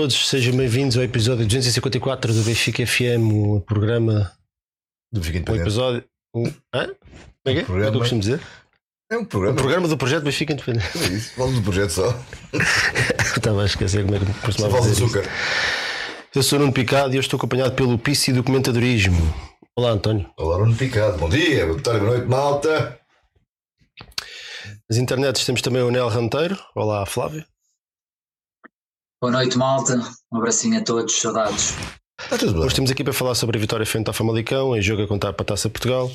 todos, sejam bem-vindos ao episódio 254 do Benfica FM, o programa. Do Benfica Independente. episódio. Um, hã? Como é que é? É que programa. eu costumo dizer? É um O programa. programa do projeto Benfica Independente. É isso. Fala do projeto só. Estava a esquecer como é que Só costumava fala dizer. açúcar. Eu sou Nuno Picado e eu estou acompanhado pelo Pici Documentadorismo. Olá, António. Olá, Nuno Picado. Bom dia, boa tarde, boa noite, malta. Nas internets temos também o Nel Ranteiro. Olá, Flávio. Boa noite, malta. Um abracinho a todos, saudades. Bem. Hoje estamos aqui para falar sobre a vitória frente ao Famalicão, em jogo a contar para a Taça Portugal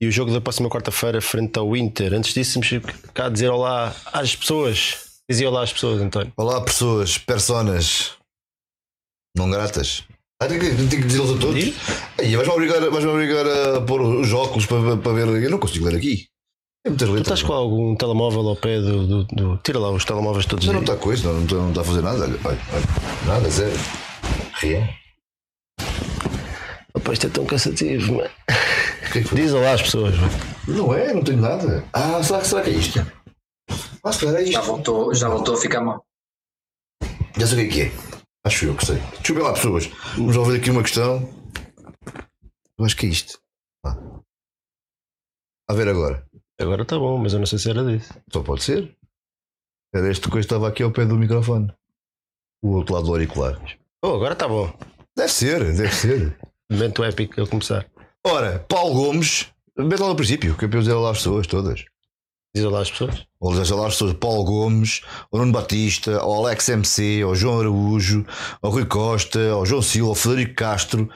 e o jogo da próxima quarta-feira frente ao Inter. Antes disso, temos cá a dizer olá às pessoas. Dizia olá às pessoas, António. Olá, pessoas, personas não gratas. Ah, tenho que, tenho que dizê-los a todos. Aí, vais-me obrigar, vais obrigar a pôr os óculos para, para ver. Eu não consigo ler aqui. Muitas Tu estás com algum telemóvel ao pé do. do- do- Tira lá os telemóveis todos Mas não está com isso, não, não, está, a fazer nada. Olha, olha, olha. Nada, zero. Ria. Opa, isto é tão cansativo, mano. Que é que foi? Diz olá às pessoas. mano. Não é, não tenho nada. Ah, será, que- será que é isto? Ah, se calhar é Já isto. voltou, já voltou a ficar mal. Já sei o que é que é. Acho eu que sei. Desculpem lá, pessoas. Vamos resolver aqui uma questão. Eu acho que é isto. Ah. A ver agora. Agora está bom, mas eu não sei se era disso. Só pode ser. Era este que estava aqui ao pé do microfone. O outro lado do auricular. Oh, agora está bom. Deve ser, deve ser. Momento épico a começar. Ora, Paulo Gomes. Mete lá no princípio, que eu dizer lá às pessoas todas. Diz olá às pessoas. Ou dizer lá às pessoas Paulo Gomes, ao Nuno Batista, ao Alex MC, ao João Araújo, ao Rui Costa, ao João Silva, ao Frederico Castro,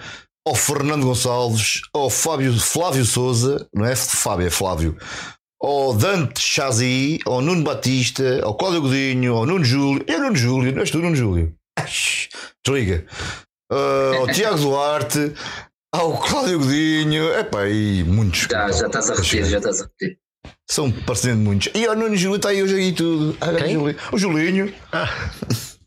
ao Fernando Gonçalves, ao Fábio Flávio Souza, não é Fábio, é Flávio, ao Dante Chazi, ao Nuno Batista, ao Cláudio Godinho, ao Nuno Júlio, é o Nuno Júlio, não és tu, Nuno Júlio? Desliga. Ah, ao Tiago Duarte, ao Cláudio Godinho, epá, e muitos. Já, já estás a repetir, já estás a repetir. São parecendo muitos. E o Nuno Júlio está aí hoje aí tudo. Ah, Quem? Júlio. O Julinho.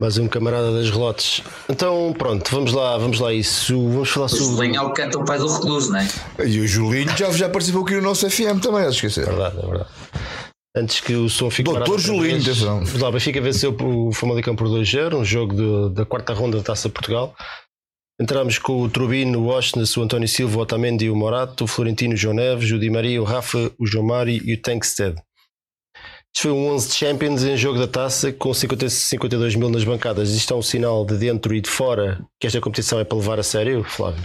Mais um camarada das relotes. Então, pronto, vamos lá, vamos lá isso. Vamos falar O sobre. Julinho é o que canta o pai do recluso, não é? E o Julinho já, já participou aqui no nosso FM também, a esquecer. Verdade, é verdade. Antes que o som fique Doutor Julinho, atenção. Vamos lá, Benfica venceu o Famalicão por 2-0, um jogo de- da quarta ronda da Taça Portugal. Entramos com o Trubino, o Osnes, o António Silva, o Otamendi, o Morato, o Florentino, o João Neves, o Di Maria, o Rafa, o João Mário e o Tankstead. Isto foi um 11 de Champions em jogo da taça com 50, 52 mil nas bancadas. Isto é um sinal de dentro e de fora que esta competição é para levar a sério, Flávio?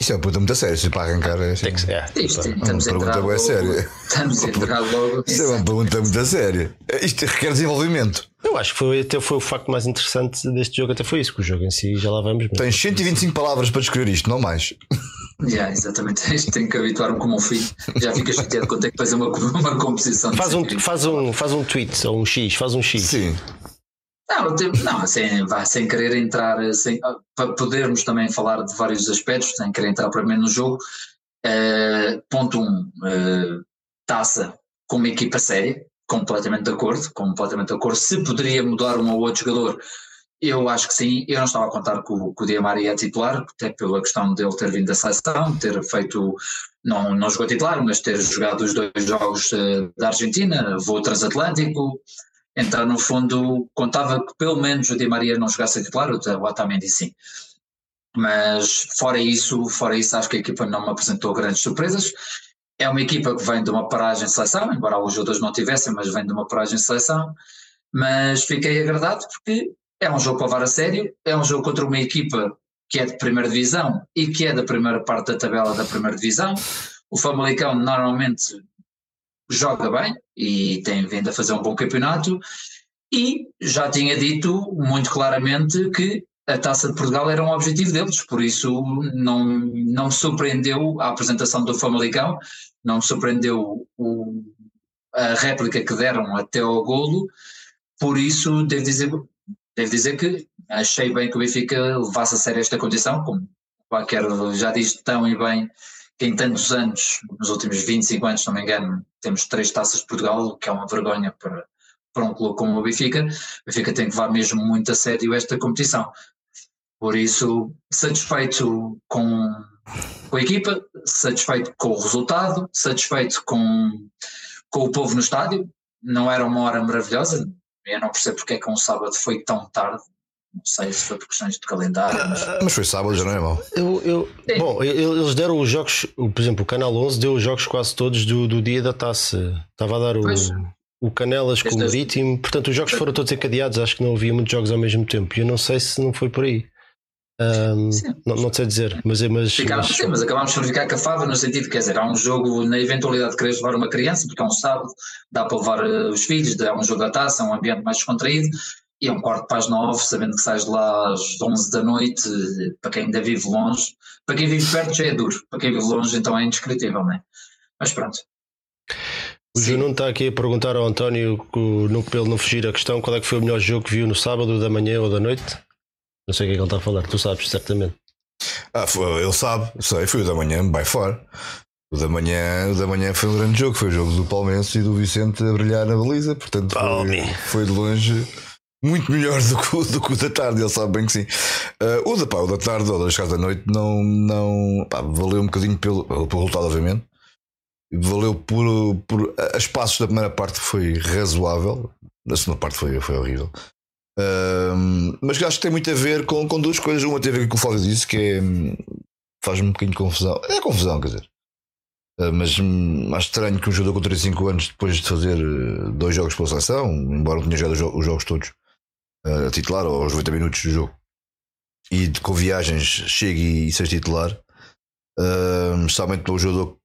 Isto é uma pergunta muito a sério, se para arrancar. É assim. Tem que ser. é, Isto, a Uma pergunta bem séria. Estamos a entrar logo. Isto é uma pergunta muito a sério. Isto requer desenvolvimento. Eu acho que foi, até foi o facto mais interessante deste jogo, até foi isso, que o jogo em si já lá vamos. Tens 125 palavras para descrever isto, não mais. Já, exatamente. Isto tenho que habituar-me como um filho. Já fica chateado quando tem que fazer uma, uma composição. de Faz um, faz, um, faz um tweet ou um X, faz um X. Sim. Não, não sem, vá, sem querer entrar, eh, sem, ah, para podermos também falar de vários aspectos, sem querer entrar primeiro no jogo. eh, ponto 1, um, eh, taça com uma equipa séria, completamente de acordo, completamente de acordo. Se poderia mudar um ou outro jogador, eu acho que sim. Eu não estava a contar que o, que o Di Maria é titular, até pela questão dele ter vindo da seleção, ter feito, não, não jogou titular, mas ter jogado os dois jogos eh, da Argentina, voo transatlântico, entrar no fundo, contava que pelo menos o Di Maria não jogasse a titular, o Otamendi sim. Mas fora isso, fora isso, acho que a equipa não me apresentou grandes surpresas. É uma equipa que vem de uma paragem de seleção, embora os outros não tivessem, mas vem de uma paragem de seleção. Mas fiquei agradado porque é um jogo para levar a sério, é um jogo contra uma equipa que é de primeira divisão e que é da primeira parte da tabela da primeira divisão. O Famalicão normalmente joga bem e tem vindo a fazer um bom campeonato e já tinha dito muito claramente que a Taça de Portugal era um objetivo deles, por isso não, não me surpreendeu a apresentação do Famalicão, não me surpreendeu o, a réplica que deram até ao golo, por isso devo dizer, devo dizer que achei bem que o Benfica levasse a sério esta condição, como qualquer já diz tão e bem que em tantos anos, nos últimos 25 anos, se não me engano, temos três taças de Portugal, o que é uma vergonha para, para um clube como o Benfica. O Benfica tem que levar mesmo muito a sério esta competição. Por isso, satisfeito com, com a equipa, satisfeito com o resultado, satisfeito com, com o povo no estádio, não era uma hora maravilhosa, eu não percebo porque é que um sábado foi tão tarde, não sei se foi por questões de calendário, mas Mas foi sábado, já não é mau. Eu, eu, Sim. bom, eles deram os jogos, o- por exemplo, o Canal 11 deu os jogos quase todos do, do dia da taça. Estava a dar o, Pois. o Canelas com o Este- Marítimo, portanto, os jogos foram todos encadeados. Acho que não havia muitos jogos ao mesmo tempo. E eu não sei se não foi por aí. Sim. não, não sei dizer, mas, é- mas, Ficámos, mas- sim, mas acabámos por ficar cafada no sentido, quer dizer, há um jogo, na eventualidade de quereres levar uma criança, porque é um sábado, dá para levar eh, os filhos, é um jogo da taça, é um ambiente mais descontraído, e é um quarto para as nove, sabendo que sais de lá às onze da noite, para quem ainda vive longe, para quem vive perto já é duro, para quem vive longe então é indescritível, não é? Mas pronto. o Sim. Juno está aqui a perguntar ao António, no, pelo não fugir a questão, qual é que foi o melhor jogo que viu no sábado, da manhã ou da noite? Não sei o que é que ele está a falar, tu sabes certamente. Ah, foi- ele sabe, sei, foi o da manhã, by far. O da manhã, o da manhã foi um grande jogo, foi o jogo do Palmeiras e do Vicente a brilhar na baliza, portanto foi, foi de longe muito melhor do que, o- do que o da tarde, ele sabe bem que sim. Ah, o, da, pá, o da tarde ou das casas da noite não, não pá, valeu um bocadinho pelo, pelo resultado, obviamente. Valeu por, por as passos da primeira parte foi razoável, a segunda parte foi, foi horrível. Ahm, mas acho que tem muito a ver com, com duas coisas. Uma tem a ver com o Flávio disse, que é hum, faz-me um bocadinho de confusão. É confusão, quer dizer. Ah, mas hum, acho estranho que um jogador com 35 anos, depois de fazer eh, dois jogos pela seleção, embora não tenha jogado os jo- os jogos todos eh, a titular ou aos 90 minutos do jogo, e de- com viagens chegue e seja titular, ah, especialmente o jogador,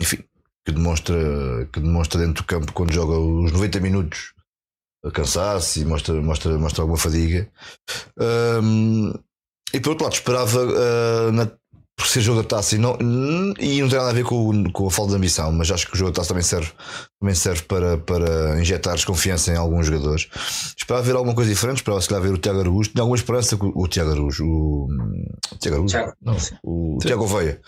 enfim, que demonstra, que demonstra dentro do campo quando joga os 90 minutos a cansar-se e mostra, mostra, mostra alguma fadiga. Ahm, e por outro lado, esperava ah, na, por ser jogo da taça e não, e não tem nada a ver com, com a falta de ambição, mas acho que o jogo da taça também serve, também serve para, para injetar desconfiança em alguns jogadores. Esperava ver alguma coisa diferente, esperava se calhar ver o Tiago Araújo. Tinha alguma esperança com o Tiago Araújo, o, o Tiago Araújo, Tiago, não, sim. o Tiago Veia.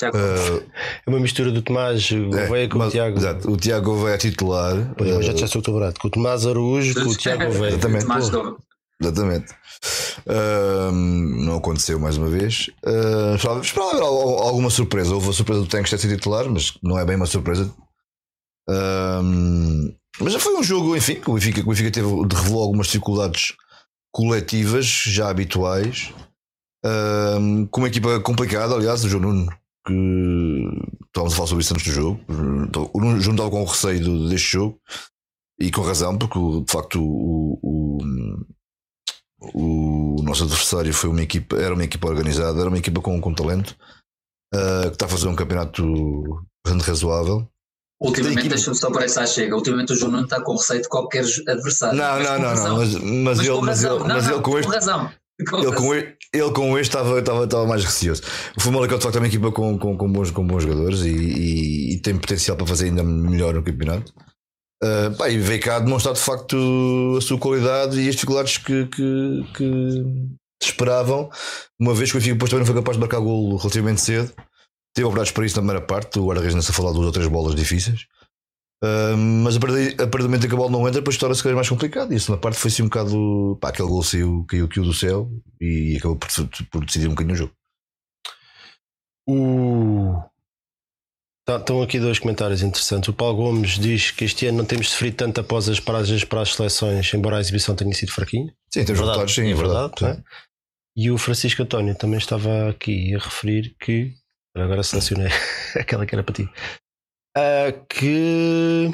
Tiago, É uma mistura do Tomás Gouveia com o Tiago. Exato, o Tiago Veia titular. Pois, mas já eh, te estou dobrado. Com o Tomás Araújo, com o Tiago Gouveia. Exatamente. Pô, do- Exatamente. Não aconteceu mais uma vez. Ah, esperava, esperava ver al- alguma surpresa. Houve a surpresa do Tanks ter sido titular, mas não é bem uma surpresa. Mas já foi um jogo, enfim, que o Benfica, que o Benfica teve, algumas dificuldades coletivas já habituais. Ahm, com uma equipa complicada, aliás, o João Nuno, que estávamos a falar sobre isso antes do jogo. O Nuno estava com receio deste jogo e com razão, porque de facto o- o, o nosso adversário foi uma equipa, era uma equipa organizada, era uma equipa com, com talento, ah, que está a fazer um campeonato bastante razoável. Ultimamente, equipa- deixa-me só para essa chega. Ultimamente o João não está com receio de qualquer adversário. Não, não, com não, não, mas, mas Mas ele, com mas ele, Não, mas não, ele com este. razão. Com Ele com, este, ele com este estava, estava, estava mais receoso. O Famalicão de facto é uma equipa com, com, com, bons, com bons jogadores e, e- e tem potencial para fazer ainda melhor no campeonato. Ah, pá, e veio cá demonstrar de facto a sua qualidade e as dificuldades que, que, que esperavam, uma vez que o Benfica depois também não foi capaz de marcar golo relativamente cedo. Teve oportunidades para isso na primeira parte, o Guarda-Reis não se falar duas ou três bolas difíceis. Ah, mas a partir, a partir do momento em que a bola não entra, depois torna-se cada vez mais complicado. E isso na parte foi assim um bocado. Pá, aquele gol saiu, caiu, caiu do céu e acabou por, por decidir um bocadinho o jogo. O... Tá- Estão aqui dois comentários interessantes. O Paulo Gomes diz que este ano não temos sofrido tanto após as paragens para as seleções, embora a exibição tenha sido fraquinha. Sim, temos resultados, sim, é verdade. não é? E o Francisco António também estava aqui a referir que. Agora selecionei aquela que era para ti. Ah, que.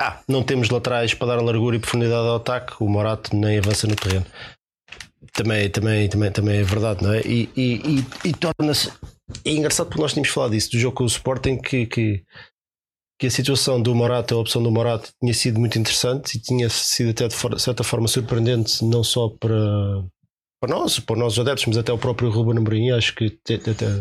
Ah, não temos laterais para dar largura e profundidade ao ataque. O Morato nem avança no terreno. Também, também, também, também é verdade, não é? E, e, e, e torna-se. É engraçado porque nós tínhamos falado disso, do jogo com o Sporting, que, que, que a situação do Morato, a opção do Morato, tinha sido muito interessante e tinha sido até de for- certa forma surpreendente, não só para, para nós, para nós os adeptos, mas até o próprio Ruben Amorim. Acho que.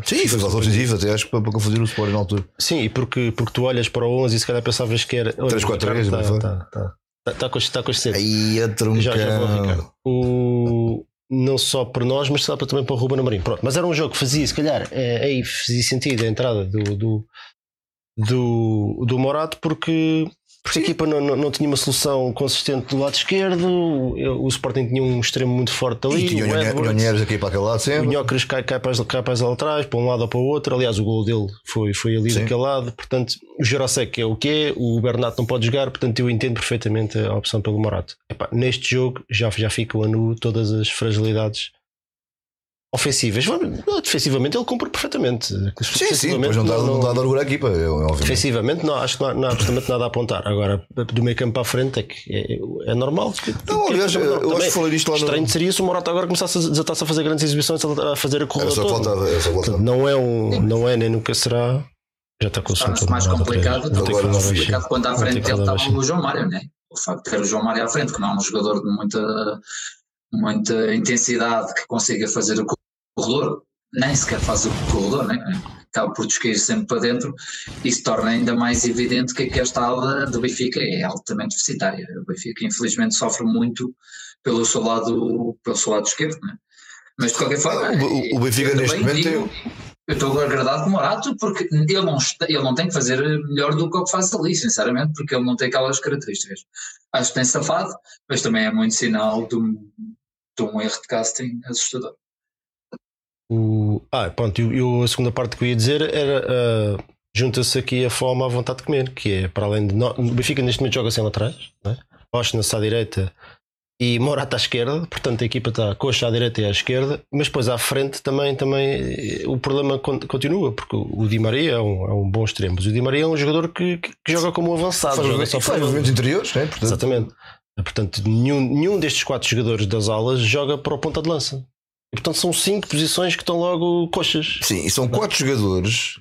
Sim, foi decisiva, até acho que para, para confundir o Sport na altura. Sim, e porque, porque tu olhas para o 11 e se calhar pensavas que era. olha, 3, 4, 3, Está tá, tá, tá, tá com está com este cedo. Aí a truncão. Já, já vou, Ricardo. O, não só para nós, mas também para o Ruben Amorim. Pronto, mas era um jogo que fazia, se calhar, é, aí fazia sentido a entrada do, do, do, do Morato, porque porque a equipa não, não, não, tinha uma solução consistente do lado esquerdo, o, o Sporting tinha um extremo muito forte ali. E tinha o Nhonheres aqui para aquele lado sempre. O Nhocres cai, cai, para, cai para as laterais, para um lado ou para o outro. Aliás, o gol dele foi, foi ali Sim. daquele lado. Portanto, o Jurasek é o que é, o Bernat não pode jogar, portanto, eu entendo perfeitamente a opção pelo Morato. Epá, neste jogo já, já ficam a nu todas as fragilidades ofensivas. Defensivamente ele cumpre perfeitamente. Sim, sim, não dá, não, dá orgulho à equipa. defensivamente não, acho que não há, não há absolutamente nada a apontar. Agora, do meio campo para a frente é que é, é normal. Que, não, aliás, que, eu, acho que falei isto lá Estranho no... seria se o Morata agora começasse a, a fazer grandes exibições, a fazer a corrida Portanto, não é um, não é nem nunca será. Já está com o assunto. mais complicado, agora, mais complicado quando à frente dele estava o João Mário, né? O facto de ter o João Mário à frente, que não é um jogador de muita, muita intensidade que consiga fazer o corredor, nem sequer faz o corredor, né? acaba por descair sempre para dentro, isso torna ainda mais evidente que esta ala do Benfica é altamente deficitária. O Benfica, infelizmente, sofre muito pelo seu lado, pelo seu lado esquerdo. Né? Mas de qualquer forma. O, o Benfica neste momento. Digo, eu estou agradado com o Morato porque ele não, ele não tem que fazer melhor do que o que faz ali, sinceramente, porque ele não tem aquelas características. Acho que tem safado, mas também é muito sinal de um, de um erro de casting assustador. O... Ah, pronto, e, e a segunda parte que eu ia dizer era uh, junta-se aqui a fome à vontade de comer, que é para além de. No... O Benfica neste momento joga sem laterais, né? Oshness à direita e Morata à esquerda, portanto a equipa está coxa à direita e à esquerda, mas depois à frente também, também o problema continua, porque o Di Maria é um, é um bom extremo, mas o Di Maria é um jogador que, que, que joga como avançado, faz, joga só faz movimentos interiores, né? portanto... exatamente. Portanto, nenhum, nenhum destes quatro jogadores das alas joga para o ponta de lança. E, portanto, são cinco posições que estão logo coxas. Sim, e são quatro jogadores.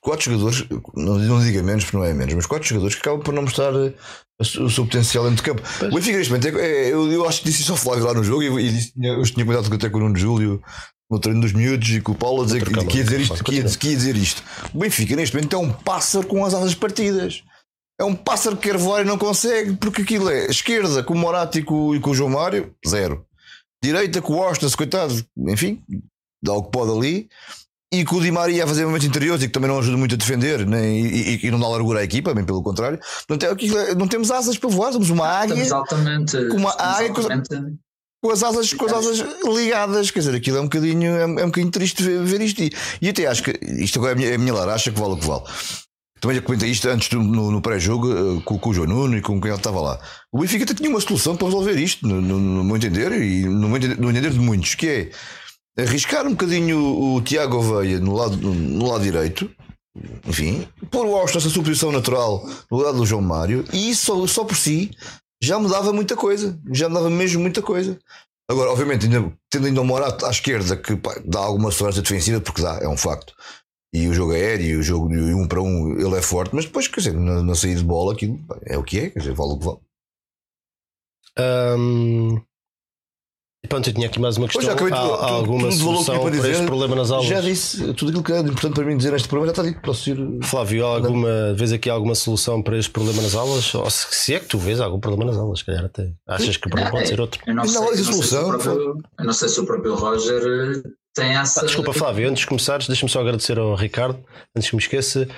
Quatro jogadores, não, não diga menos porque não é menos, mas quatro jogadores que acabam por não mostrar eh, o seu potencial dentro de campo. Pois. O Benfica, neste momento, é, é, eu, eu acho que disse isso ao Flávio lá no jogo e, e disse, eu tinha cuidado até com o Nuno Júlio no treino dos miúdos e com o Paulo a dizer que, que, ia dizer isto, que, ia, que ia dizer isto. O Benfica, neste momento, é um pássaro com as asas partidas. É um pássaro que quer voar e não consegue, porque aquilo é esquerda com o Morato e com, e com o João Mário, zero direita com o Ostas, coitado, enfim, dá o que pode ali. E com o Di Maria a fazer momentos interiores e que também não ajuda muito a defender nem, e, e não dá largura à equipa, bem pelo contrário. Não, tem, não temos asas para voar, somos uma águia. Altamente, com uma águia com, as asas, com as asas ligadas. Quer dizer, aquilo é um bocadinho, é, é um bocadinho triste ver, ver isto. E, e, até acho que isto agora é a minha, é a minha lara, acha que vale o que vale. Também já comentei isto antes no, no pré-jogo uh, com, com, o João Nuno e com quem ele estava lá. O Benfica até tinha uma solução para resolver isto, no, no, no meu entender, e no, meu entender, no entender de muitos, que é arriscar um bocadinho o, Tiago Oveia no lado, no, lado direito, enfim, pôr o Austin nessa sua posição natural no lado do João Mário, e isso só, só por si já mudava muita coisa, já mudava mesmo muita coisa. Agora, obviamente, ainda, tendo ainda o Morato à esquerda, que pá, dá alguma segurança defensiva, porque dá, é um facto e o jogo aéreo, o jogo de um para um, ele é forte, mas depois, quer dizer, na, na saída de bola, aquilo é o que é, quer dizer, vale o que vale. Um, pronto, eu tinha aqui mais uma questão. Pois, já, há, tudo, há alguma solução para, dizer, este problema nas aulas? Já disse tudo aquilo que é importante para mim dizer neste problema, já está dito. Posso ir... Flávio, há alguma, vês aqui alguma solução para este problema nas aulas? Ou se, se é que tu vês algum problema nas aulas, se calhar até. Achas que o problema pode ser outro? Eu não, sei, não, não solução, sei próprio, eu não sei se o próprio Roger tem essa. Ah, desculpa, Flávio, antes de começares, deixa-me só agradecer ao Ricardo, antes que me esqueça.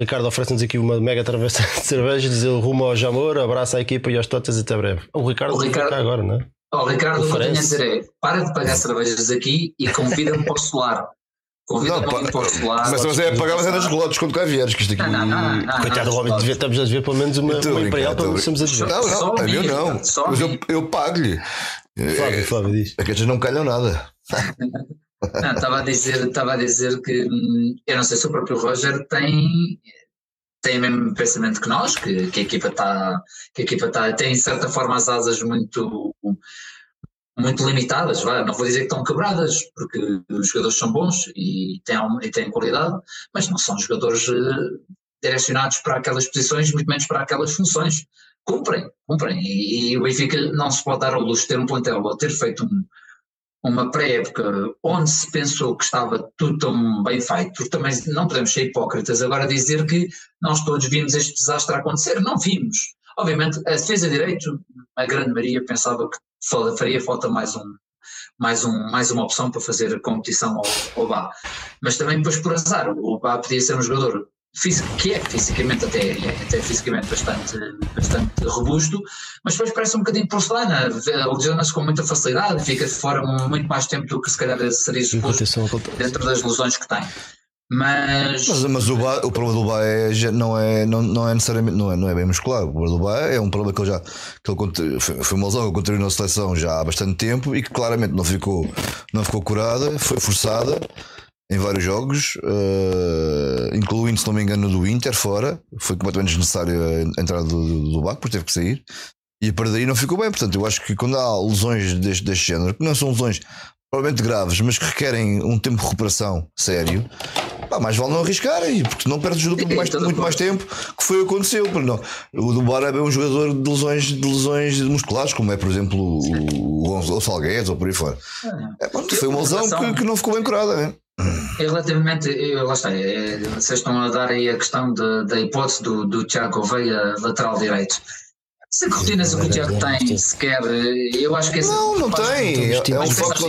Ricardo oferece-nos aqui uma mega travessa de cerveja, dizer rumo ao Jamor, abraço à equipa e aos totas até breve. O Ricardo, o Ricardo cá agora, não é? O Ricardo, o que eu tenho a dizer é: para de pagar cervejas aqui e convida-me para o solar. Convida-me para o solar. Mas, mas é pagar, mas é das relotes quando cá vieres, que isto aqui. Não, não, não, Coitado do homem, estamos a ver pelo menos uma, uma imperial para sermos a dizer. Não, não, a mim não. Mas eu, eu pago-lhe. Flávio, Flávio diz. É que não calham nada. Não, estava a dizer, estava a dizer que hum, eu não sei se o próprio Roger tem tem o mesmo pensamento que nós, que, que a equipa está que a equipa tá, tem de certa forma as asas muito muito limitadas, vai. não vou dizer que estão quebradas, porque os jogadores são bons e têm, e têm qualidade, mas não são jogadores uh, direcionados para aquelas posições, muito menos para aquelas funções. Cumprem, cumprem, e, e o Benfica não se pode dar ao luxo de ter um plantel ou ter feito um, uma pré-época onde se pensou que estava tudo tão bem feito, também não podemos ser hipócritas agora dizer que nós todos vimos este desastre acontecer, não vimos. Obviamente, a defesa de direito, a grande Maria pensava que faria falta mais um, mais, um, mais uma opção para fazer a competição ao, ao Bá. Mas também depois por azar, o Bá podia ser um jogador que é fisicamente até, até fisicamente bastante, bastante robusto, mas depois parece um bocadinho porcelana, lesiona-se com muita facilidade, fica de fora muito mais tempo do que se calhar seria suposto dentro das lesões que tem. Mas, mas, mas o, ba, o problema do Bá é, não, é, não, não é necessariamente não é, não é bem muscular. O problema do Bá é um problema que ele já que ele, foi, foi uma lesão que continuou na seleção já há bastante tempo e que claramente não ficou, não ficou curada, foi forçada em vários jogos, uh, incluindo, se não me engano, do Inter fora. Foi completamente desnecessário a entrada do, do, do Baco, porque teve que sair. E a partir daí não ficou bem. Portanto, eu acho que quando há lesões deste, deste género, que não são lesões provavelmente graves, mas que requerem um tempo de recuperação sério, pá, mais vale não arriscar, porque não perdes o mais, muito mais tempo que foi o que aconteceu. Não. O do é um jogador de lesões, de lesões musculares, como é, por exemplo, o, o, o Salguedes ou por aí fora. É, pronto, foi uma lesão que, que não ficou bem curada. Né? Relativamente, lá está, é, vocês estão a dar aí a questão da hipótese do, do Tiago Veia lateral direito. Se que rotinas o Tiago tem sequer, eu acho que esse Não, não tem. É, é um foco.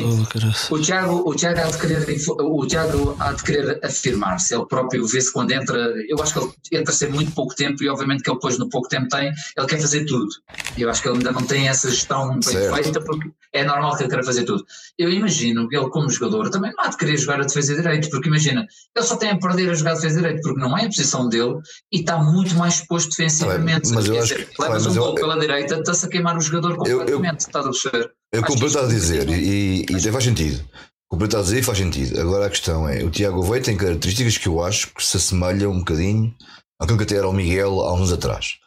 O Tiago, o Tiago há de querer, o Tiago há de querer afirmar-se, ele próprio vê-se quando entra, eu acho que ele entra sem muito pouco tempo e obviamente que ele depois no pouco tempo tem, ele quer fazer tudo. Eu acho que ele ainda não tem essa gestão bem certo. feita porque é normal que ele queira fazer tudo. Eu imagino que ele como jogador também não há de querer jogar a defesa direito, porque imagina, ele só tem a perder a jogar a defesa direito porque não é a posição dele e está muito mais exposto defensivamente. Mas eu acho, dizer, um pela direita, está-se a queimar o jogador completamente, está a perceber? Eu completo a dizer, e, e até faz sentido. Completo a dizer e faz sentido. Agora a questão é: o Tiago Veio tem características que eu acho que se assemelham um bocadinho àquilo que até era o Miguel há uns atrás.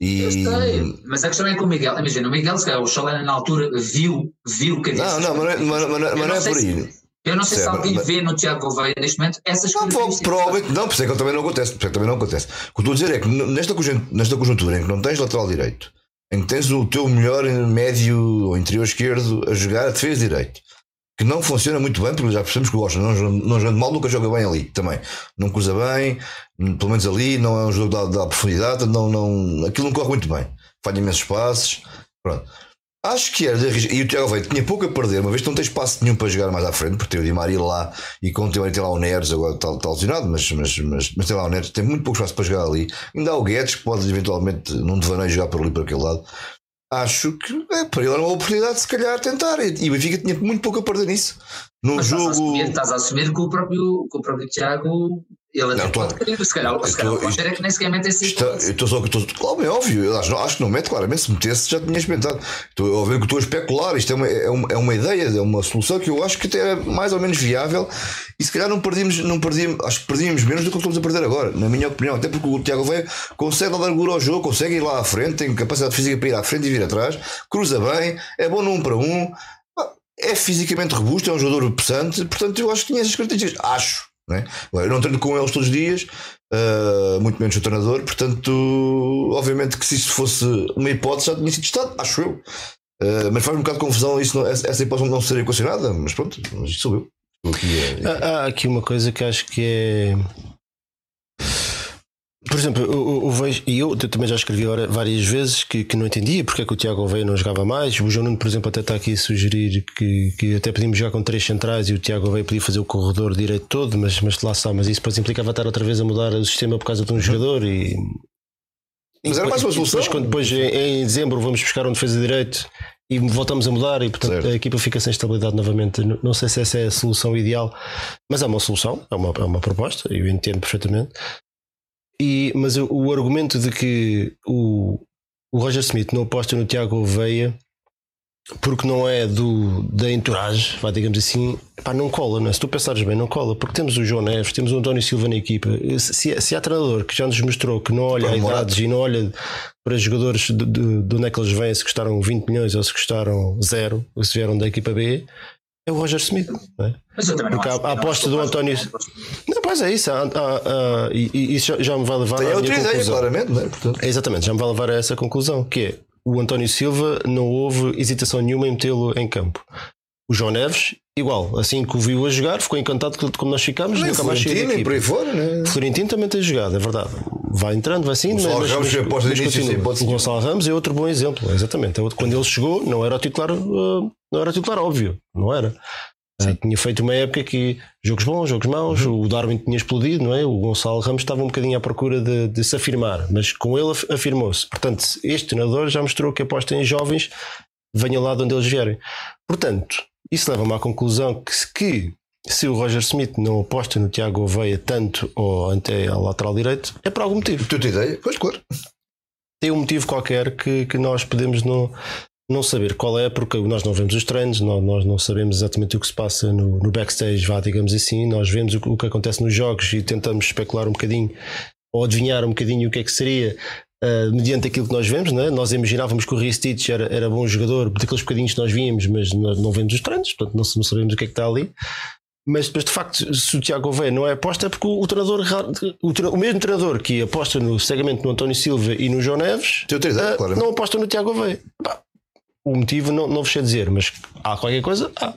E... Eu sei, mas a questão é que o Miguel, imagina, o Miguel, se calhar, o Chalana na altura viu, viu que Não, não, mas não é, mas não é por aí. Eu não sei certo, se alguém vê no Tiago Gouveia neste momento essas não. Provavelmente não, por isso é que também não acontece. Por isso é que também não acontece. O que estou a dizer é que nesta conjuntura, nesta conjuntura em que não tens lateral direito, em que tens o teu melhor médio ou interior esquerdo a jogar a defesa direito, que não funciona muito bem, porque já percebemos que o Washington não, não joga mal, nunca joga bem ali também. Não cruza bem, pelo menos ali, não é um jogo da, da profundidade, não, não, aquilo não corre muito bem. Falha imensos passos. Pronto. Acho que era de arriscar. E o Tiago Veio tinha pouco a perder, uma vez que não tem espaço nenhum para jogar mais à frente, porque tem o Di Maria lá e com o tem lá o Neres, agora está, está lesionado, mas, mas, mas, mas tem lá o Neres, tem muito pouco espaço para jogar ali. Ainda há o Guedes que pode eventualmente, num devaneio, jogar por ali, para aquele lado. Acho que é, para ele era uma oportunidade de se calhar tentar. E o Benfica tinha muito pouco a perder nisso. Num mas jogo. Estás a, assumir, estás a assumir que o próprio, que o próprio Tiago ele não, pode querer, se calhar, se calhar o Roger é que nem sequer mete esse está, eu estou só que estou. Claro, é óbvio, eu acho, acho que não mete, claramente, se metesse já tinha experimentado. Estou a ver que estou a especular, isto é uma, é, uma, é uma ideia, é uma solução que eu acho que até é mais ou menos viável. E se calhar não perdíamos, não perdíamos, acho que perdíamos menos do que estamos a perder agora, na minha opinião, até porque o Tiago Veia consegue dar largura ao jogo, consegue ir lá à frente, tem capacidade física para ir à frente e vir atrás, cruza bem, é bom no um para um, é fisicamente robusto, é um jogador pesante, portanto eu acho que tinha essas características, acho. Não é? Eu não treino com eles todos os dias, uh, muito menos o treinador, portanto, obviamente que se isso fosse uma hipótese já tinha sido testado, acho eu. Uh, mas faz um bocado de confusão isso, não, essa hipótese não ser equacionada, mas pronto, isto sou eu. Aqui é, é. Há, há aqui uma coisa que acho que é por exemplo, eu, eu vejo, e eu também já escrevi várias vezes que, que não entendia porque é que o Tiago Oveia não jogava mais. O João Nuno, por exemplo, até está aqui a sugerir que, que até podíamos jogar com três centrais e o Tiago Oveia podia fazer o corredor direito todo, mas, mas lá está. Mas isso depois implicava estar outra vez a mudar o sistema por causa de um jogador e. Mas era mais uma solução. Depois, quando depois em, em dezembro vamos buscar um defesa direito e voltamos a mudar e portanto certo. a equipa fica sem estabilidade novamente. Não sei se essa é a solução ideal, mas é uma solução, é uma, é uma proposta, eu entendo perfeitamente. E, mas o, o argumento de que o, o Roger Smith não aposta no Tiago Oveia porque não é do, da entourage, vá, digamos assim, pá, não cola, não é? se tu pensares bem, não cola, porque temos o João Neves, temos o António Silva na equipa. Se, se há treinador que já nos mostrou que não olha a idades e não olha para jogadores de, de, de onde é que eles vêm, se custaram 20 milhões ou se custaram zero, ou se vieram da equipa B, é o Roger Smith. Não é? Mas eu também Porque não a, a aposta do António. Não, pois é isso. e, isso já, me vai levar Tem a minha conclusão. claramente, não é? Portanto... Exatamente, já me vai levar a essa conclusão, que é o António Silva não houve hesitação nenhuma em metê-lo em campo. O João Neves, igual, assim que o viu a jogar, ficou encantado como nós ficámos, nunca mais saiu daqui. por aí fora, né? Florentino também tem jogado, é verdade. Vai entrando, vai sim. O Gonçalo mas, Ramos mas, mas, início, O Gonçalo Ramos é outro bom exemplo, exatamente. É quando ele chegou, não era o titular, uh, não era titular óbvio, não era. Uh, tinha feito uma época que jogos bons, jogos maus, uhum. o Darwin tinha explodido, não é? O Gonçalo Ramos estava um bocadinho à procura de, de se afirmar, mas com ele afirmou-se. Portanto, este treinador já mostrou que aposta em jovens, venha lá de onde eles vierem. Portanto, isso leva-me à conclusão que, que se o Roger Smith não aposta no Tiago Oveia tanto ou até ao lateral direito, é por algum motivo. Tu tens ideia? Pois, claro. Tem um motivo qualquer que, que nós podemos não, não saber qual é, porque nós não vemos os treinos, nós, nós não sabemos exatamente o que se passa no, no backstage, vá, digamos assim, nós vemos o, o, que acontece nos jogos e tentamos especular um bocadinho ou adivinhar um bocadinho o que é que seria. Uh, mediante aquilo que nós vemos, né? nós imaginávamos que o Ristich era, era bom jogador, daqueles bocadinhos que nós víamos, mas nós não vemos os treinos, portanto não, não sabemos o que é que está ali. Mas, mas de facto, se o Tiago Gouveia não é aposta, é porque o, o treinador, o, mesmo treinador que aposta no segmento no António Silva e no João Neves, uh, não aposta no Tiago Gouveia o motivo não, não vos sei dizer, mas há qualquer coisa, há.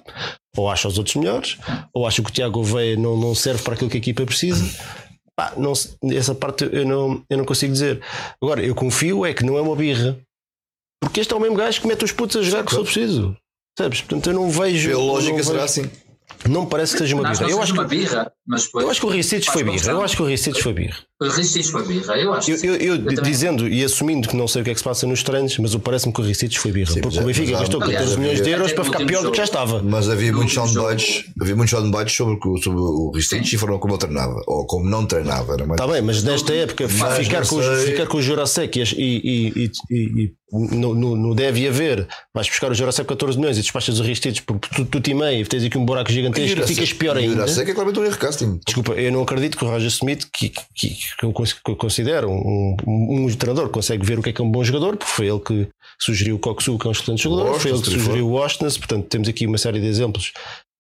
ou acha os outros melhores, ou acha que o Tiago Gouveia não, não serve para aquilo que a equipa precisa. Pá, não, essa parte eu não, eu não consigo dizer. Agora, eu confio é que não é uma birra, porque este é o mesmo gajo que mete os putos a jogar que sou preciso. Sabes? Portanto, eu não vejo. Pela lógica será assim. Não me parece que seja uma birra. Eu acho uma birra, mas eu acho que o Ricic foi birra. Eu acho que o Ricic foi birra. O Ricic foi birra, eu acho. Eu, eu, eu, eu dizendo e assumindo que não sei o que é que se passa nos treinos, mas parece-me que o Ricic foi birra. Sim, porque o Benfica gastou 14 milhões de euros para ficar pior do que já estava. Mas havia muitos soundbites, havia muitos soundbites sobre, sobre o Ricic e foram como ele treinava, ou como não treinava. Está bem, mas nesta época ficar com, ficar com o Jurasek e, e, e, e no, no, no, deve haver, vais buscar o Jurassic 14 milhões e despachas os Ristitos porque tu, tu te meio, tens aqui um buraco gigantesco e ficas pior ainda. O Jurassic é claramente um erro casting. Desculpa, eu não acredito que o Roger Smith, que, que, que eu considero um, um, um, treinador, consegue ver o que é que é um bom jogador, porque foi ele que sugeriu o Coxu, que é um excelente jogador, foi ele que sugeriu o Ostness, portanto temos aqui uma série de exemplos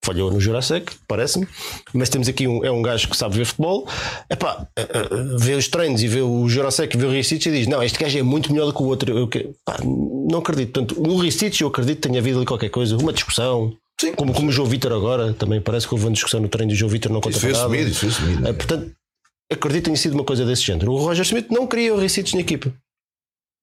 falhou no Jurassic, parece-me, mas temos aqui um, é um gajo que sabe ver futebol, epá, eh, eh, vê os treinos e vê o Jurassic, vê o Ristich e diz: Não, este gajo é muito melhor do que o outro. Eu, pá, não acredito. Portanto, no Ristich eu acredito que tenha havido ali qualquer coisa, uma discussão. Sim, como, como o João Vitor agora, também parece que houve uma discussão no treino do João Vitor não conta isso nada. Assumido, isso assumido. É, portanto, acredito que tenha sido uma coisa desse género. O Roger Smith não queria o Ristich na equipa.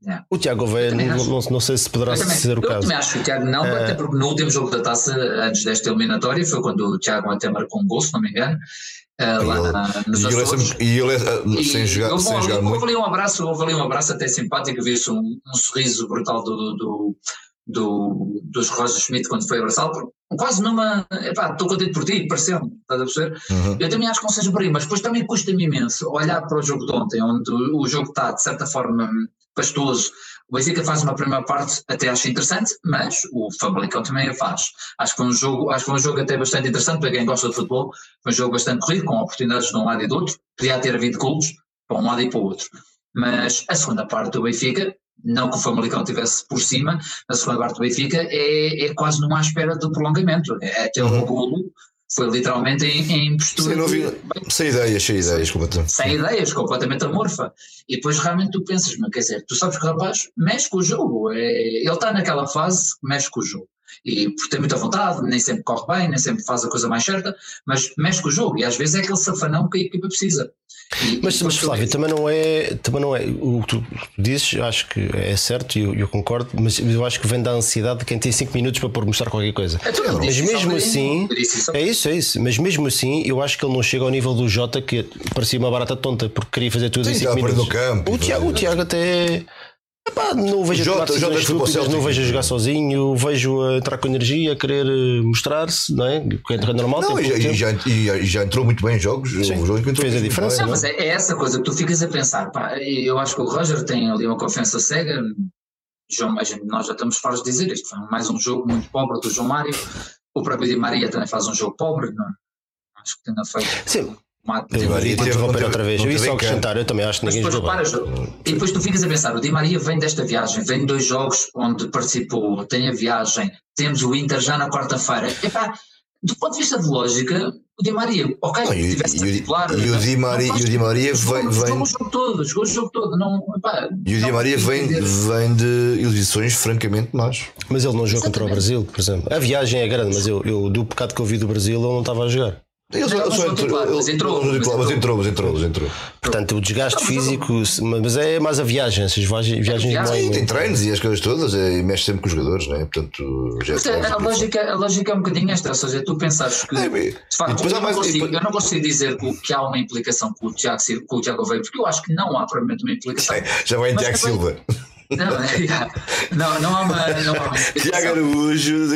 Yeah. O Tiago Gouveia, não, não, não, sei se poderá também, ser o eu caso. Eu também acho que o Tiago não, é... até porque no último jogo da taça, antes desta eliminatória, foi quando o Tiago até marcou um gol, se não me engano. Uh, lá ele, na, nos e Açores. E ele, uh, sem jogar, houve, sem jogar houve muito. Ali um abraço, houve ali um abraço até simpático, viu-se um, um, sorriso brutal do, do, do, dos Roger Schmidt quando foi abraçado, quase numa. Epá, estou contente por ti, pareceu-me, estás a perceber? Uhum. Eu também acho que não seja por aí, mas depois também custa-me imenso olhar para o jogo de ontem, onde o jogo está, de certa forma, pastoso. O Benfica faz uma primeira parte, até acho interessante, mas o Famalicão também a faz. Acho que um jogo, acho que um jogo até bastante interessante para quem gosta de futebol. Foi um jogo bastante corrido, com oportunidades de um lado e do outro. Podia ter havido golos para um lado e para o outro. Mas a segunda parte do Benfica, não que o Famalicão estivesse por cima, a segunda parte do Benfica é, é quase numa espera do prolongamento. É até uhum. o golo foi literalmente em, em postura. Sem, vi, sem ideias, sem ideias, completamente. Sem ideias, completamente amorfa. E depois realmente tu pensas, mas quer dizer, tu sabes que o rapaz mexe com o jogo. É, ele está naquela fase que mexe com o jogo. E por ter muita vontade, nem sempre corre bem, nem sempre faz a coisa mais certa, mas mexe com o jogo. E às vezes é aquele safanão que a equipa precisa. E, mas, mas Flávio, também não é, também não é o que tu dizes, acho que é certo e eu, eu, concordo, mas eu acho que vem da ansiedade de quem tem 5 minutos para pôr mostrar qualquer coisa. É mas mesmo assim, é isso, é isso, mas mesmo assim, eu acho que ele não chega ao nível do Jota que parecia uma barata tonta porque queria fazer tudo Sim, em 5 minutos. Campo, o, Tiago, o Tiago até Epá, não vejo Jota, a Jota estúpidas, não vejo a jogar sozinho, vejo a entrar com energia, a querer eh, mostrar-se, não é? Que é normal. Não, e, e, já, e, já, entrou muito bem em jogos. Sim, jogo fez a diferença. Não, mas é, é, essa coisa que tu ficas a pensar. Pá, eu acho que o Roger tem ali uma confiança cega. João, nós já estamos fartos de dizer isto. Foi mais um jogo muito pobre do João Mário. O próprio Di Maria também faz um jogo pobre. Não? Acho que tenha feito. Sim. Di Maria teve interromper outra vez. Eu ia só acrescentar, eu também acho que ninguém jogou. e depois tu ficas a pensar, o Di Maria vem desta viagem, vem de dois jogos onde participou, tem a viagem, temos o Inter já na quarta-feira. Epá, do ponto de vista de lógica, o Di Maria, ok, não, se tivesse e, titular. E o Di Maria, e o Di Maria vem. Jogou o jogo todo, jogou o jogo todo. Não, epá, e o Di Maria vem, vem de exibições francamente más. Mas ele não jogou contra o Brasil, por exemplo. A viagem é grande, mas eu, eu do pecado que eu vi do Brasil, ele não estava a jogar. Não, só- não entrou- mas entrou, Mas entrou, mas entrou, mas entrou, mas entrou. Portanto, o desgaste físico, mas é mais a viagem, essas viagens, viagens viagem, não é Sim, tem treinos e as coisas todas, é, e mexe sempre com os jogadores, não é? Portanto, já Mas a, a lógica, a lógica é um bocadinho esta, ou seja, tu pensares que. É, De facto, eu, não mais- e consigo, depois- eu não consigo dizer que, que há uma implicação com o Tiago, com o Tiago veio, porque eu acho que não há propriamente uma implicação. Já vai em Tiago Silva. Não, é, não, não há uma, não há uma. Tiago Araújo,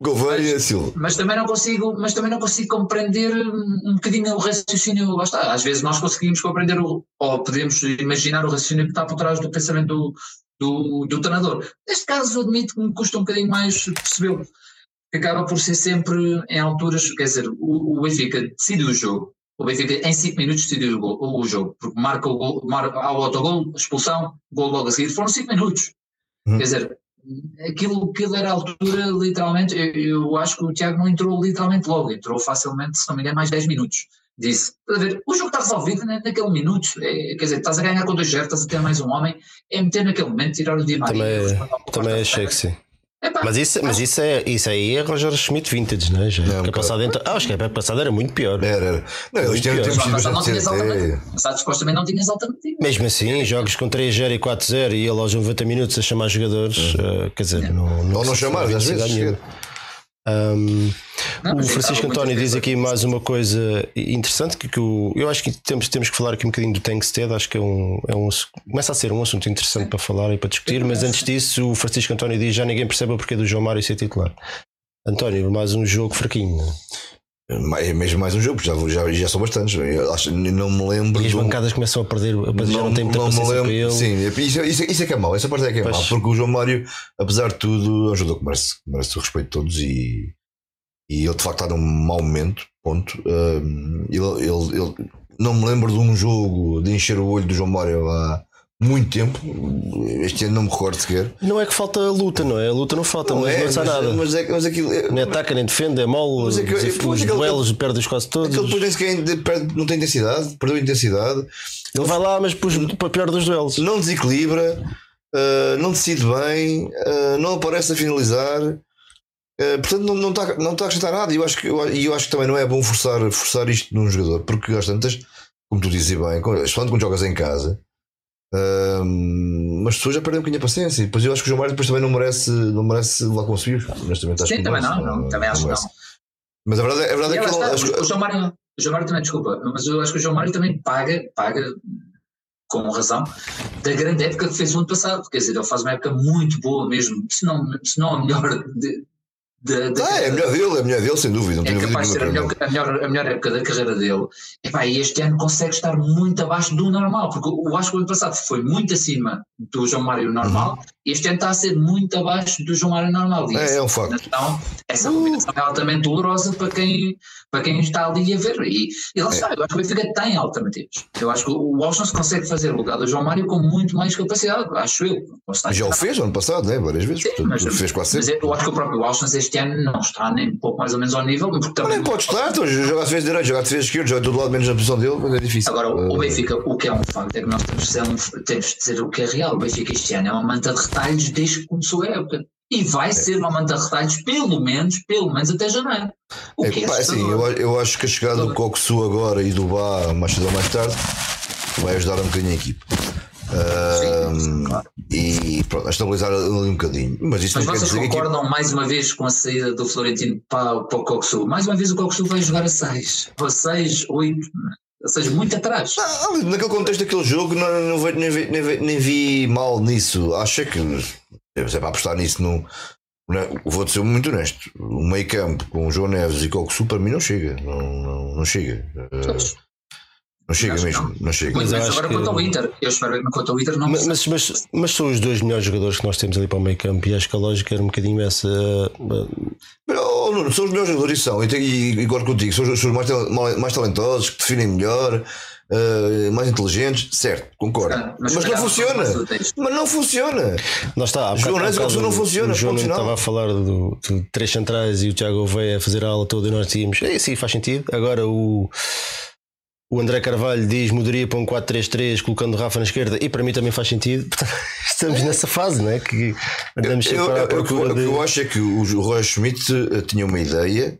Gouveia Silva. mas também não consigo, mas também não consigo compreender um, um bocadinho o raciocínio, lá está. Às vezes nós conseguimos compreender o, ou podemos imaginar o raciocínio que está por trás do pensamento do, do, do treinador. Neste caso, admito que me custa um bocadinho mais percebê-lo. Que Acaba por ser sempre em alturas, quer dizer, o, o Benfica decide o jogo. O Benfica em 5 minutos decidiu o, gol- o jogo, porque marca o gol, marca, há o autogol, expulsão, gol logo a seguir, foram 5 minutos. Uhum. Quer dizer, aquilo, era a altura, literalmente, eu, eu acho que o Tiago não entrou literalmente logo, entrou facilmente, se não me engano, mais 10 minutos. Disse, a ver, o jogo está resolvido na- naquele minuto, é, quer dizer, estás a ganhar com dois zero, estás a ter mais um homem, é meter naquele momento, tirar o Di Maria. Também, também achei que sim. Epá, Mas isso, mas isso, é, isso aí é Roger Schmidt Vintage, não é? Já, Não, época um passada, então, ah, acho que a época passada era muito pior. Era, era. Não, eles tinham sido Mas não tinhas é, alternativa. Supostamente não tinhas alternativa. Mesmo assim, jogos com 3-0 e 4-0 e ele aos 90 minutos a chamar jogadores, eh, quer dizer, não, não, Ou não chamares, às vezes. Não, o Francisco António diz aqui mais uma coisa interessante que, que o, eu acho que temos, temos que falar aqui um bocadinho do Tankstead, acho que é um, é um começa a ser um assunto interessante para falar e para discutir, mas antes disso o Francisco António diz já ninguém percebe o porquê do João Mário ser titular. António, mais um jogo fraquinho. não é? É mesmo mais um jogo, já, já, já são bastantes. Acho, não me lembro. E as bancadas começam a perder, mas já não tem muita não me lembro. ele. Sim, isso, isso, isso é que é mau. Essa parte é que é Pois. mau, porque o João Mário, apesar de tudo, é jogador que merece, merece o respeito de todos e, e ele de facto está num mau momento. Ponto. Um, ele, ele, ele- não me lembro de um jogo de encher o olho do João Mário há muito tempo. Este ano não me recordo sequer. Não é que falta a luta, não é? A luta não falta, mas não sai nada. mas, é, mas aquilo. é- Nem ataca, nem defende, é mole, Mas é que- os, pois, os aquele- duelos perde-os quase todos. Aquele depois nem sequer de- perde- não tem intensidade, perdeu intensidade, Ele vai lá, mas pus para pior dos duelos. não desequilibra, uh, não decide bem, uh, não aparece a finalizar. Uh, portanto, não, não, está, não está a acrescentar nada. E eu, acho que, eu, eu acho que também não é bom forçar, forçar isto num jogador, porque às tantas, como tu dizes bem, quando- quando jogas em casa, um, mas as pessoas já perdem um bocadinho a paciência. E depois eu acho que o João Mário depois também não merece, não merece com subios. Honestamente, acho Sim, que também merece, não, não, também acho que merece. não. Mas a verdade, é- a verdade é lá que está, acho o João Mário, o João Mário também, desculpa, mas eu acho que o João Mário também paga, paga com razão, da grande época que fez o ano passado. Quer dizer, ele faz uma época muito boa mesmo, se não, se não a melhor de, da Ah, é a melhor dele, é a melhor dele, sem dúvida. É capaz de ser a melhor, a, melhor, a melhor época da carreira dele. E este ano consegue estar muito abaixo do normal, porque eu acho que o ano passado foi muito acima do João Mário normal, e este ano está a ser muito abaixo do João Mário normal. E. É, é um facto. combinação- essa combinação é altamente dolorosa para quem, para quem está ali a ver. E, e É. lá está, eu acho que o Benfica tem alternativas. Eu acho que o Washington se consegue fazer o lugar do João Mário com muito mais capacidade, acho eu. Já o fez ano passado, né? várias vezes. Sim, Portanto, mas, fez quase mas sempre. eu acho que o próprio Washington este ano não está nem um pouco mais ou menos ao nível, porque Mas também nem pode estar, então, jogar defesa direito, jogar defesa esquerda, jogar de todo lado menos na posição dele, mas é difícil. Agora, o Eh, Benfica, o que é um facto é que nós temos de, ser temos de dizer o que é real. O Benfica este ano é uma manta de retalhos desde que começou a época. E vai ser uma manta de retalhos pelo menos, pelo menos até janeiro. O é, que é pá, assim, eu, eu acho que a chegada do Coxu agora e do Bá mais cedo ou mais tarde vai ajudar um bocadinho a equipe. Sim, sim, claro. e pronto, a estabilizar ali um bocadinho. Mas isso Mas vocês dizer que concordam mais uma vez com a saída do Florentino para, para o Coxu? Mais uma vez o Coxu vai jogar a 6, a 6, 8, ou seja, muito atrás. Ah, ali, naquele contexto daquele jogo, não, não nem, vi, nem, vi, nem vi mal nisso. Acho que é para apostar nisso, não, não é- vou ser muito honesto. O meio campo com o João Neves e Coxu para mim não chega. Não, não, não chega. Não chega Acho mesmo. Não, chega. Muito Mas agora que- quanto ao Inter. Eu espero que quanto ao Inter não Mas, mas, mas, mas são os dois melhores jogadores que nós temos ali para o meio campo e acho que a lógica era um bocadinho essa. Mas, oh, Nuno, são os melhores jogadores e são. E, e, e contigo, são os, são os mais, mais, talentosos, que definem melhor, eh, mais inteligentes. Certo, concordo. Ah, mas, mas não funciona. não o texto. Mas não funciona. Lá está, há João não funciona, O João estava a falar do, de três centrais e o Tiago Oveia a fazer a aula toda e nós dizíamos, é, sim, faz sentido. Agora o. O André Carvalho diz mudaria para um 4-3-3 colocando o Rafa na esquerda e para mim também faz sentido. Estamos nessa fase, não é? Que andamos Eu, eu, eu- o que eu- de. eu acho é que o Roy Schmidt eh, tinha uma ideia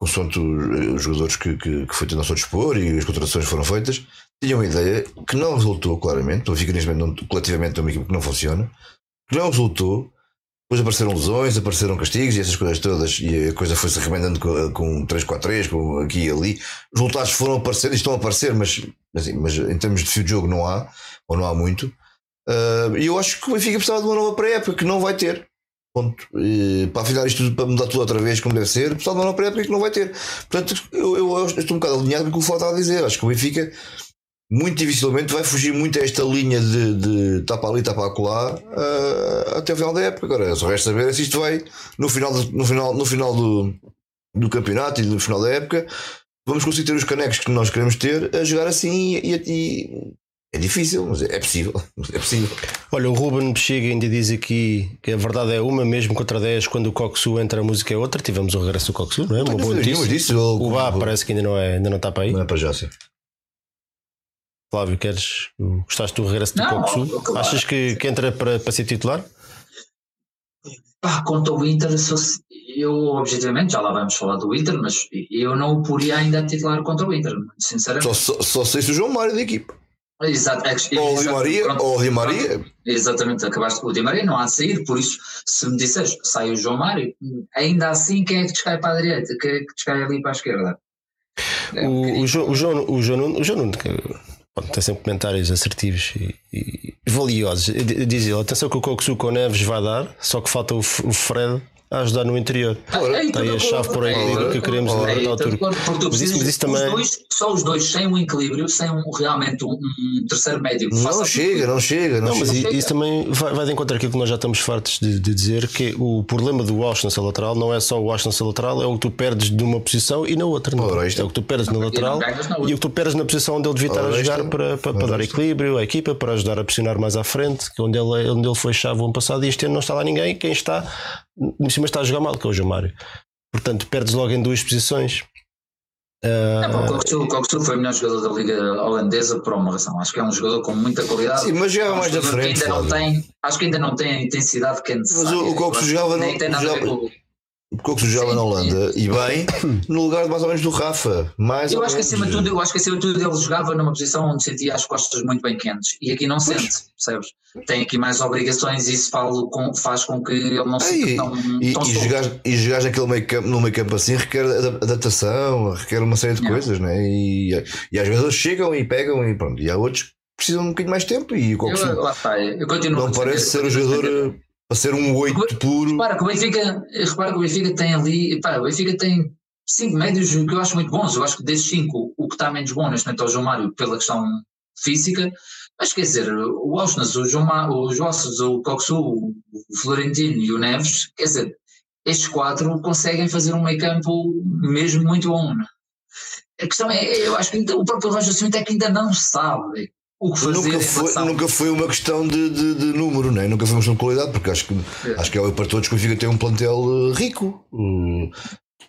consoante os, os jogadores que, que, que foi tendo ao seu dispor e as contratações foram feitas, tinha uma ideia que não resultou claramente. O Benfica, momento, não, coletivamente, é uma equipe que não funciona, que não resultou. Depois apareceram lesões, apareceram castigos e essas coisas todas, e a coisa foi-se arremendando com, com 3-4-3, com aqui e ali. Os resultados foram aparecendo estão a aparecer, mas, assim, mas em termos de fio de jogo não há, ou não há muito. Uh, e eu acho que o Benfica precisava de uma nova pré-época que não vai ter. Ponto. E, para afinar isto tudo, para mudar tudo outra vez, como deve ser, precisava de uma nova pré-época que não vai ter. Portanto, eu, eu, eu estou um bocado alinhado com o que o Flávio está a dizer. Acho que o Benfica muito dificilmente vai fugir muito a esta linha de, de tapa ali, tapa acolá uh, até o final da época. Agora, só resta saber se isto vai no final, do, no final, no final do, do campeonato e no final da época. Vamos conseguir ter os canecos que nós queremos ter a jogar assim e, e é difícil, mas é possível. É possível. Olha, o Ruben Bexiga ainda diz aqui que a verdade é uma, mesmo contra 10, quando o Coxu entra, a música é outra. Tivemos o regresso do Coxu, não é? Uma boa notícia. Disso, o Bá parece que ainda não, é, ainda não está para aí. Não é para já, sim. Flávio, queres? Gostaste do regresso do Coxu? Claro. Achas que, que entra para, para ser titular? Pá, quanto ao Inter, eu objetivamente, já lá vamos falar do Inter, mas eu não o poria ainda a titular contra o Inter, sinceramente. Só, só, só sei se o João Mário da equipa. Exato, é, ou o Di Maria, ou o Di Maria. Exatamente, acabaste o Di Maria, não há de sair, por isso, se me disseres sai o João Mário, ainda assim quem é que descai para a direita, quem é que descai ali para a esquerda? É, o, o, João, o, João, o João o João que, tem sempre comentários assertivos e, e valiosos. Diz ele: atenção que o com Neves vai dar, só que falta o, o Fred a ajudar no interior. Ora, Está aí a chave por equilíbrio que queremos ora, libertar o turco. Porque tu precisas, mas isso também... dois, só os dois sem um equilíbrio, sem um, realmente um, um terceiro médio que Não chega, não chega. Não, não mas chega. isso também vai, vai de encontro aquilo que nós já estamos fartos de, de dizer, que o problema do Washington ser lateral não é só o Washington ser lateral, é o que tu perdes de uma posição e na outra. Não. Ora, é o que tu perdes na lateral e, e o que tu perdes na posição onde ele devia estar a jogar para, para, para dar equilíbrio à equipa, para ajudar a pressionar mais à frente, que onde ele, onde ele foi chave o ano passado e este ano não está lá ninguém. Quem está, em cima está a jogar mal, que é o João Mário. Portanto, perdes logo em duas posições. Uh... É, o Coxu foi o melhor jogador da Liga Holandesa por uma razão. Acho que é um jogador com muita qualidade. Sim, mas jogava é mais da frente. Ainda não tem, acho que ainda não tem a intensidade que é necessária. Mas o, o Coxu jogava. Nem porque que jogava na Holanda e bem no lugar mais ou menos do Rafa. Mais eu acho que acima de tudo, eu acho que acima de tudo ele jogava numa posição onde sentia as costas muito bem quentes e aqui não pois. sente, percebes? Tem aqui mais obrigações e isso com, faz com que ele não se tão, e, tão e, jogar, e jogar naquele meio campo, no meio campo assim requer adaptação, requer uma série de coisas, né? E, e às vezes chegam e pegam e pronto. E há outros que precisam um bocadinho mais tempo e o eu, lá eu continuo não parece ser o jogador para ser um 8 puro. Repara que o Benfica, repara que o Benfica tem ali. Repara, o Benfica tem 5 médios que eu acho muito bons. Eu acho que desses 5, o que está menos bom neste momento é o João Mário pela questão física. Mas quer dizer, o Ausnes, o João o Josses, o Coxu, o Florentino e o Neves, quer dizer, estes quatro conseguem fazer um meio campo mesmo muito bom. Né? A questão é, eu acho que o próprio Roger Smith é que ainda não sabe o que fazer nunca foi, nunca foi uma questão de, de, de, número, né? nunca foi uma questão de qualidade, porque acho que, é. acho que é para todos que o Benfica tem um plantel eh, rico. Hum,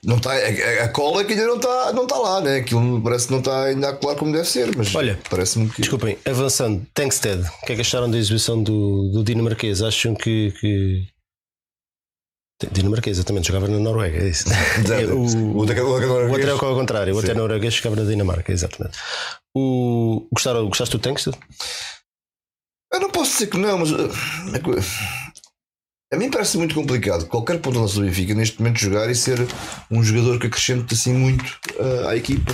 não está, a, a, cola que ainda não está, não está lá, né? aquilo parece que não está ainda a colar como deve ser. Mas Olha, parece-me que. Desculpem, avançando, Tankstead, o que é que acharam da exibição do, do dinamarquês? Acham que, que Dinamarquês, exatamente, jogava na Noruega, é isso. o, o, outro é ao contrário, o outro é norueguês, jogava na Dinamarca, exatamente. O, gostaram, gostaste do Tankstead? Eu não posso dizer que não, mas uh, a mim parece muito complicado qualquer ponto da sua Benfica neste momento jogar e ser um jogador que acrescente assim muito uh, à equipa.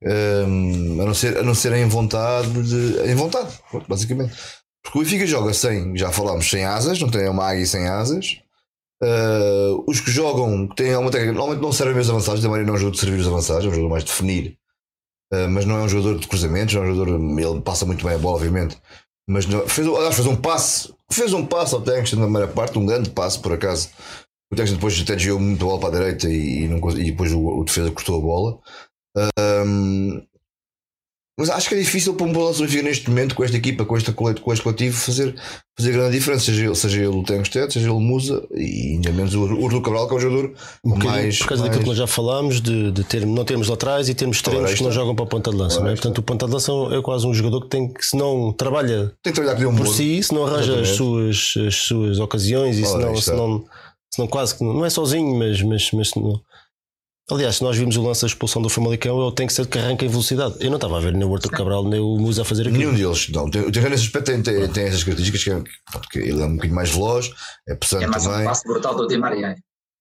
Um, a, não ser, a não ser em vontade, de, em vontade, basicamente. Porque o Benfica joga sem, já falámos, sem asas, não tem uma águia sem asas. Uh, os que jogam têm alguma técnica, normalmente não servem os avançados, maneira não é um jogador de servir os avançados, é um jogador mais de definir, uh, mas não é um jogador de cruzamentos, é um jogador, ele passa muito bem a bola, obviamente. Mas não, fez, aliás, fez um passe, fez um passe ao Tengsten na primeira parte, um grande passe por acaso. O Tengsten depois até desviou muito a bola para a direita e, e, não, e depois o, o defesa cortou a bola. Um, mas acho que é difícil para um balanço do Benfica neste momento, com esta equipa, com, esta, com este coletivo, fazer, fazer grande diferença. Seja ele, seja ele o Tengsted, seja ele o Musa e ainda menos o Urdu Cabral, que é um jogador um mais. Por causa mais... daquilo que nós já falámos, de, de ter, não termos laterais e termos treinos que não jogam para a ponta de lança. Não é? Portanto, o ponta de lança é quase um jogador que tem que, se não trabalha tem que trabalhar um por si, se não arranja as suas, as suas ocasiões e se não, se não, se não quase que não é sozinho, mas, mas, mas não, Aliás, se nós vimos o lance da expulsão do Famalicão, ele tem que ser que arranca em velocidade. Eu não estava a ver nem o Arthur Cabral nem o Musa a fazer aquilo. Nenhum deles, não. O Terreno nesse aspecto tem, tem, tem essas características que, é, porque ele é um bocadinho mais veloz, é possante É mais um também. passo brutal do Di Maria.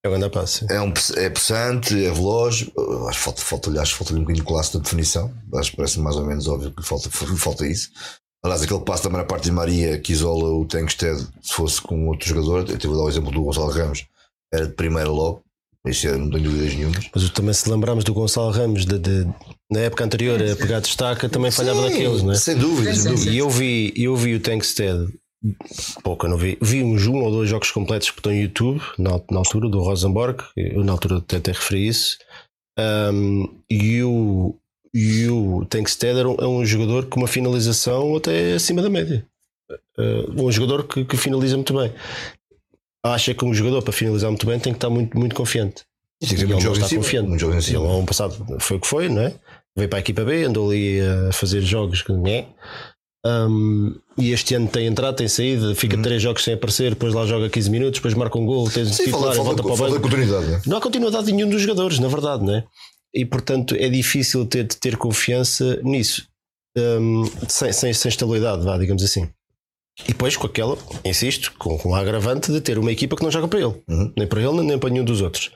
É o grande passe. É, um, é possante, é veloz. Uh, Acho que falta, falta, acho que falta-lhe um bocadinho de classe de definição. Acho que parece mais ou menos óbvio que falta, que falta isso. Aliás, aquele passo da primeira parte de Maria que isola o Tankstead se fosse com outro jogador. Eu tive a dar o exemplo do Gonçalo Ramos, era de primeira logo. Isso é, não tenho dúvidas nenhumas. Mas também se lembrarmos do Gonçalo Ramos de, de- na época anterior a pegar destaca, também falhava Sim, daqueles, não é? Sem dúvida, sem. E eu vi, eu vi o Tankstead, pouco eu não vi, vi uns um ou dois jogos completos que estão no YouTube, na, na altura, do Rosenborg, eu na altura até, até referi isso, Um, e o, e o Tankstead era um, é um jogador com uma finalização até acima da média. Uh, um jogador que, que finaliza muito bem. Acha que um jogador para finalizar muito bem tem que estar muito, muito confiante. Tem que ele não jogo está confiante. muito jogo em Ele ano passado foi o que foi, não é? Veio para a equipa B, andou ali a fazer jogos que não é. Um, e este ano tem entrado, tem saído, fica três jogos sem aparecer, depois lá joga 15 minutos, depois marca um gol, tem Uhum. Sim, titular, falta, volta falta, para o banco. continuidade, né? Não há continuidade de nenhum dos jogadores, na verdade, não é? E portanto é difícil ter, ter confiança nisso, um, sem, sem, sem estabilidade, vá, digamos assim. E depois com aquela, insisto, com, com a agravante de ter uma equipa que não joga para ele, Uhum. nem para ele, nem para nenhum dos outros.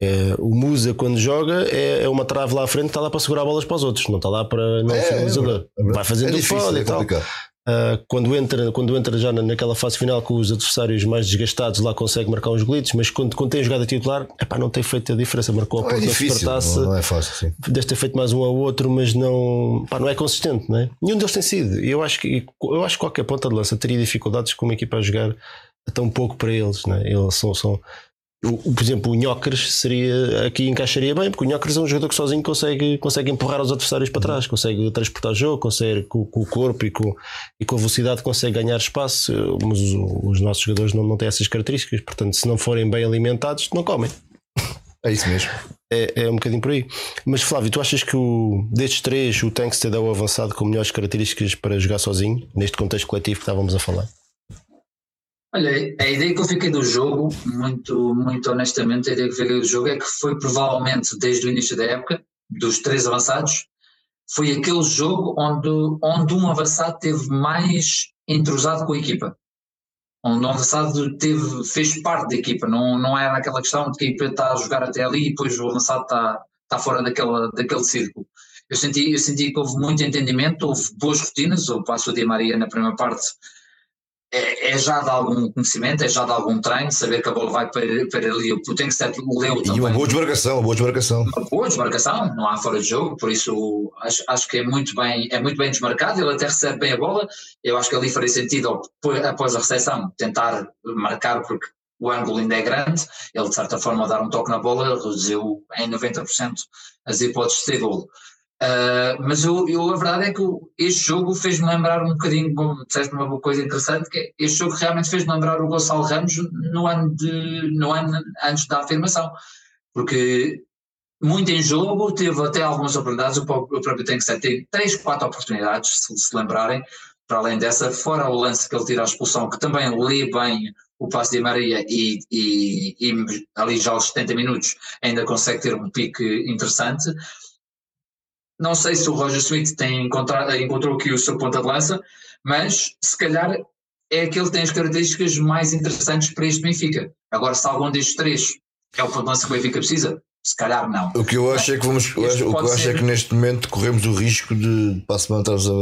É, o Musa, quando joga, é, é uma trave lá à frente que está lá para segurar bolas para os outros, não está lá para não É, é finalizador. verdade, é. Vai fazendo é o difícil, é e tal. complicado. Ah, quando, entra, quando entra já na- naquela fase final com os adversários mais desgastados, lá consegue marcar uns golitos, mas quando, quando tem jogado a titular, epá, não tem feito a diferença. Marcou a Não, é difícil, não, não é fácil, sim. deve ter feito mais um ao outro, mas não, pá, não é consistente, não é? Nenhum deles tem sido. Eu acho que, eu acho que qualquer ponta de lança teria dificuldades com uma equipa a jogar tão pouco para eles, não é? Eles são. são o, por exemplo, o Nhócares seria aqui encaixaria bem, porque o Nhócares é um jogador que sozinho consegue, consegue empurrar os adversários para trás, consegue transportar o jogo, consegue com, com o corpo e com, e com a velocidade consegue ganhar espaço, mas os, os nossos jogadores não, não têm essas características, portanto, se não forem bem alimentados, não comem. É isso mesmo. É, é um bocadinho por aí. Mas Flávio, tu achas que o, destes três o Tankstead é o avançado com melhores características para jogar sozinho, neste contexto coletivo que estávamos a falar? Olha, a ideia que eu fiquei do jogo, muito, muito honestamente, a ideia que fiquei do jogo é que foi provavelmente desde o início da época, dos três avançados, foi aquele jogo onde, onde um avançado teve mais entrosado com a equipa. Onde um avançado teve, fez parte da equipa, não, não era aquela questão de que a equipa está a jogar até ali e depois o avançado está, está fora daquela, daquele círculo. Eu senti, eu senti que houve muito entendimento, houve boas rotinas, o passo de Maria na primeira parte é, é já de algum conhecimento, é já de algum treino, saber que a bola vai para, para ali, o Potenkstead leu E também uma boa desmarcação, uma boa desmarcação. uma boa desmarcação, não há fora de jogo, por isso acho, acho que é muito, bem, é muito bem desmarcado, ele até recebe bem a bola, eu acho que ali faria sentido após a recepção tentar marcar porque o ângulo ainda é grande, ele de certa forma dar um toque na bola reduziu em 90% as hipóteses de golo. Uh, mas eu, eu- a verdade é que este jogo fez-me lembrar um bocadinho, bom, disseste uma boa coisa interessante, que é, este jogo realmente fez-me lembrar o Gonçalo Ramos no ano, de, no ano antes da afirmação, porque muito em jogo, teve até algumas oportunidades, o pró- o próprio Tankstead teve três, quatro oportunidades, se se lembrarem, para além dessa, fora o lance que ele tira a expulsão, que também lê bem o passe de Maria e, e, e ali já aos 70 minutos ainda consegue ter um pique interessante. Não sei se o Roger Smith tem encontrado, encontrou aqui o seu ponta de lança, mas se calhar é aquele que tem as características mais interessantes para este Benfica. Agora, se algum destes três é o ponta de lança que o Benfica precisa, se calhar não. O que eu acho é que vamos, eu acho- o que eu acho é ser- que neste momento corremos o risco de para a semana estarmos a,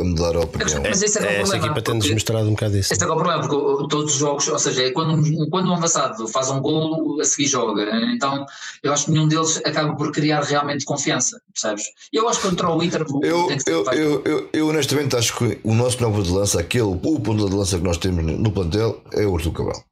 a mudar a opinião. Mas esse é, que é o essa problema. equipa tem-nos mostrado um bocado isso. Esse é que é o problema, porque o- todos os jogos, ou seja, é quando, um- quando um avançado faz um golo, a seguir joga. Então, eu acho que nenhum deles acaba por criar realmente confiança, percebes? Eu acho que contra o Inter, Eu, tem que ser eu, eu, eu, eu honestamente acho que o nosso novo de lança, aquele, o ponto de lança que nós temos no plantel é o Artur Cabral.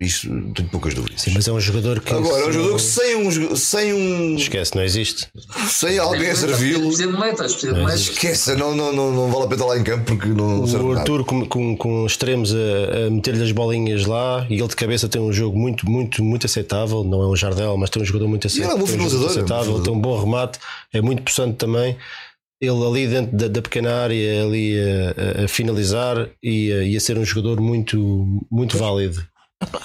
Isso tenho poucas dúvidas. Sim, mas é um jogador que. Agora, é um jogador que sem um, sem um Esquece, não existe. sem alguém a servi-lo, Precisa de moletas, precisa de moletas. esqueça, não, não, não, não vale a pena estar lá em campo porque não serve O. Arthur com, com, com extremos a, a meter-lhe as bolinhas lá e ele de cabeça tem um jogo muito, muito, muito aceitável. Não é um Jardel, mas tem um jogador muito ele é um bom aceitável. tem um jogo finalizador, é um bom aceitável, tem um bom remate, é muito possante também. Ele ali dentro da, da pequena área, ali a, a- a finalizar e a, e a ser um jogador muito, muito válido.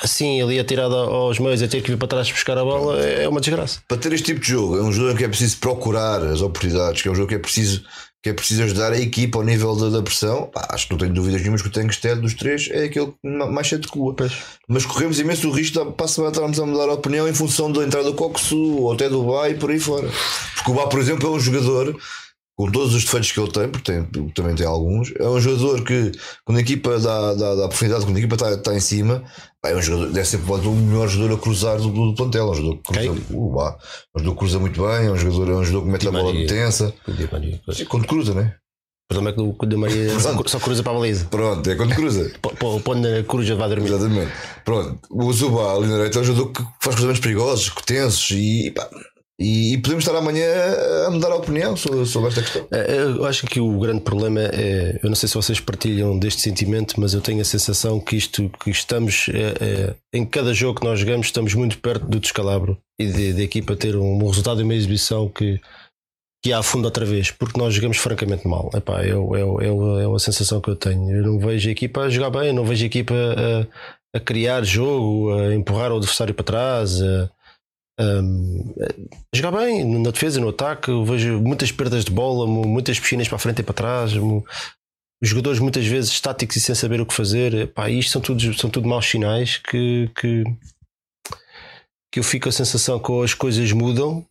Assim, ali atirado aos meios a ter que vir para trás buscar a bola é uma desgraça. Para ter este tipo de jogo, é um jogo em que é preciso procurar as oportunidades, que é um jogo que é preciso, que é preciso ajudar a equipa ao nível da, da pressão. Pá, acho que não tenho dúvidas nenhumas que o Tankstead dos três é aquele que ma- mais se adequa. Mas corremos imenso o risco de para a estarmos a mudar a opinião em função da entrada do Coxu ou até do Bay e por aí fora. Porque o Bá, por exemplo, é um jogador com todos os defeitos que ele tem, porque tem- também tem alguns, é um jogador que quando a equipa dá, dá, dá oportunidade, quando a equipa está, está em cima, é um jogador, deve ser pode, o melhor jogador a cruzar do, do plantel. É um jogador que cruza, é um jogador que cruza muito bem, é um jogador, é um jogador que mete Di a bola Maria. tensa. Di Maria. Sim, Quando cruza, né? O problema é que o Di Maria só, Pronto. só cruza para a baliza. Pronto, é quando cruza. Põe na coruja vai dormir. Exatamente. Pronto, o Zuba ali na direita é um jogador que faz cruzamentos perigosos, que tensos e, pá, e, e podemos estar amanhã a mudar a opinião sobre, sobre esta questão. É, Eu acho que o grande problema é, eu não sei se vocês partilham deste sentimento, mas eu tenho a sensação que isto que estamos é, é, em cada jogo que nós jogamos estamos muito perto do descalabro e de- da equipa ter um, um resultado e uma exibição que que a afunda outra vez, porque nós jogamos francamente mal. Epá, é, é, é a sensação que eu tenho. Eu não vejo a equipa a jogar bem, não vejo a equipa a, a criar jogo, a empurrar o adversário para trás, a, um, jogar bem na defesa, no ataque. Vejo muitas perdas de bola, mu- muitas piscinas para a frente e para trás. Os jogadores muitas vezes estáticos e sem saber o que fazer. Epá, isto são tudo, são tudo maus sinais que, que, que eu fico a sensação que ou as coisas mudam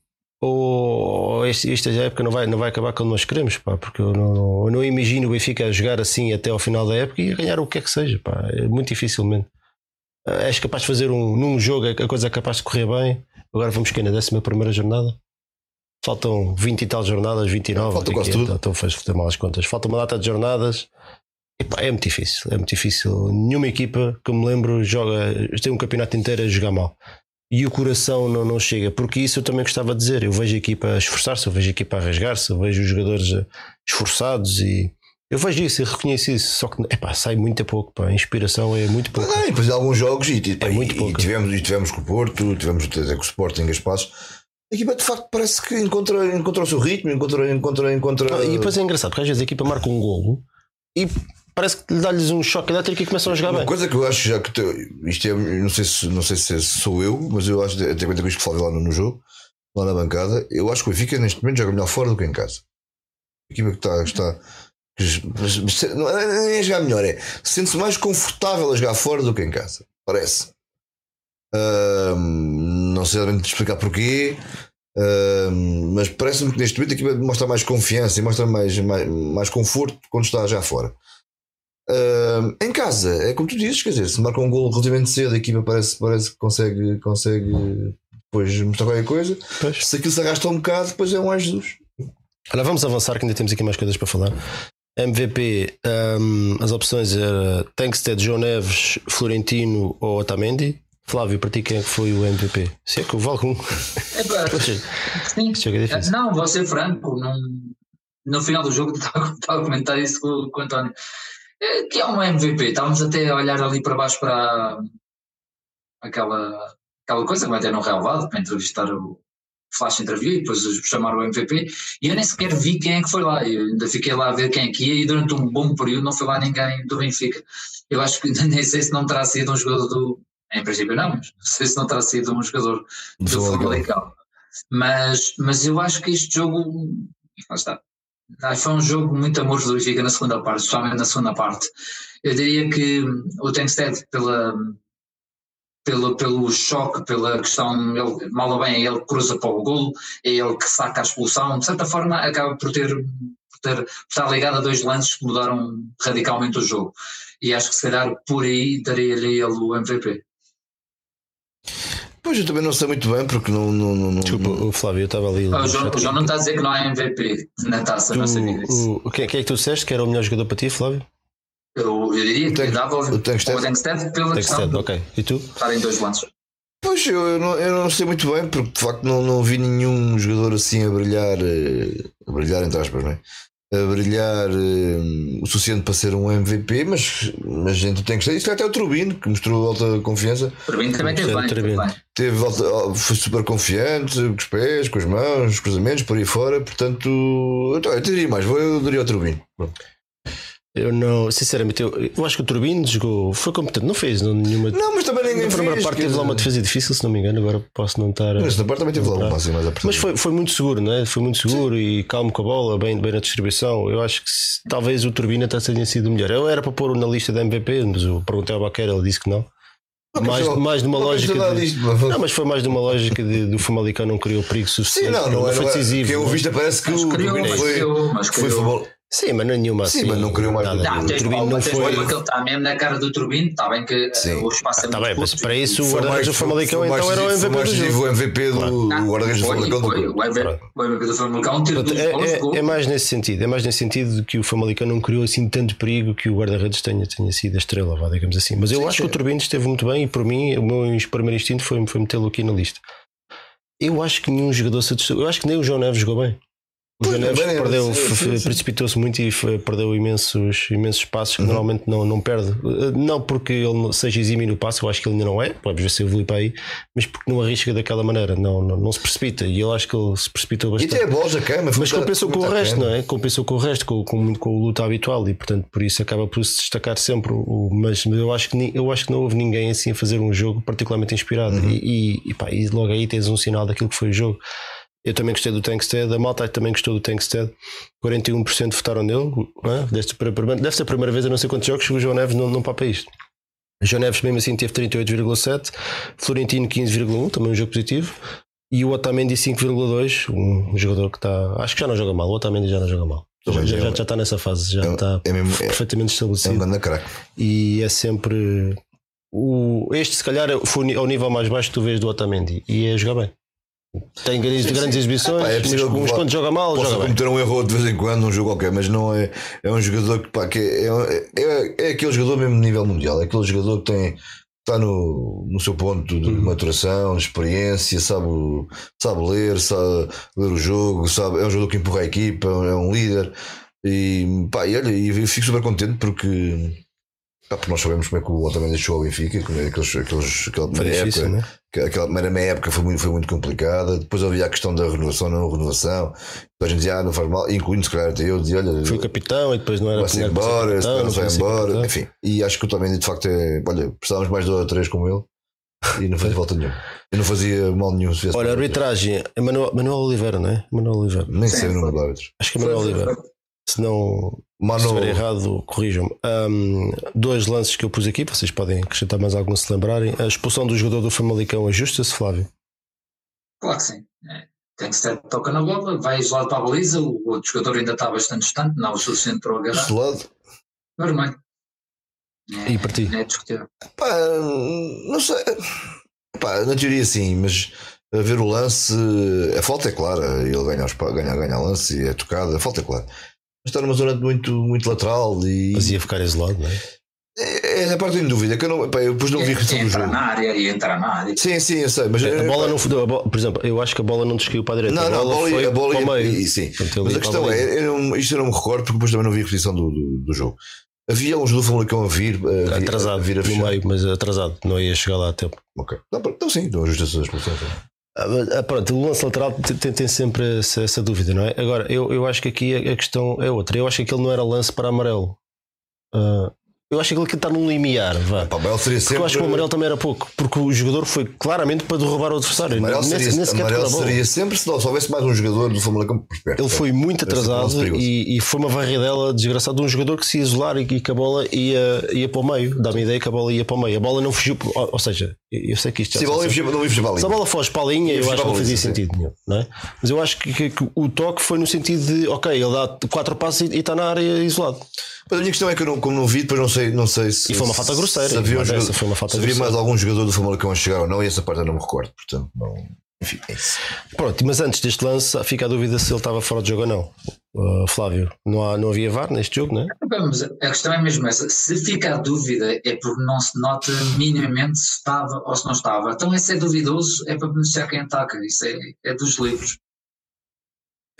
ou esta época não vai, não vai acabar como nós queremos, pá, porque eu não, eu não imagino o Benfica a jogar assim até ao final da época e ganhar o que é que seja, pá, muito dificilmente. Eh, És capaz de fazer um, num jogo a coisa é capaz de correr bem. Agora vamos que na 11 jornada. Faltam 20 e tal jornadas, 29. Falta quase tudo. Então faz fazer mal as contas. Falta uma data de jornadas. E é muito difícil. É muito difícil. Nenhuma equipa que me lembro joga, tem um campeonato inteiro a jogar mal. E o coração não, não chega, porque isso eu também gostava de dizer. Eu vejo a equipa a esforçar-se, eu vejo a equipa a rasgar-se, eu vejo os jogadores esforçados e eu vejo isso e reconheço isso. Só que epá, sai muito a pouco, pá. a inspiração é muito pouco. Ah, e depois de alguns jogos e, e, É muito e- pouco. e tivemos, e tivemos com o Porto, tivemos até com o Sporting as passos. A equipa de facto parece que encontra, encontra o seu ritmo, encontra, encontra, encontra. Ah, E depois é engraçado, porque às vezes a equipa marca um golo e parece que lhe dá-lhes um choque elétrico e começam a jogar Uma bem. coisa que eu acho já que isto é, não sei se não sei se sou eu, mas eu acho até quando isto que falei lá no, no jogo, lá na bancada, eu acho que o Benfica neste momento joga melhor fora do que em casa. A equipa que está, está não é nem é jogar melhor, é sente-se mais confortável a jogar fora do que em casa, parece. Não sei realmente explicar porquê, mas parece-me que neste momento a equipa mostra mais confiança e mostra mais, mais, mais conforto quando está já fora. Em casa, é como tu dizes, quer dizer, se marca um gol relativamente cedo, a equipa parece, parece que consegue, consegue depois mostrar qualquer coisa. Pois. Se aquilo se arrasta um bocado, depois é um Jesus. Olha, vamos avançar que ainda temos aqui mais coisas para falar. MVP, hum, as opções era Tankstead, João Neves, Florentino ou Otamendi. Flávio, para ti quem é que foi o MVP? Se é que houve algum. Sim. É difícil. Não, vou ser franco. Não, no final do jogo estava a comentar isso com, com o António. É, Que é um MVP. Estávamos até a olhar ali para baixo para aquela, aquela coisa que vai ter no relevado para entrevistar o flash interview e depois chamar o MVP e eu nem sequer vi quem é que foi lá. Eu ainda fiquei lá a ver quem é que ia e durante um bom período não foi lá ninguém do Benfica. Eu acho que nem sei se não terá sido um jogador do. Em princípio não, mas não sei se não terá sido um jogador do Famalicão. Mas, mas eu acho que este jogo. Lá está. Foi um jogo muito amor do Benfica na segunda parte, especialmente na segunda parte. Eu diria que o Tenkstead, pela, pelo, pelo choque, pela questão, ele, mal ou bem, é ele que cruza para o golo, é ele que saca a expulsão, de certa forma acaba por ter, por ter por estar ligado a dois lances que mudaram radicalmente o jogo. E acho que se calhar por aí daria-lhe ele o MVP. Pois eu também não sei muito bem, porque não. não, não, não Desculpa, o Flávio, eu estava ali. Ah, o, João, o João não está a dizer que não há MVP na taça, não sabia disso. O, o, quem, quem é que tu disseste que era o melhor jogador para ti, Flávio? Eu, eu diria que dava ao o Tankstead. pela questão de ok. E tu? estar em dois lances. Pois eu, eu não, eu não sei muito bem, porque de facto não, não vi nenhum jogador assim a brilhar, eh, a brilhar entre aspas, não é? A brilhar eh, o suficiente para ser um MVP, mas, mas a gente tem que ser. Isto é até o Turbino, que mostrou alta confiança, mim também teve bem, teve bem. teve alta, foi super confiante, com os pés, com as mãos, os cruzamentos, por aí fora. Portanto, então, eu diria mais, vou, eu diria ao Turbino. Pronto. Eu não, sinceramente, eu, eu acho que o Turbino jogou, foi competente, não fez não, nenhuma. Não, mas também ninguém na primeira fez, parte teve lá uma defesa difícil, se não me engano, agora posso não estar. a- Nesta parte também teve lá um passo mais apertado. Mas foi, foi muito seguro, não é? Foi muito seguro e calmo com a bola, bem, bem na distribuição. Eu acho que se- talvez o Turbina até tenha sido o melhor. Eu era para pôr na lista da MVP, mas eu perguntei ao Baqueira, ele disse que não. mais, mais de uma não lógica. De, disto, mas- não, mas foi mais de uma lógica de, do Famalicão não criou perigo Sim, suficiente. não, não, é, foi não é. decisivo. Quem não é? ouviste parece que Mas o mas foi, criou, mas foi criou. futebol. Sim, mas não é nenhuma Sim, assim. mas não criou mais nada. Não, o tens Turbino não foi. bola que ele está mesmo na cara do Turbino, está bem que eh, Sim. o espaço é Está muito bem, mas curto. para isso o guarda-redes do Famalicão então era o MVP do jogo. o MVP do guarda-redes do Famalicão o MVP do Famalicão É, é, é mais nesse sentido, é mais nesse sentido de que o Famalicão não criou assim tanto perigo que o guarda-redes tenha, tenha sido a estrela, vá, digamos assim. Mas eu Sim, acho que o Turbino esteve muito bem e por mim o meu primeiro instinto foi, foi metê-lo aqui na lista. Eu acho que nenhum jogador se. Eu acho que nem o João Neves jogou bem. O Neves bem, perdeu, precipitou-se muito e perdeu imensos, imensos passos Uhum. que normalmente não, não perde. Uh, Não porque ele seja exímio no passo, eu acho que ele ainda não é, pode ver se evolui para aí, mas porque não arrisca daquela maneira, não, não, não se precipita. E eu acho que ele se precipitou E bastante. até a bola já queima. Mas compensou com o resto, não é? Compensou com o resto, com, com, com o luta habitual e portanto por isso acaba por se destacar sempre. O, mas eu acho, que, eu acho que não houve ninguém assim a fazer um jogo particularmente inspirado Uhum. e, e, e, pá, e logo aí tens um sinal daquilo que foi o jogo. Eu também gostei do Tankstead, a malta também gostou do Tankstead. 41% votaram nele. É? deve, ser, a primeira- deve ser a primeira vez, a não sei quantos jogos, que o João Neves não, não papa isto. O João Neves, mesmo assim, teve 38,7, Florentino 15,1, também um jogo positivo. E o Otamendi 5,2, um jogador que está. Acho que já não joga mal. O Otamendi já não joga mal. Já, já, já é- está nessa fase, já é- está é mesmo- é- perfeitamente É um estabelecido. grande craque. E é sempre. O, este, se calhar, foi o ni- ao nível mais baixo que tu vês do Otamendi. E é jogar bem. Tem grandes, Sim, grandes sim. exibições, é mas que uns vá- quando joga mal, Posso joga bem. cometer um erro de vez em quando num jogo qualquer, mas não é, é um jogador que, pá, que é, é, é aquele jogador mesmo de nível mundial, é aquele jogador que tem está no, no seu ponto de Uhum. maturação, de experiência, sabe, sabe ler, sabe ler o jogo, sabe, é um jogador que empurra a equipa, é um líder. E pá, e olha, e eu fico super contente porque, pá, porque nós sabemos como é que o Otamendi deixou ao Benfica, como é aqueles, aqueles, aquela Foi primeira difícil, época, né? que aquela primeira meia época foi muito, foi muito complicada. Depois havia a questão da renovação, não renovação. Depois a gente dizia, ah, não faz mal, incluindo se calhar até eu, dizia, olha, Foi capitão e depois não era vai-se embora, capitão, se não não vai embora, capitão. enfim. E acho que o Otamendi de facto é, olha, precisávamos mais de dois ou três como ele e não fazia falta nenhum. E não fazia mal nenhum. se viesse Olha, arbitragem, Manuel, Manuel Oliveira, não é? Manuel Oliveira. Nem sei o nome foi. do árbitro. Acho que é Manuel Oliveira. Se não se Mano, estiver errado, corrijam-me. Ahm, dois lances que eu pus aqui, vocês podem acrescentar mais algum se lembrarem. A expulsão do jogador do Famalicão ajusta-se, Flávio. Claro que sim. É. Tem que ser toca na bola, vai isolado para a baliza, o outro jogador ainda está bastante distante, não é o suficiente para o agarrar. desse lado, Vermelho. É, E para ti? É discutível. pá, não sei. Pá, na teoria sim, mas a ver o lance, a falta é clara. Ele ganha, ganha, ganha o lance e é tocada, a falta é clara. Mas está numa zona muito, muito lateral e. Fazia ficar isolado, não é? É, é a parte em dúvida, que eu, não, pá, eu depois não vi a repetição do Entrar jogo. na área e entrar na área. Sim, sim, eu sei, mas A bola não bola- por exemplo, eu acho que a bola não descaiu para a direita. Não, não, a bola, foi a bola para o ia- meio. e- sim. Mas ia a para questão é, eu não- isto eu não me recordo porque depois também não vi a repetição do, do, do jogo. Havia jogador do Famalicão a vir, a vir atrasado, a vir a no fechar. meio, mas atrasado, não ia chegar lá a tempo. Ok. Então sim, então ajusta-se a expulsão. sim. Ah, ah, Pronto, o lance lateral tem, tem- sempre essa, essa dúvida, não é? Agora, eu, eu acho que aqui a, questão é outra. Eu acho que aquele não era lance para amarelo. Ah, eu acho que ele que está num limiar, vá. Amarelo seria Porque sempre. eu acho que o amarelo também era pouco, porque o jogador foi claramente para derrubar o adversário. amarelo nem, seria, sequer amarelo seria sempre se não se houvesse mais um jogador do Famalicão por perto. Ele foi muito lance atrasado e, e foi uma varridela desgraçada de um jogador que se ia isolar e, e que a bola ia, ia para o meio. Dá-me a ideia que a bola ia para o meio. A bola não fugiu, ou, ou seja, eu sei que isto Se a bola ser- não Se a bola foge para a linha, eu acho que não fazia sentido nenhum, não é? Mas eu acho que, que- que o toque foi no sentido de, ok, ele dá quatro passos e, e está na área isolado. Mas a minha questão é que eu não, como não vi, depois não sei, não sei se. E foi uma falta grosseira, Se havia, um mas jogador- essa foi uma falta se havia grosseira. mais algum jogador do Famalicão a chegar ou não, e essa parte eu não me recordo. Portanto, não. Enfim, é isso. Pronto, mas antes deste lance, fica a dúvida se ele estava fora de jogo ou não. Uh, Flávio, não, há, não havia VAR neste jogo, não é? Vamos, a questão é mesmo essa. Se fica a dúvida é porque não se nota minimamente se estava ou se não estava. Então, esse é duvidoso, é para beneficiar quem ataca. Isso é, é dos livros.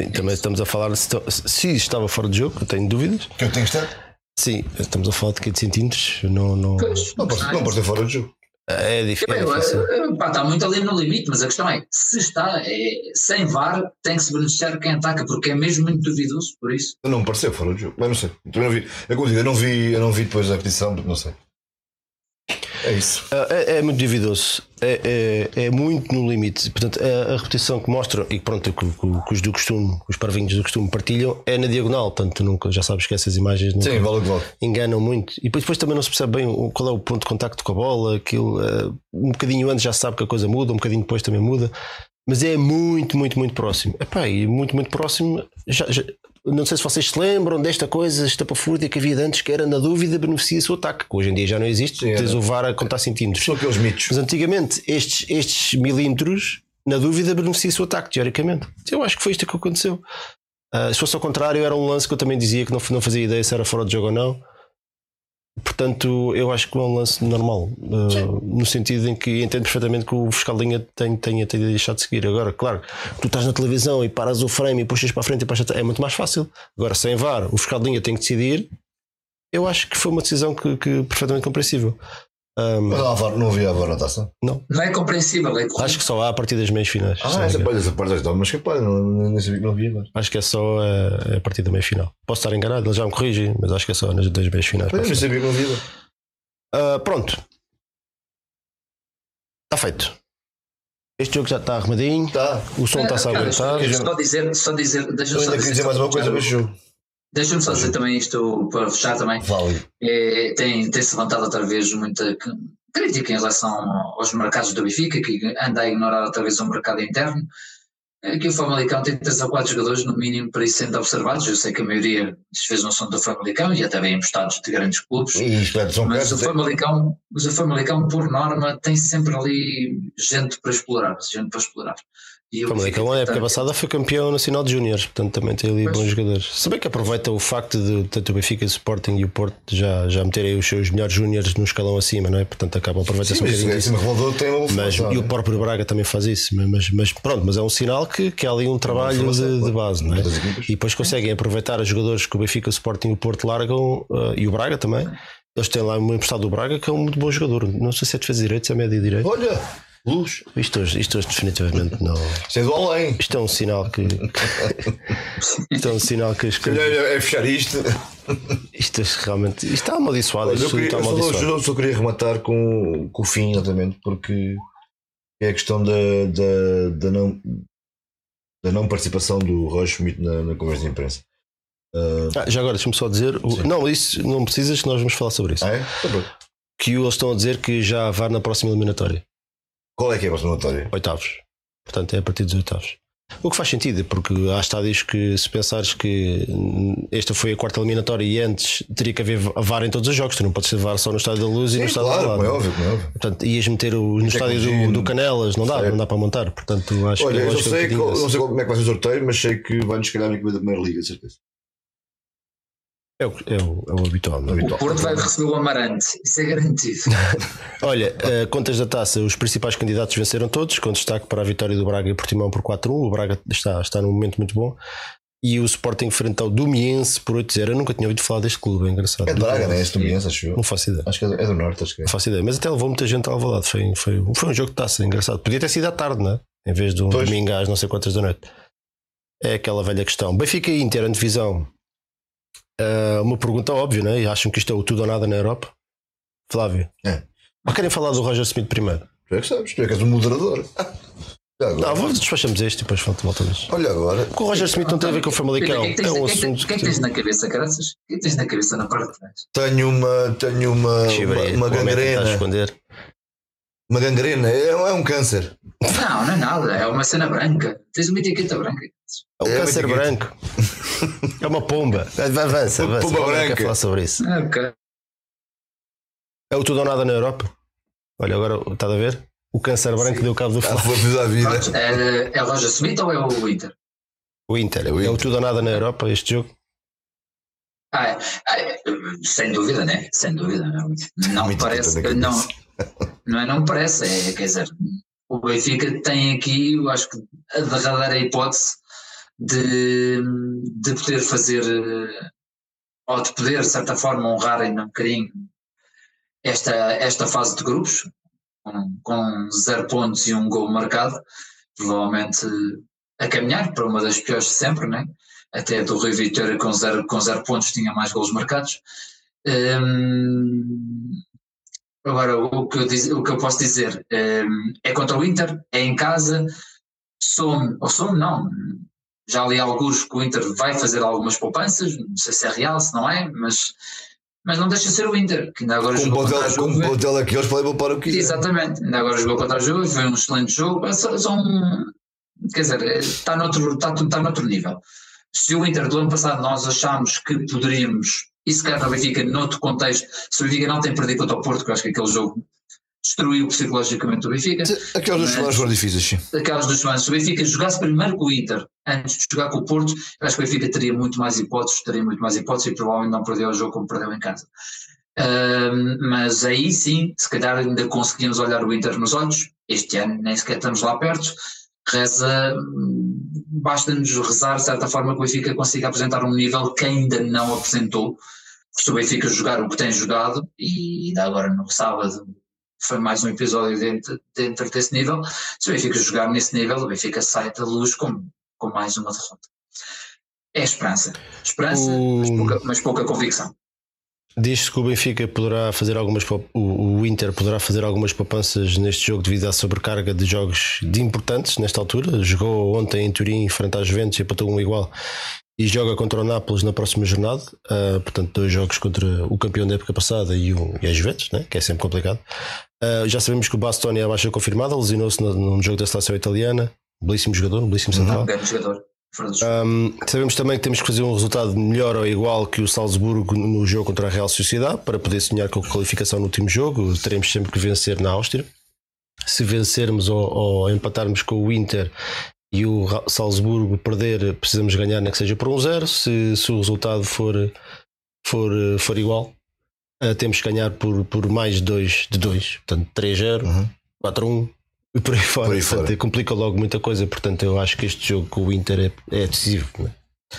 Sim, também estamos a falar se, se estava fora de jogo, eu tenho dúvidas. Que eu tenho estar? Sim, estamos a falar de 15 centímetros. Não, não... Pois, Não pode, não pode ter fora de jogo. É difícil. É Eu, está muito ali no limite, mas a questão é, se está é, sem VAR, tem que se beneficiar quem ataca, porque é mesmo muito duvidoso, por isso. Não me pareceu fora do jogo. Mas não sei. Também não vi. Como eu digo, eu não vi, eu não vi depois a repetição, porque não sei. É isso. É, é muito duvidoso, é, é, é muito no limite. Portanto, a, a repetição que mostra, e pronto, que, que- que os do costume, os parvinhos do costume partilham, é na diagonal. Portanto, nunca, já sabes que essas imagens nunca Sim, vale vale. enganam muito. E depois, depois também não se percebe bem qual é o ponto de contacto com a bola. Aquilo, eh, um bocadinho antes já se sabe que a coisa muda, um bocadinho depois também muda. Mas é muito, muito, muito próximo. Epá, e muito, muito próximo. Já, já- não sei se vocês se lembram desta coisa estapafúrdia que havia de antes, que era na dúvida beneficia-se o ataque, que hoje em dia já não existe. Sim, Tens o VAR a contar centímetros. São aqueles mitos. Mas antigamente, estes, estes milímetros, na dúvida, beneficia-se o ataque, teoricamente. Eu acho que foi isto que aconteceu. Ah, se fosse ao contrário, era um lance que eu também dizia que não, não fazia ideia se era fora de jogo ou não. Portanto, eu acho que é um lance normal, ah, no sentido em que entendo perfeitamente que o fiscal tem, tenha, tenha deixado de seguir. Agora, claro, tu estás na televisão e paras o frame e puxas para a frente e para a é muito mais fácil. Agora, sem VAR, o fiscal de linha tem que decidir. Eu acho que foi uma decisão que, que perfeitamente compreensível. Ah, Mas não, não havia a taça. Não é compreensível, é Acho que só há a partir das meias finais. não Ah, essa parte, essa parte estava mas capaz, não, não, nem sabia que não havia. Acho que é só eh, a partir da meia final. Posso estar enganado, ele já me corrige, mas acho que é só nas das meias finais. Mas eu a frente. sabia que não havia. Ah, pronto. Está feito. Este jogo já está arrumadinho. Tá. O som está-se a Cara, aguentar. deixa- Só dizer, só dizer, Eu deixa-me só queria dizer mais uma coisa para jogo. Deixa-me só dizer também isto para fechar também. Vale. É, tem, tem-se levantado outra vez muita crítica em relação aos mercados do Benfica, que anda a ignorar outra vez o mercado interno. Aqui o Famalicão tem três ou quatro jogadores, no mínimo, para isso serem observados. Eu sei que a maioria das vezes não são do Famalicão e até bem emprestados de grandes clubes. Espero são Mas o, é? Famalicão, mas o Famalicão, por norma, tem sempre ali gente para explorar. Gente para explorar. E O o Famalicão, Benfica na época passada, foi campeão nacional de Júniores, portanto também tem ali Pois. bons jogadores. Se bem que aproveita o facto de tanto o Benfica, o Sporting e o Porto já, já meterem os seus melhores Júniores no escalão acima, não é? Portanto acabam a aproveitar Sim, um mas bocadinho tem uma Mas, e o próprio Braga também faz isso, mas, mas pronto, mas é um sinal que, que há ali um trabalho de, de base, não é? E depois conseguem aproveitar os jogadores que o Benfica, o Sporting e o Porto largam eh, e o Braga também. Eles têm lá um emprestado do Braga que é um muito bom jogador. Não sei se é defesa direito, se é médio direito. Olha, luz. Isto hoje, isto hoje definitivamente não. Isto é do além. Isto é um sinal que. isto é um sinal que as coisas. É é fechar isto. Isto é realmente. Isto está amaldiçoado. Olha, eu, queria, está eu, só, amaldiçoado. eu só queria rematar com, com o fim, exatamente, porque é a questão da, da, da, não, da não participação do Rocha Schmidt na, na conversa de imprensa. Ah, Ah, já agora, deixa-me só dizer. o-. Não, isso não precisas que nós vamos falar sobre isso. ah, é? Tá bom. Que eles estão a dizer que já há VAR na próxima eliminatória. Qual é que é a próxima notória? Oitavos. Portanto, é a partir dos oitavos. O que faz sentido, porque há estádios que, se pensares que esta foi a quarta eliminatória e antes teria que haver VAR em todos os jogos, tu não podes ter VAR só no estádio da luz e no Sim, estádio claro, da como é lado. óbvio, é óbvio. Portanto, ias meter o, no estádio do, do Canelas, não dá, certo. não dá para montar. Portanto, acho Olha, que eu que é sei, qual- desse. não sei como é que vai ser o sorteio, mas sei que vai-nos calhar a equipa da Primeira Liga, de certeza. É o, é o, é o habitual. não é? Habitual. O Porto vai receber o Amarante, isso é garantido. Olha, eh, contas da taça, os principais candidatos venceram todos, com destaque para a vitória do Braga e Portimão por 4-1. O Braga está, está num momento muito bom. E o Sporting enfrentou o Domiense por 8-0. Eu nunca tinha ouvido falar deste clube, é engraçado. É de Braga, não é? Este domingo, acho eu. Não faço ideia. Acho que é do Norte, acho que é. Não faço ideia. Mas até levou muita gente ao lado. Foi, foi, foi um jogo de taça, engraçado. Podia ter sido à tarde, não é? Em vez de um Pois. domingo às não sei quantas da noite. É aquela velha questão. Benfica e Inter, antevisão. Ah, uma pergunta óbvia, não é? E acham que isto é o tudo ou nada na Europa? Flávio. É. Ou querem falar do Roger Smith primeiro? Tu é que sabes, tu é que és um moderador. Não, vamos despachamos este e depois voltamos. Olha agora. O Roger Smith não tem a ver com o Famalicão. O que é que tens- um o que é assunto O que é que tens na cabeça, caraças? O que é que tens na cabeça na parte de trás? Tenho uma, tenho uma, uma, o a gangrena. esconder. Uma gangrena, é, um- é um câncer. Não, não é nada, é uma cena branca. Tens uma etiqueta branca. É um É, câncer branco. É uma pomba. Avança, avança. Pomba Alguém branca. quer falar sobre isso. Ah, ok. É o tudo ou nada na Europa? Olha, agora estás a ver? O câncer branco deu cabo do Ah, Flávio. a vida. Pronto, É, é o Roger Smith ou é o Inter? O Inter. É É o tudo ou nada na Europa, este jogo? Ah, é, ah, é, sem dúvida, né? Sem dúvida. Não, não Muito parece. Não. Não é? Não parece. É, quer dizer, o Benfica tem aqui, eu acho que, a derradeira hipótese de, de poder fazer, ou de poder, de certa forma, honrar ainda um bocadinho esta, esta fase de grupos. com, com zero pontos e um gol marcado, provavelmente a caminhar para uma das piores de sempre, né? até do Rui Vitória com zero, com zero pontos tinha mais gols marcados. Hum, agora, o que, eu diz, o que eu posso dizer hum, é contra o Inter, é em casa, some, ou some não, já li alguns que o Inter vai fazer algumas poupanças, não sei se é real, se não é, mas, mas não deixa de ser o Inter, que ainda agora jogou contra a Juve. o Botel aqui, eles podem poupar o que. Exatamente, ainda agora jogou contra a Juve, foi um excelente jogo, é um, quer dizer, está noutro, está, está noutro nível. Se o Inter do ano passado nós achámos que poderíamos, e se calhar no Benfica, noutro contexto, se o Benfica não tem perdido contra o Porto, que eu acho que aquele jogo destruiu psicologicamente o Benfica, Aquelas duas semanas foram difíceis, sim. aquelas duas semanas, se o Benfica jogasse primeiro com o Inter, antes de jogar com o Porto, eu acho que o Benfica teria muito mais hipóteses, teria muito mais hipóteses e provavelmente não perdeu o jogo como perdeu em casa. Mas aí sim, se calhar ainda conseguimos olhar o Inter nos olhos, este ano nem sequer estamos lá perto, reza, hum, basta-nos rezar de certa forma que o Benfica consiga apresentar um nível que ainda não apresentou, se o Benfica jogar o que tem jogado, e ainda agora no sábado foi mais um episódio dentro, dentro desse nível, se o Benfica jogar nesse nível, o Benfica sai da luz com, com mais uma derrota. É esperança. Esperança, O- mas, pouca, mas pouca convicção. Diz-se que o Benfica poderá fazer algumas o, Inter poderá fazer algumas poupanças neste jogo devido à sobrecarga de jogos de importantes nesta altura. Jogou ontem em Turim frente às Juventus e empatou um igual e joga contra o Nápoles na próxima jornada. Ah, portanto, dois jogos contra o campeão da época passada e, o, e Juventus, né? que é sempre complicado. Ah, já sabemos que o Bastoni é a baixa confirmada, lesionou-se no- num jogo da seleção italiana. Belíssimo jogador, um belíssimo central. Um grande jogador. Um, sabemos também que temos que fazer um resultado melhor ou igual que o Salzburgo no jogo contra a Real Sociedade para poder sonhar com a qualificação no último jogo. Teremos sempre que vencer na Áustria. Se vencermos ou, ou empatarmos com o Inter e o Salzburgo perder, precisamos ganhar, nem que seja por um zero. Se, se o resultado for, for, for igual, uh, temos que ganhar por, por mais dois de 2. Portanto, 3-0, Uhum. 4-1 e por aí fora. Por aí Portanto, fora. complica logo muita coisa. Portanto, eu acho que este jogo com o Inter é, é decisivo. né?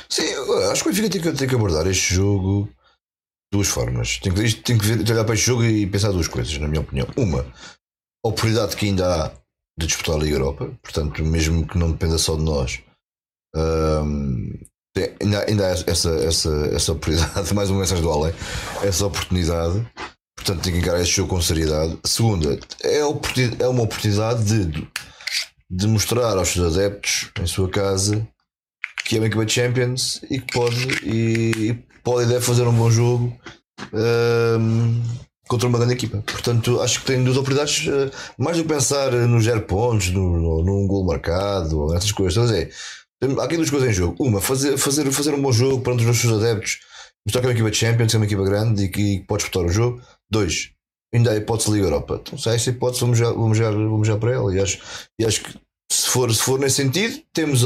Sim, eu acho que o Benfica tem que, tem que abordar este jogo de duas formas. Tem que, tem que ver- tem que olhar para este jogo e pensar duas coisas, na minha opinião. Uma, a oportunidade que ainda há de disputar a Liga Europa, portanto, mesmo que não dependa só de nós, hum, tem- ainda, ainda há essa, essa, essa oportunidade, mais uma mensagem do Ale, essa oportunidade. Portanto, tem que encarar este jogo com seriedade. Segunda, é, é uma oportunidade de, de mostrar aos seus adeptos em sua casa que é uma equipa de Champions e que pode e, e pode e deve fazer um bom jogo hum, contra uma grande equipa. Portanto, acho que tem duas oportunidades, eh, mais do que pensar nos zero pontos, no, no, num gol marcado, ou nessas coisas. Então, é, há aqui duas coisas em jogo. Uma, fazer, fazer, fazer um bom jogo perante os seus adeptos, mostrar que é uma equipa de Champions, que é uma equipa grande e que, que pode disputar o jogo. Dois, ainda há hipótese de Liga Europa. Então, se há essa hipótese, vamos já, vamos já, vamos já para ela. E acho, e acho que se for, se for nesse sentido, temos,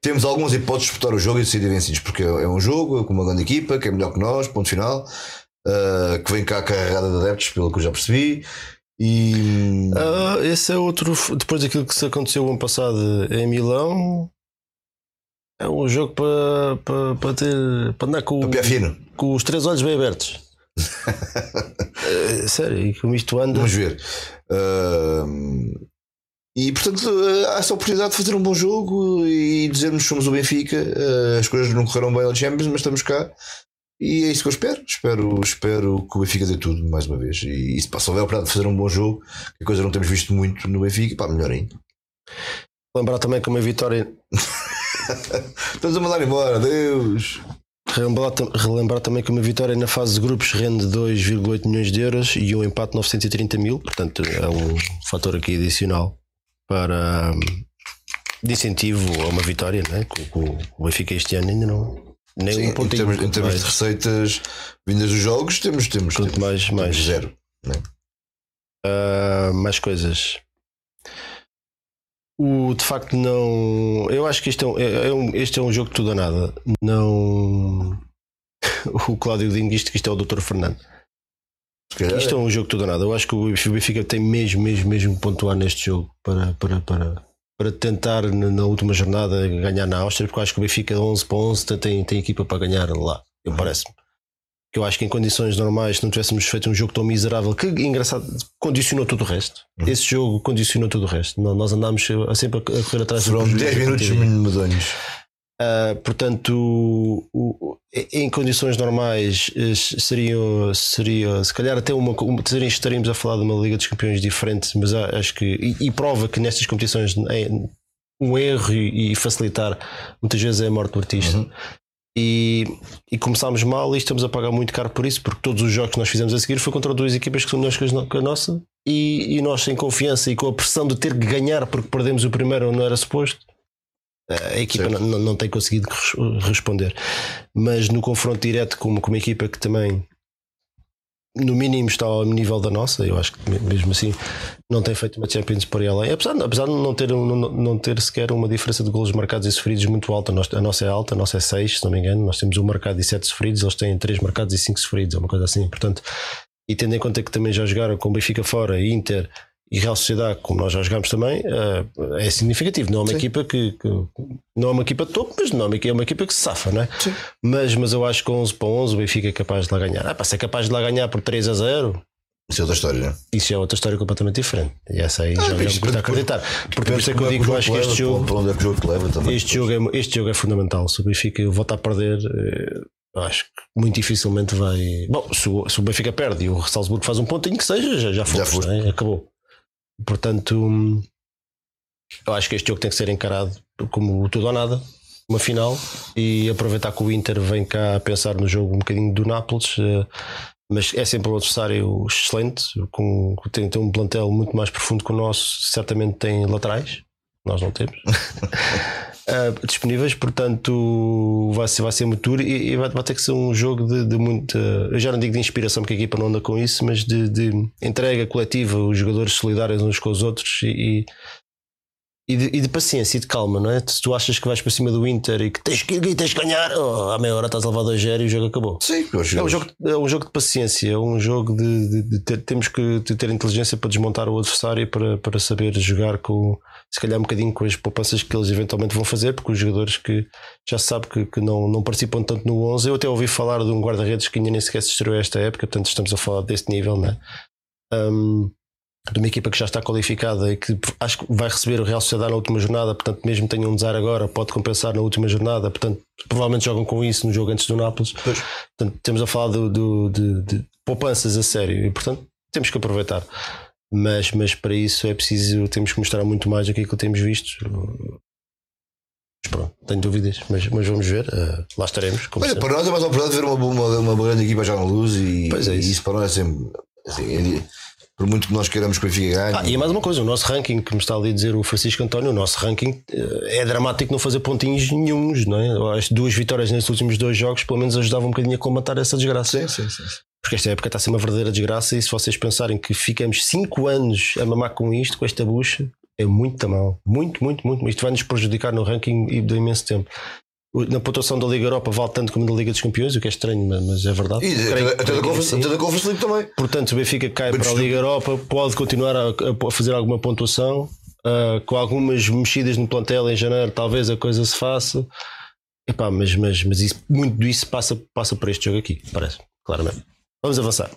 temos algumas hipóteses de disputar o jogo e de ser vencidos, porque é um jogo com uma grande equipa que é melhor que nós, ponto final, uh, que vem cá carregada de adeptos, pelo que eu já percebi. E Ah, esse é outro. Depois daquilo que se aconteceu o ano passado em Milão, é um jogo para, para, para ter. para andar com, fino, com os três olhos bem abertos. É, sério, e como isto anda. vamos ver. Uh, e portanto, há essa oportunidade de fazer um bom jogo e dizermos que somos o Benfica. Uh, as coisas não correram bem na Champions, mas estamos cá. E é isso que eu espero. Espero, espero que o Benfica dê tudo mais uma vez. E, e se passa a oportunidade de fazer um bom jogo, que coisa não temos visto muito no Benfica, pá, melhor ainda. Lembrar também que uma vitória. Estamos a mandar embora, Deus. Relembrar, relembrar também que uma vitória na fase de grupos rende 2,8 milhões de euros e um empate 930 mil. Portanto, é um fator aqui adicional para. hum, de incentivo a uma vitória, né? que o- Benfica este ano ainda não. Nem Sim, um em pontinho. termos, em termos de receitas vindas dos jogos, temos, temos, temos, mais, temos mais. zero. Ah, mais coisas. O, de facto, não. Eu acho que este é um, é- é um- este é um jogo de tudo ou nada. Não. O Cláudio Dinho diz que isto é o Dr. Fernando. Isto é um jogo de tudo ou nada. Eu acho que o Benfica tem mesmo, mesmo, mesmo pontuar neste jogo para, para, para, para tentar na, última jornada ganhar na Áustria, porque eu acho que o Benfica 11 para 11 tem, tem equipa para ganhar lá. Eu parece-me. Que eu acho que em condições normais, se não tivéssemos feito um jogo tão miserável, que engraçado, condicionou tudo o resto. Uhum. Esse jogo condicionou tudo o resto. Nó- Nós andámos sempre a correr atrás Foram prejuízo 10 da minutos medonhos. Uh, portanto, o- o- em condições normais eh, seria, seria se calhar até uma, estaríamos a falar de uma Liga dos Campeões diferente, mas acho que e, e prova que nestas competições é um erro e, e facilitar muitas vezes é a morte do artista. Uhum. E, e começámos mal e estamos a pagar muito caro por isso, porque todos os jogos que nós fizemos a seguir foi contra duas equipas que são melhores que a nossa, e, e nós sem confiança e com a pressão de ter que ganhar porque perdemos o primeiro não era suposto, a equipa não, não- tem conseguido res- responder. Mas no confronto direto com, com uma equipa que também, no mínimo, está ao nível da nossa, eu acho que me- mesmo assim não tem feito uma Champions por aí além. Apesar, apesar de não ter, não, não ter sequer uma diferença de golos marcados e sofridos muito alta. A nossa é alta, a nossa é 6, se não me engano. Nós temos um marcado e 7 sofridos, eles têm 3 marcados e 5 sofridos, é uma coisa assim. Portanto, e tendo em conta que também já jogaram com Benfica fora, Inter e Real Sociedade, como nós já jogámos também, eh, é significativo. Não é uma Sim. equipa que, que- não é uma equipa de topo, mas não é uma, é uma equipa que se safa, não é? Sim. Mas, mas eu acho que 11 para 11 o Benfica é capaz de lá ganhar. Ah, para ser capaz de lá ganhar por 3 a 0, Isso é outra história, né? isso já é outra história completamente diferente. E essa aí Ah, já não custa depois- acreditar. Porque por isso é que eu digo que eu acho que este jogo. Para onde é que o jogo te leva também. Este jogo, é, este jogo é fundamental. Se o Benfica voltar a perder, eh, eu acho que muito dificilmente vai. Bom, se o, se o Benfica perde e o Salzburgo faz um pontinho que seja, já, já, fomos, foste. não é? acabou. Portanto, eu acho que este jogo tem que ser encarado como tudo ou nada, uma final, e aproveitar que o Inter vem cá a pensar no jogo um bocadinho do Nápoles. eh, Mas é sempre um adversário excelente, com, tem, tem um plantel muito mais profundo que o nosso, certamente tem laterais, nós não temos. Uh, disponíveis, portanto vai ser, vai ser muito duro e, e vai, vai ter que ser um jogo de, de muita. Eu já não digo de inspiração, porque a equipa não anda com isso, mas de, de entrega coletiva, os jogadores solidários uns com os outros e, e, de, e de paciência e de calma, não é? Se tu achas que vais para cima do Inter e que tens que ir e tens que ganhar, oh, à meia hora estás a levar 2 0 e o jogo acabou. Sim, É um, jogo, é um jogo de paciência, é um jogo de, de- de ter, temos que ter inteligência para desmontar o adversário para, para saber jogar com, se calhar, um bocadinho com as poupanças que eles eventualmente vão fazer, porque os jogadores que já se sabe que, que não, não participam tanto no 11. Eu até ouvi falar de um guarda-redes que ainda nem sequer se estreou esta época, portanto, estamos a falar deste nível, né? Um, de uma equipa que já está qualificada e que acho que vai receber o Real Sociedade na última jornada, portanto, mesmo tenham um desar agora, pode compensar na última jornada, portanto, provavelmente jogam com isso no jogo antes do Nápoles. Pois. Portanto, temos a falar do, do- de, de poupanças a sério e, portanto, temos que aproveitar. Mas, mas para isso é preciso, temos que mostrar muito mais do que aquilo que temos visto. Mas pronto, tenho dúvidas, mas, mas vamos ver. eh, lá estaremos. Olha, para nós é mais uma oportunidade de ver uma, uma, uma grande equipa já na luz e, Pois é e isso. isso. para nós é sempre. assim, é- por muito que nós queiramos que o Benfica ganhe. Ah, e mais uma coisa, o nosso ranking, que me está ali a dizer o Francisco António, o nosso ranking eh, é dramático não fazer pontinhos nenhuns, não é? As duas vitórias nesses últimos dois jogos pelo menos ajudavam um bocadinho a combater essa desgraça. sim, sim, sim. Porque esta época está a ser uma verdadeira desgraça e se vocês pensarem que ficamos 5 anos a mamar com isto, com esta bucha, é muito mal. Muito, muito, muito. Isto vai nos prejudicar no ranking e de imenso tempo. Na pontuação da Liga Europa vale tanto como na Liga dos Campeões, o que é estranho, mas- é verdade. E Creio- até, da Conference, até da Conference League também. Portanto, o Benfica cai Mas para a Liga Europa, pode continuar a, a fazer alguma pontuação, ah, com algumas mexidas no plantel em janeiro, talvez a coisa se faça. Epá, mas mas, mas isso, muito disso passa, passa por este jogo aqui, parece, claramente. Vamos avançar.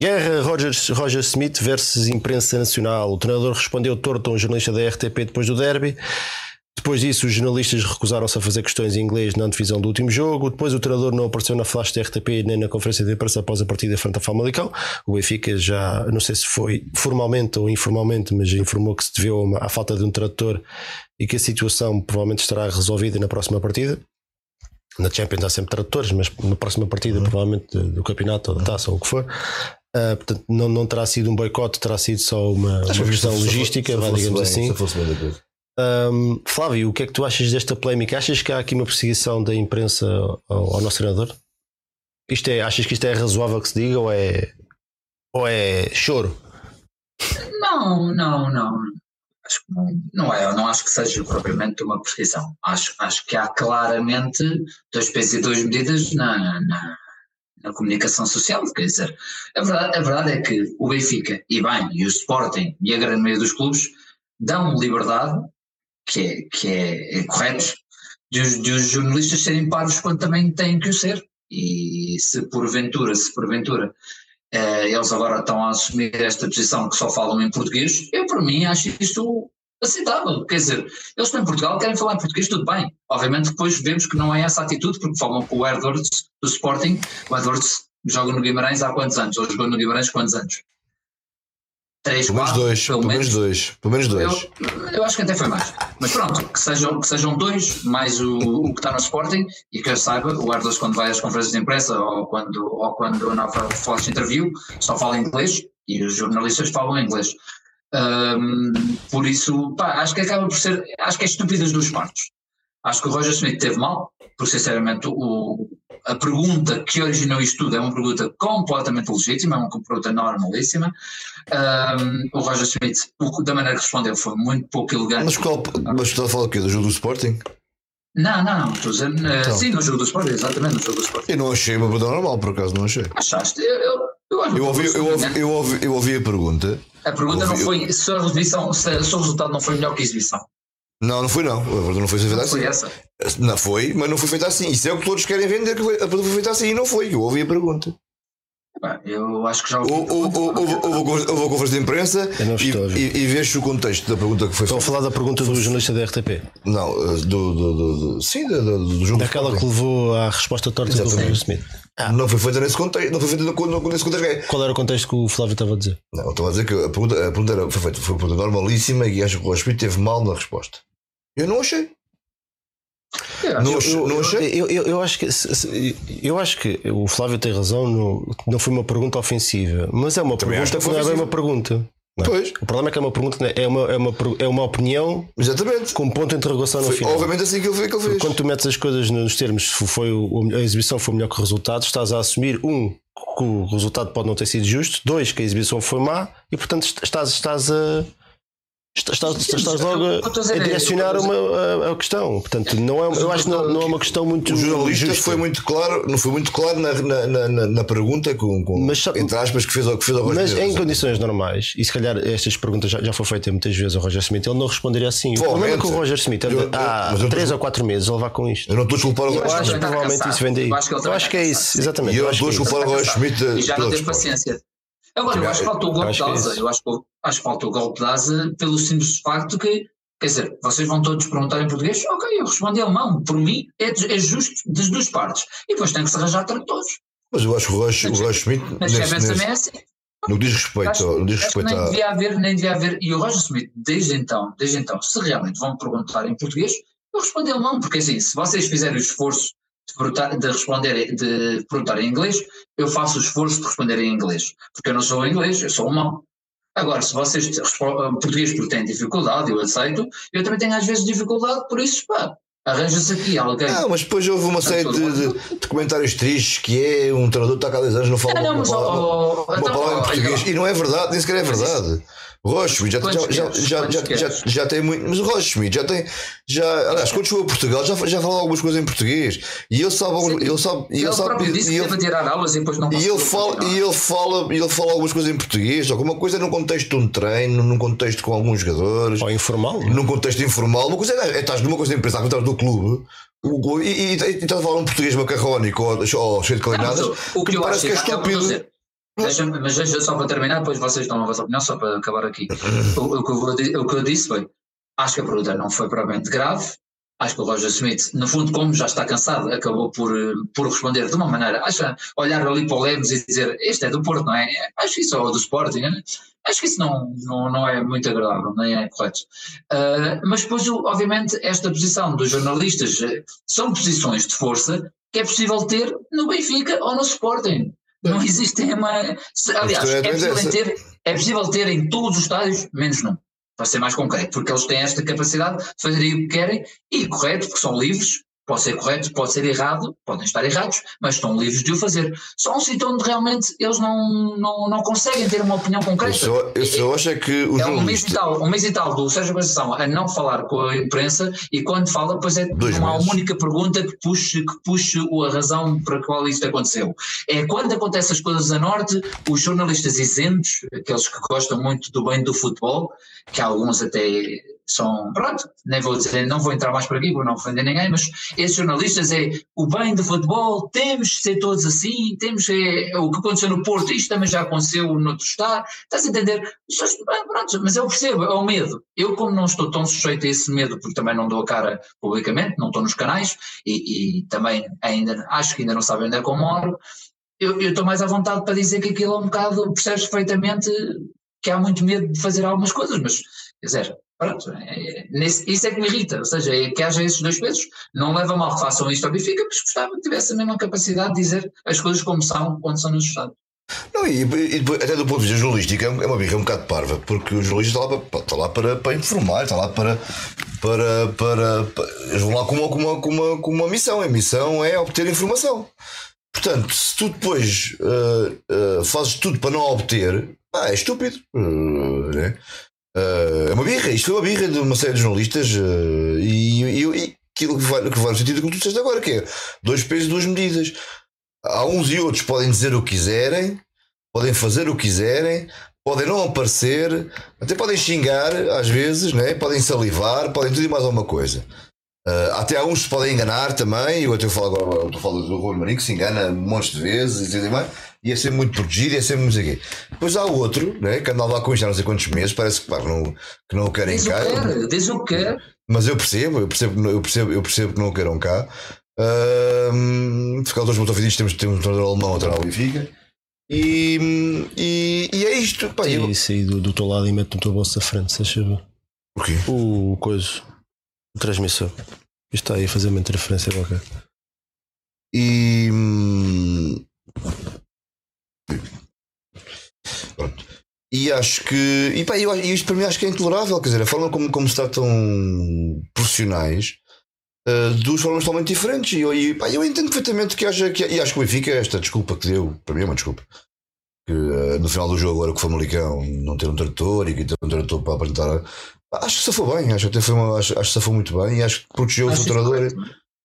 Guerra Roger, Roger Smith versus imprensa nacional. O treinador respondeu torto a um jornalista da RTP depois do derby. Depois disso, os jornalistas recusaram-se a fazer questões em inglês na antevisão do último jogo. Depois, o treinador não apareceu na flash da RTP nem na conferência de imprensa após a partida frente ao Famalicão. O Benfica já, não sei se foi formalmente ou informalmente, mas informou que se deveu à falta de um tradutor e que a situação provavelmente estará resolvida na próxima partida. Na Champions há sempre tradutores, mas na próxima partida, provavelmente do, campeonato ou da taça ou o que for. Ah, portanto, não, não terá sido um boicote, terá sido só uma, uma questão logística, vá, digamos assim. Se fosse bem da Hum, Flávio, o que é que tu achas desta polémica? Achas que há aqui uma perseguição da imprensa ao, ao nosso treinador? Isto é, achas que isto é razoável que se diga ou é, ou é choro? Não, não, não. Acho que não, não é, eu não acho que seja propriamente uma prescrição. Acho, acho que há claramente dois pesos e duas medidas na, na, na comunicação social. Quer dizer, a verdade, a verdade é que o Benfica, e bem, e o Sporting e a grande maioria dos clubes dão liberdade, que é, que é, é correto, de os, de os jornalistas serem paros quando também têm que o ser. E se porventura, se porventura eh, eles agora estão a assumir esta posição que só falam em português, eu para mim acho isto aceitável. Quer dizer, eles estão em Portugal, querem falar em português, tudo bem. Obviamente depois vemos que não é essa atitude, porque falam com o Edwards do Sporting, o Edwards joga no Guimarães há quantos anos? Ou jogou no Guimarães quantos anos? Três, Pelo menos quatro, dois, pelo menos dois, pelo menos dois. Eu, eu acho que até foi mais. Mas pronto, que sejam, que sejam dois, mais o, o que está no Sporting, e que eu saiba, o Edwards quando vai às conferências de imprensa ou quando, ou quando na flash interview, só fala inglês, e os jornalistas falam inglês. Um, por isso, pá, acho que acaba por ser, acho que é estúpido das duas partes. Acho que o Roger Smith teve mal, porque sinceramente o, a pergunta que originou isto tudo é uma pergunta completamente legítima, é uma pergunta normalíssima. Um, o Roger Smith, da maneira que respondeu, foi muito pouco elegante. Mas, qual, mas estás a falar o quê? Do jogo do Sporting? Não, não, não, estou dizendo, então. sim, no jogo do Sporting, exatamente, no jogo do Sporting. Eu não achei uma pergunta normal, por acaso, não achei. Achaste? Eu, eu, eu, eu, ouvi, eu, ouvi, eu, ouvi, eu ouvi a pergunta. A pergunta ouvi, não foi se a, exibição, se, se o resultado não foi melhor que a exibição. Não, não foi não. A pergunta não foi feita assim. Foi essa? Não foi, mas não foi feita assim. Isso é o que todos querem vender, que a pergunta foi feita assim e não foi. Eu ouvi a pergunta. Eu acho que já ouvi. Houve a conferência de imprensa e, e, e vejo o contexto da pergunta que foi feita. Estão a falar da pergunta do jornalista da RTP? Não, do, do, do, do sim, do, do, do. Daquela que levou à resposta torta do Roger Smith. Ah. Não foi feita nesse contexto. Não foi feita nesse contexto. Qual era o contexto que o Flávio estava a dizer? Não, estava a dizer que a pergunta, a pergunta era, foi feita foi uma pergunta normalíssima e acho que o Smith teve mal na resposta. Eu não achei. Não, eu, não achei? Eu, eu, eu, acho que, eu acho que o Flávio tem razão, não, não foi uma pergunta ofensiva, mas é uma Também pergunta que não é bem uma pergunta. Não. Pois. O problema é que é uma pergunta, é uma, é uma, é uma opinião Exatamente. com ponto de interrogação no foi, final. Obviamente assim que ele, que ele fez. Quando tu metes as coisas nos termos, foi a exibição foi melhor que o resultado, estás a assumir um que o resultado pode não ter sido justo, dois que a exibição foi má e portanto estás, estás a Estás, estás logo a, a direcionar uma, a, a, questão. Portanto, não é, eu acho que não, não é uma questão muito. O jornalista justa. foi muito claro, não foi muito claro na, na, na, na pergunta, com, com mas, entre aspas, que fez, que fez ao Roger Mas em condições normais, e se calhar estas perguntas já, já foi feita muitas vezes ao Roger Smith, ele não responderia assim. O problema é que o Roger Smith anda há 3 ou 4 meses a levar com isto. Eu não estou a desculpar o Roger Smith. Eu acho que provavelmente isso vem daí. Eu acho que é isso, exatamente. E eu estou a desculpar o Roger Smith. E já não teve paciência. Agora, eu acho que faltou o golpe de asa. Eu acho que, acho que faltou o golpe de asa pelo simples facto que, quer dizer, vocês vão todos perguntar em português, ok, eu respondi alemão, por mim é, é justo das duas partes. E depois tem que se arranjar tradutores. Mas eu acho que o Roger, o Roger Smith. Mas nesse, nesse, é assim. No diz respeito, acho, no diz respeito nem, devia haver, nem devia haver. E o Roger Smith, desde então, desde então, se realmente vão perguntar em português, eu respondi alemão, porque assim, se vocês fizerem o esforço de, de responder, de perguntar em inglês, eu faço o esforço de responder em inglês, porque eu não sou inglês, eu sou humano. Agora, se vocês português porque têm dificuldade, eu aceito, eu também tenho às vezes dificuldade, por isso, pá, arranja-se aqui alguém. Não, mas depois houve uma série de, de, de, comentários tristes que é um treinador que está cá há 10 anos não fala ah, não, uma, palavra, oh, uma então, palavra em português e não é verdade, nem sequer é verdade. O Schmidt já, já, já, já, já, já, tem muito. Mas o Schmidt já tem. Já, aliás, quando chegou a Portugal já, já falou algumas coisas em português. E ele sabe. Sim, ele sabe. Ele, ele sabe disse e ele, tirar aulas e depois não e ele fala E ele fala, ele fala algumas coisas em português. Alguma coisa num contexto de um treino, num contexto com alguns jogadores. Ou informal. Num contexto informal. Uma coisa é, é estás numa coisa de empresa, estás do clube. O, e, e, e, e estás a falar um português macarrónico ou, ou cheio de calinadas. O que, que parece que é estúpido. Deixa, mas deixa só para terminar, depois vocês dão a vossa opinião, só para acabar aqui. O, o, que, eu, o que eu disse foi: acho que a pergunta não foi propriamente grave. Acho que o Roger Smith, no fundo, como já está cansado, acabou por, por responder de uma maneira, acho, olhar ali para o Lemos e dizer este é do Porto, não é? Acho que isso é do Sporting, né? acho que isso não, não, não é muito agradável, nem é correto. Uh, mas depois, obviamente, esta posição dos jornalistas eh, são posições de força que é possível ter no Benfica ou no Sporting. Não existe uma. Aliás, é, é possível, ter, é possível ter em todos os estádios, menos num. Para ser mais concreto, porque eles têm esta capacidade de fazer o que querem e correto, porque são livres, Pode ser correto, pode ser errado, podem estar errados, mas estão livres de o fazer. Só um sítio onde realmente eles não, não, não conseguem ter uma opinião concreta. Eu só, eu só acho é que o é um mês, e tal, um mês e tal do Sérgio Conceição a não falar com a imprensa e quando fala, pois é Dois uma meses. única pergunta que puxe, que puxe a razão para a qual isto aconteceu. É quando acontecem as coisas a norte, os jornalistas isentos, aqueles que gostam muito do bem do futebol, que alguns até são, pronto, nem vou dizer, não vou entrar mais por aqui, vou não ofender ninguém, mas esses jornalistas é o bem do futebol, temos que ser todos assim, temos é, o que aconteceu no Porto, isto também já aconteceu no outro estado, estás a entender? Pronto, mas eu percebo, é o medo. Eu, como não estou tão sujeito a esse medo, porque também não dou a cara publicamente, não estou nos canais e, e também ainda acho que ainda não sabem onde é que eu moro, eu estou mais à vontade para dizer que aquilo é um bocado, percebes perfeitamente que há muito medo de fazer algumas coisas, mas quer dizer, pronto, é, é, isso é que me irrita, ou seja, é que haja esses dois pesos, não leva mal que façam isto ao Benfica, mas gostava que tivesse a mesma capacidade de dizer as coisas como são quando são nos Estados. Não, e, e, até do ponto de vista jornalístico é uma birra um bocado parva, porque o jornalista está lá, para, está lá para, para informar, está lá para. para, para, para eles vão lá com uma, com, uma, com, uma, com uma missão. A missão é obter informação. Portanto, se tu depois uh, uh, fazes tudo para não obter, ah, é estúpido. Uh, né? É uma birra. Isto foi uma birra de uma série de jornalistas e, e, e aquilo que vai, que vai no sentido que tu disseste agora, que é dois pesos, duas medidas. Há uns e outros podem dizer o que quiserem, podem fazer o que quiserem, podem não aparecer, até podem xingar às vezes, né? podem salivar, podem tudo e mais alguma coisa. Uh, até há uns que podem enganar também, eu até falo agora, eu falo do Rui Marinho que se engana montes de vezes e tudo mais, e é sempre muito protegido, e é sempre muito aqui. Depois há o outro, né, que anda lá com isto há não sei quantos meses, parece que, pá, não, que não o querem diz cá. O diz o que quer. Mas eu percebo, eu percebo, eu percebo, eu percebo que não o queiram cá. Uh, por causa dos temos, temos um treinador alemão a treinar o Benfica. E, e, e, é isto. Pá, eu... Isso aí do, do teu lado e mete no teu bolso da frente, se achas O quê? O coisa. O transmissor. Isto está aí a fazer uma interferência qualquer. E. Pronto. E acho que. E pá, eu, isto para mim acho que é intolerável. Quer dizer, a forma como, como se tratam profissionais uh, duas formas totalmente diferentes. E eu, e, pá, eu entendo perfeitamente que haja. Que, e acho que o Benfica, esta desculpa que deu, para mim é uma desculpa. Que uh, no final do jogo, agora que o Famalicão não ter um trator e que ter um trator para apresentar Acho que se foi bem, acho que até foi uma, acho, acho que se foi muito bem e acho que protegeu acho o treinador.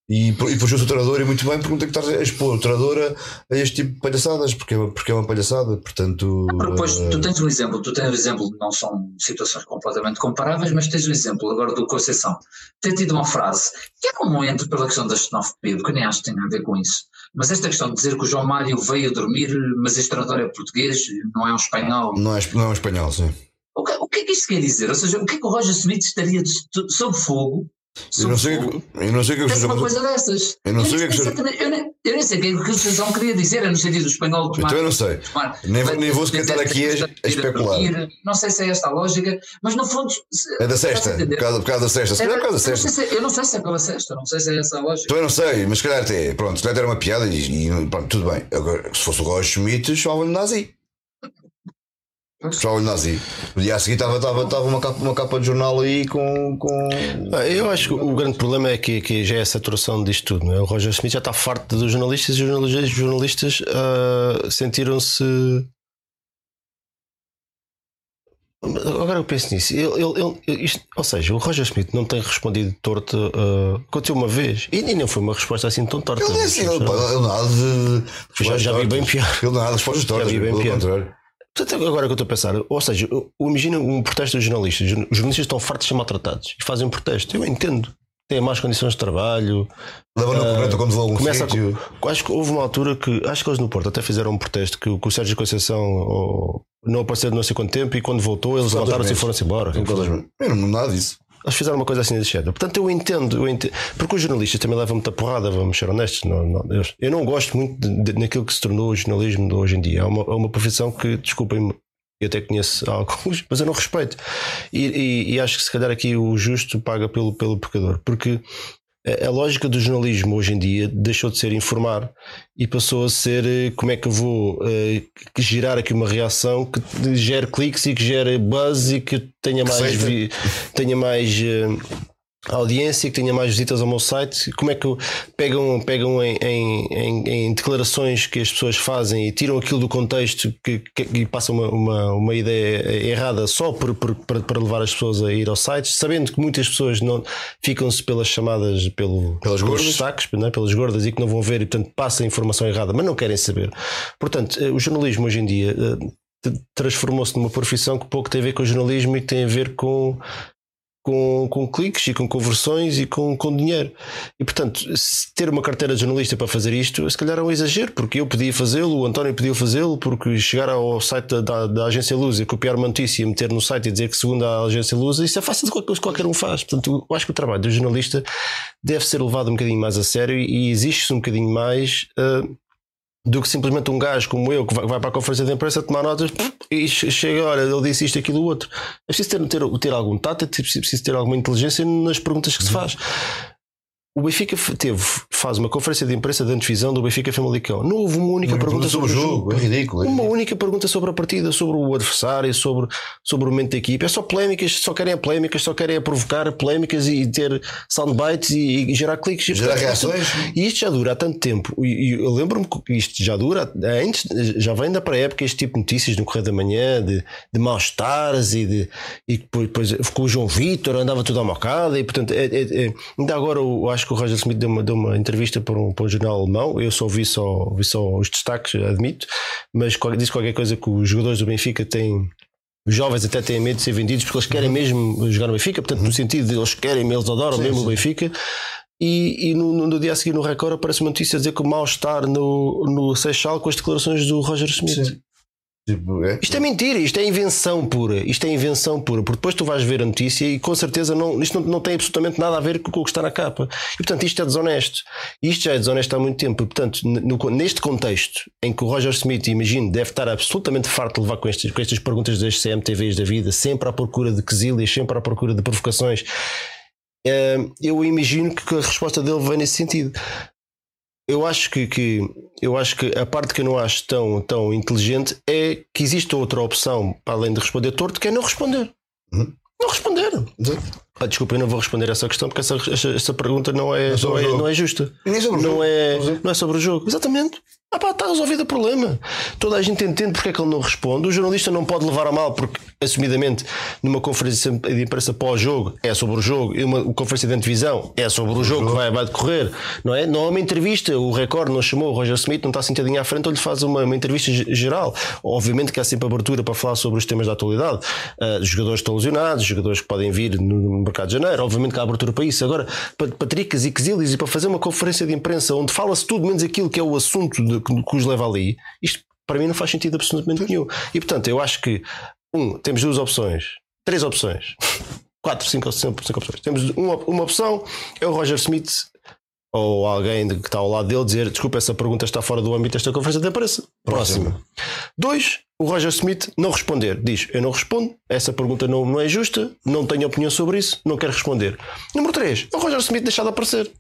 E, e protegeu o treinador e muito bem porque não tem que estar a expor o treinador a, este tipo de palhaçadas, porque, é porque é uma palhaçada. Portanto, não, depois, uh... tu tens um exemplo, tu tens um exemplo, não são situações completamente comparáveis, mas tens um exemplo agora do Conceição. Tem tido uma frase que é comum entre pela questão da xenofobia, que nem acho que tem a ver com isso. Mas esta questão de dizer que o João Mário veio dormir, mas este treinador é português, não é um espanhol. Não é, não é um espanhol, sim. O que, o que é que isto quer dizer? Ou seja, o que é que o Roger Smith estaria sob fogo eu não, sei, eu não sei o que é uma coisa dessas. Eu não sei o que é que nem, eu nem sei o que a Constituição queria dizer, no sentido do espanhol tomar. Então eu não sei. Tomar, nem, nem vou sequer estar aqui a, a especular. Não sei se é esta a lógica, mas no fundo. É da sexta, por causa, por causa da sexta. Se calhar é por causa da sexta. Eu não sei se é pela sexta, não sei se é essa a lógica. Então eu não sei, mas se calhar até, pronto, se calhar era uma piada e, e pronto, tudo bem. Agora, se fosse o Roger Schmidt, chamava-lhe nazi. Só o nazi. No dia a seguir estava, estava, estava uma, capa, uma capa de jornal aí com. com... Ah, eu acho que o grande problema é que, que já é a saturação disto tudo. Não é? O Roger Smith já está farto dos jornalistas e os jornalistas, jornalistas uh, sentiram-se. Agora eu penso nisso. Ele, ele, ele, isto, ou seja, o Roger Smith não tem respondido torto. Uh, aconteceu uma vez e, e não foi uma resposta assim tão torta. Ele, é assim, ele, ele nada de. Já, já vi bem pior. Ele nada de respostas tortas. Já vi bem pior. Portanto, agora que eu estou a pensar, ou seja, imagina um protesto dos jornalistas. Os jornalistas estão fartos de ser maltratados e fazem um protesto. Eu entendo. Têm más condições de trabalho. Leva no uh, quando vão começa sítio. A, acho que houve uma altura que, acho que eles no Porto até fizeram um protesto que, que o Sérgio Conceição ou, não apareceu não sei quanto tempo e quando voltou eles voltaram-se e foram-se embora. Eu não nada disso. Eles fizeram uma coisa assim desse género. Portanto, eu entendo, eu entendo. Porque os jornalistas também levam muita porrada, vamos ser honestos. Não, não, eu, eu, não gosto muito de, de, naquilo que se tornou o jornalismo de hoje em dia. É uma, é uma profissão que, desculpem-me, eu até conheço alguns, mas eu não respeito. E, e, e, acho que se calhar aqui o justo paga pelo, pelo pecador, porque a, lógica do jornalismo hoje em dia deixou de ser informar e passou a ser eh, como é que eu vou uh, gerar aqui uma reação que gere cliques e que gere buzz e que tenha mais, vi, tenha mais uh, audiência, que tenha mais visitas ao meu site, como é que pegam, pegam em, em, em, declarações que as pessoas fazem e tiram aquilo do contexto que, que, e passam uma, uma, uma, ideia errada só por, por, para, levar as pessoas a ir aos sites, sabendo que muitas pessoas não ficam-se pelas chamadas pelo, pelas gordas. Saques, não é? pelas gordas e que não vão ver e portanto passa a informação errada, mas não querem saber. Portanto, eh, o jornalismo hoje em dia eh, transformou-se numa profissão que pouco tem a ver com o jornalismo e tem a ver com com, com cliques e com conversões e com, com dinheiro. E portanto, ter uma carteira de jornalista para fazer isto, se calhar é um exagero, porque eu podia fazê-lo, o António podia fazê-lo, porque chegar ao site da, da, da agência Lusa, copiar uma notícia, meter no site e dizer que segundo a agência Lusa, isso é fácil de qualquer, qualquer um faz. Portanto, eu acho que o trabalho do jornalista deve ser levado um bocadinho mais a sério e existe-se um bocadinho mais. Uh, do que simplesmente um gajo como eu que vai, para a conferência de imprensa tomar notas e chega, olha, ele disse isto, aquilo, outro. É preciso ter, ter, ter algum tato, é preciso ter alguma inteligência nas perguntas que se faz. O Benfica teve, faz uma conferência de imprensa de antevisão do Benfica Famalicão. Não houve uma única pergunta sobre, o jogo. É ridículo. É uma única pergunta sobre a partida, sobre o adversário, sobre, sobre o momento da equipe. É só polémicas, só querem a polémicas, só querem provocar polémicas e ter soundbites e, e gerar cliques. E, gerar reações. E isto já dura há tanto tempo. E, eu lembro-me que isto já dura, antes, já vem da pré-época este tipo de notícias no Correio da Manhã, de, de maus-estares e, de, e depois, depois com o João Vitor andava tudo à mocada. E portanto, é, é, é, ainda agora eu acho acho que o Roger Smith deu uma, deu uma entrevista para um, para um jornal alemão. Eu só vi só, vi só os destaques, admito, mas disse qualquer coisa que os jogadores do Benfica têm. Os jovens até têm medo de ser vendidos porque eles querem uhum. mesmo jogar no Benfica, portanto, no sentido de eles querem, eles adoram sim, mesmo sim. o Benfica. E, e no, no, dia a seguir no Record aparece uma notícia a dizer que o mal-estar no, no Seixal com as declarações do Roger Smith. Sim. Tipo, é? Isto é mentira, isto é invenção pura. Isto é invenção pura, porque depois tu vais ver a notícia e com certeza não, isto não, não tem absolutamente nada a ver com o que está na capa. E portanto isto é desonesto. Isto já é desonesto há muito tempo. E, portanto, no, neste contexto em que o Roger Smith, imagino, deve estar absolutamente farto de levar com, estes, com estas perguntas das CMTVs da vida, sempre à procura de quesílias, sempre à procura de provocações. Eh, eu imagino que a resposta dele vem nesse sentido eu acho que, que, eu acho que a parte que eu não acho tão, tão inteligente é que existe outra opção para além de responder torto, que é não responder. Uhum. Não responder. Ah, desculpa, eu não vou responder essa questão porque essa, essa, essa pergunta não é, não, não, é, não é justa. não, é, não é sobre o jogo. Exatamente. Ah pá, está resolvido o problema. Toda a gente entende porque é que ele não responde. O jornalista não pode levar a mal, porque, assumidamente, numa conferência de imprensa pós-jogo é sobre o jogo e uma conferência de antevisão é sobre o jogo que vai, vai decorrer, não é? Não é uma entrevista. O Record não chamou o Roger Smith, não está sentadinho à frente, ou lhe faz uma, uma, entrevista geral. Obviamente que há sempre abertura para falar sobre os temas da atualidade. Uh, jogadores estão lesionados, os jogadores que podem vir no, mercado de janeiro, obviamente que há abertura para isso. Agora, para, para tricas e quesílios e para fazer uma conferência de imprensa onde fala-se tudo menos aquilo que é o assunto de que os leva ali, isto para mim não faz sentido absolutamente nenhum. E portanto, eu acho que, um, temos duas opções, três opções, quatro, cinco, cinco, cinco opções. Temos uma, uma opção, é o Roger Smith ou alguém que está ao lado dele dizer desculpa, essa pergunta está fora do âmbito desta conferência de imprensa. Próxima. Dois, o Roger Smith não responder. Diz, eu não respondo, essa pergunta não, não é justa, não tenho opinião sobre isso, não quero responder. Número três, o Roger Smith deixar de aparecer.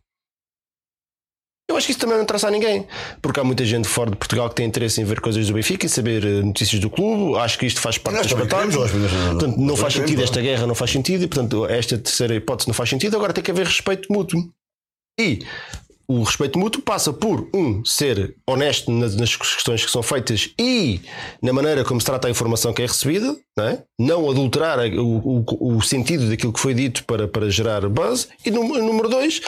Eu acho que isso também não interessa a ninguém, porque há muita gente fora de Portugal que tem interesse em ver coisas do Benfica e saber eh, notícias do clube. Acho que isto faz parte do espetáculo. Portanto, não faz sentido esta guerra, não faz sentido, e portanto, esta terceira hipótese não faz sentido. Agora tem que haver respeito mútuo. E o respeito mútuo passa por, um, ser honesto nas, nas, questões que são feitas e na maneira como se trata a informação que é recebida, não, é? não adulterar o, o, o, sentido daquilo que foi dito para, para gerar buzz, e número dois,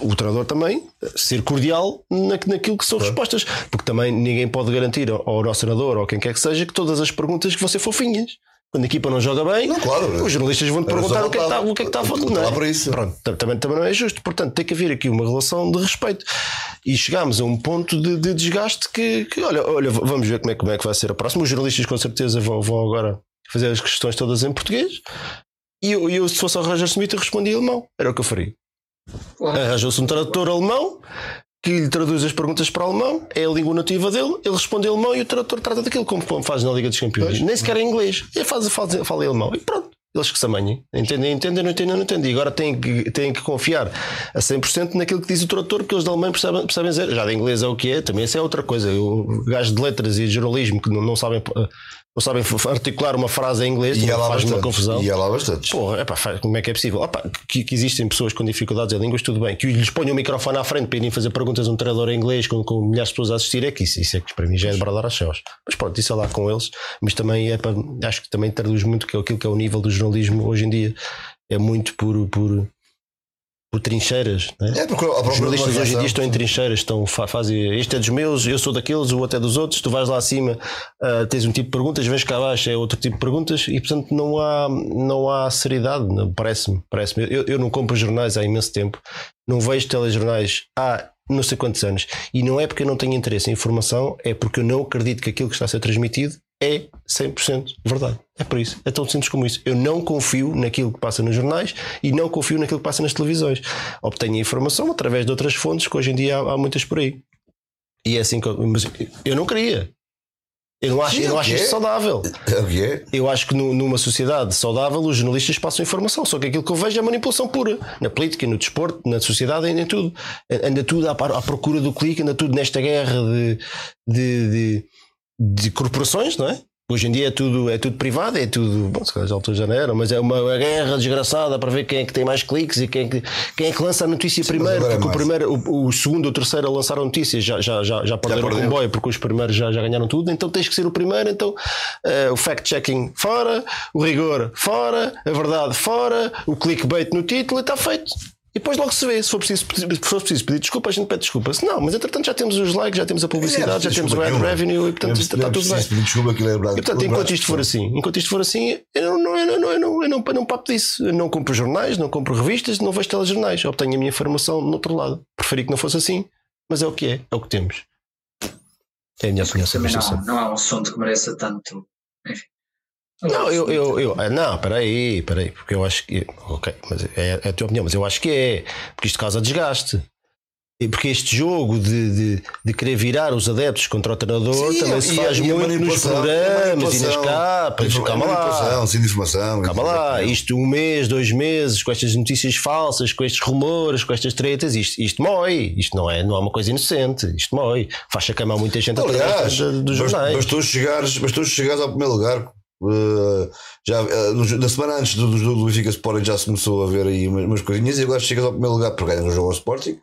o treinador também ser cordial na, naquilo que são claro. respostas, porque também ninguém pode garantir ao, ao nosso treinador ou quem quer que seja que todas as perguntas que vão ser fofinhas. Quando a equipa não joga bem, não, claro, os jornalistas vão te perguntar o que, é que está, o que é que está a. Não é? Para isso. Pronto, também, também não é justo. Portanto, tem que haver aqui uma relação de respeito. E chegámos a um ponto de, de desgaste que, que, olha, olha, vamos ver como é, como é que vai ser a próxima. Os jornalistas com certeza vão, vão agora fazer as questões todas em português. E eu, eu, se fosse ao Roger Smith, eu respondia alemão. Era o que eu faria. Arranjou-se um tradutor alemão que lhe traduz as perguntas para alemão, é a língua nativa dele, ele responde em alemão e o tradutor trata daquilo como faz na Liga dos Campeões. Pois. Nem sequer é inglês, ele faz, faz, fala em alemão e pronto. Eles que se amanhem, entendem, entendem, não entendem, não entendem. E agora têm que, têm que confiar a 100% naquilo que diz o tradutor, porque eles de alemão percebem, percebem dizer. Já de inglês é o que é, também isso é outra coisa. O gajo de letras e de jornalismo que não, não sabem não sabem articular uma frase em inglês, e faz uma confusão. E ela bastante. Porra, epá, como é que é possível? Opa, que, que, existem pessoas com dificuldades em línguas, tudo bem. Que lhes ponham o microfone à frente para irem fazer perguntas a um treinador em inglês com, com milhares de pessoas a assistir, é que isso, isso é que para mim já é de bradar às céus. Mas pronto, isso é lá com eles. Mas também é para, acho que também traduz muito que é aquilo que é o nível do jornalismo hoje em dia. É muito por, por por trincheiras. Né? É, porque a Os jornalistas hoje em dia estão em trincheiras, estão, fa- fazem este é dos meus, eu sou daqueles, o outro é dos outros. Tu vais lá acima, ah, tens um tipo de perguntas, vens cá abaixo, é outro tipo de perguntas e portanto não há, não há seriedade, parece-me. Parece eu, eu não compro jornais há imenso tempo, não vejo telejornais há não sei quantos anos e não é porque eu não tenho interesse em informação, é porque eu não acredito que aquilo que está a ser transmitido é 100% verdade. É por isso. É tão simples como isso. Eu não confio naquilo que passa nos jornais e não confio naquilo que passa nas televisões. Obtenho a informação através de outras fontes que hoje em dia há, há muitas por aí. E é assim que eu, mas eu não queria. Eu não acho, Sim, eu não é acho que isto é. saudável. É é? Eu acho que nu- numa sociedade saudável os jornalistas passam informação, só que aquilo que eu vejo é manipulação pura. Na política, no desporto, na sociedade, em tudo. Anda tudo à, à procura do clique, anda tudo nesta guerra de, de, de, de corporações, não é? Hoje em dia é tudo, é tudo privado, é tudo. Bom, se calhar já altura já não era, mas é uma, guerra desgraçada para ver quem é que tem mais cliques e quem é que, quem é que lança a notícia primeiro. agora é Porque o, primeiro o, o segundo ou o terceiro a lançar a notícia já, já, já, já perderam o perdeu. comboio porque os primeiros já, já ganharam tudo, então tens que ser o primeiro. Então eh, o fact-checking fora, o rigor fora, a verdade fora, o clickbait no título e está feito. E depois logo se vê, se for preciso, se for preciso pedir desculpa, a gente pede desculpa. Se não, mas entretanto já temos os likes, já temos a publicidade, já temos o ad revenue e portanto está tudo bem. Desculpa que é verdade. E, portanto, enquanto isto for assim, enquanto isto for assim, eu não, eu não, eu não, eu não, eu não papo disso. Eu não compro jornais, não compro revistas, não vejo telejornais. Obtenho a minha informação no outro lado. Preferi que não fosse assim, mas é o que é, é o que temos. É a minha opinião sobre não, não há um assunto que mereça tanto. Enfim. Não, eu, eu, eu, ah, não, peraí, peraí, porque eu acho que, ok, mas é, é a tua opinião, mas eu acho que é, porque isto causa desgaste. E porque este jogo de, de, de querer virar os adeptos contra o treinador Sim, também se e faz muito nos programas e nas capas. a Calma lá. informação. Calma lá, isto um mês, dois meses, com estas notícias falsas, com estes rumores, com estas tretas, isto, isto mói, isto não é, não é uma coisa inocente, isto mói, faz a cama a muita gente Aliás, através dos jornais. bastou chegares, bastou chegares ao primeiro lugar. Uh, já, uh, na semana antes do, do do Benfica Sporting já se começou a ver aí umas, umas coisinhas e agora chegas ao primeiro lugar porque ganhas no jogo ao Sporting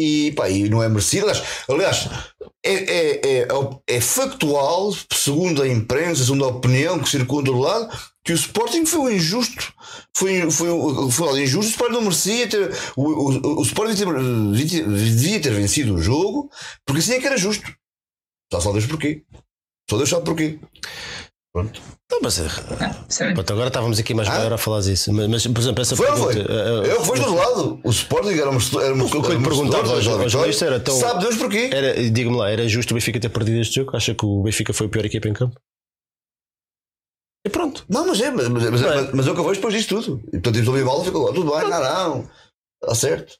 e, pá, e não é merecido. Aliás, é, é, é, é factual, segundo a imprensa, segundo a opinião que circula do lado, que o Sporting foi um injusto. Foi, foi, foi um injusto. O Sporting não merecia ter. O, o, o Sporting devia ter, devia ter vencido o jogo porque assim é que era justo. Só Deus porquê. Só Deus sabe porquê. Pronto. Não, mas, Sério. pronto, agora estávamos aqui mais meia hora a falar disso, mas, mas, por exemplo, essa Foi pergunta. foi? eh, Eu fui do lado. O Sporting era uma era uma O que eu lhe perguntava ao jornalista era tão- Sabe Deus porquê? Era, diga-me lá, era justo o Benfica ter perdido este jogo? Acha que o Benfica foi a pior equipa em campo? E pronto. Não, mas é, mas, mas, mas, Não é? mas, mas o que eu vejo depois disto tudo. E portanto, o bola ficou lá, tudo bem, não, não. Está certo.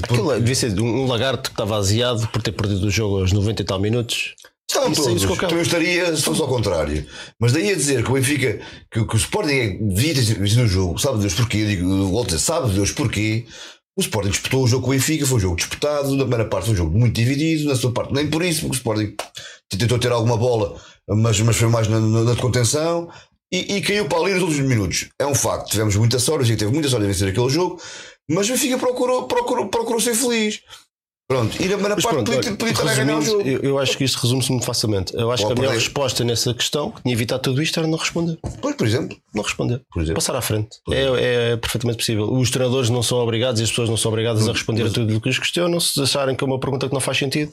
Aquilo é- devia ser um, um lagarto que estava aziado por ter perdido o jogo aos 90 e tal minutos. Estavam Isso todos. Então eu estaria se fosse ao contrário. Mas daí a dizer que o Benfica, que, que o Sporting é- devia ter vencido o jogo, sabe Deus porquê? Digo, eu volto a dizer, sabe Deus porquê? O Sporting disputou o jogo com o Benfica, foi um jogo disputado, na primeira parte foi um jogo muito dividido, na segunda parte nem por isso, porque o Sporting tentou ter alguma bola, mas, mas foi mais na, na, na contenção e, e caiu para ali nos últimos minutos. É um facto, tivemos muita sorte, o Benfica teve muita sorte em vencer aquele jogo, mas o Benfica procurou, procurou, procurou ser feliz. Pronto, e primeira Mas parte pronto, podia, podia estar a ganhar o jogo. eu, eu acho que isto resume-se muito facilmente. Eu acho Ou que a melhor perder. resposta nessa questão, que tinha evitado tudo isto, era não responder. Pois, por exemplo. Não responder. Por exemplo. Passar à frente. Por É, é perfeitamente possível. Os treinadores não são obrigados e as pessoas não são obrigadas a responder mas- a tudo o que os questionam. Se acharem que é uma pergunta que não faz sentido,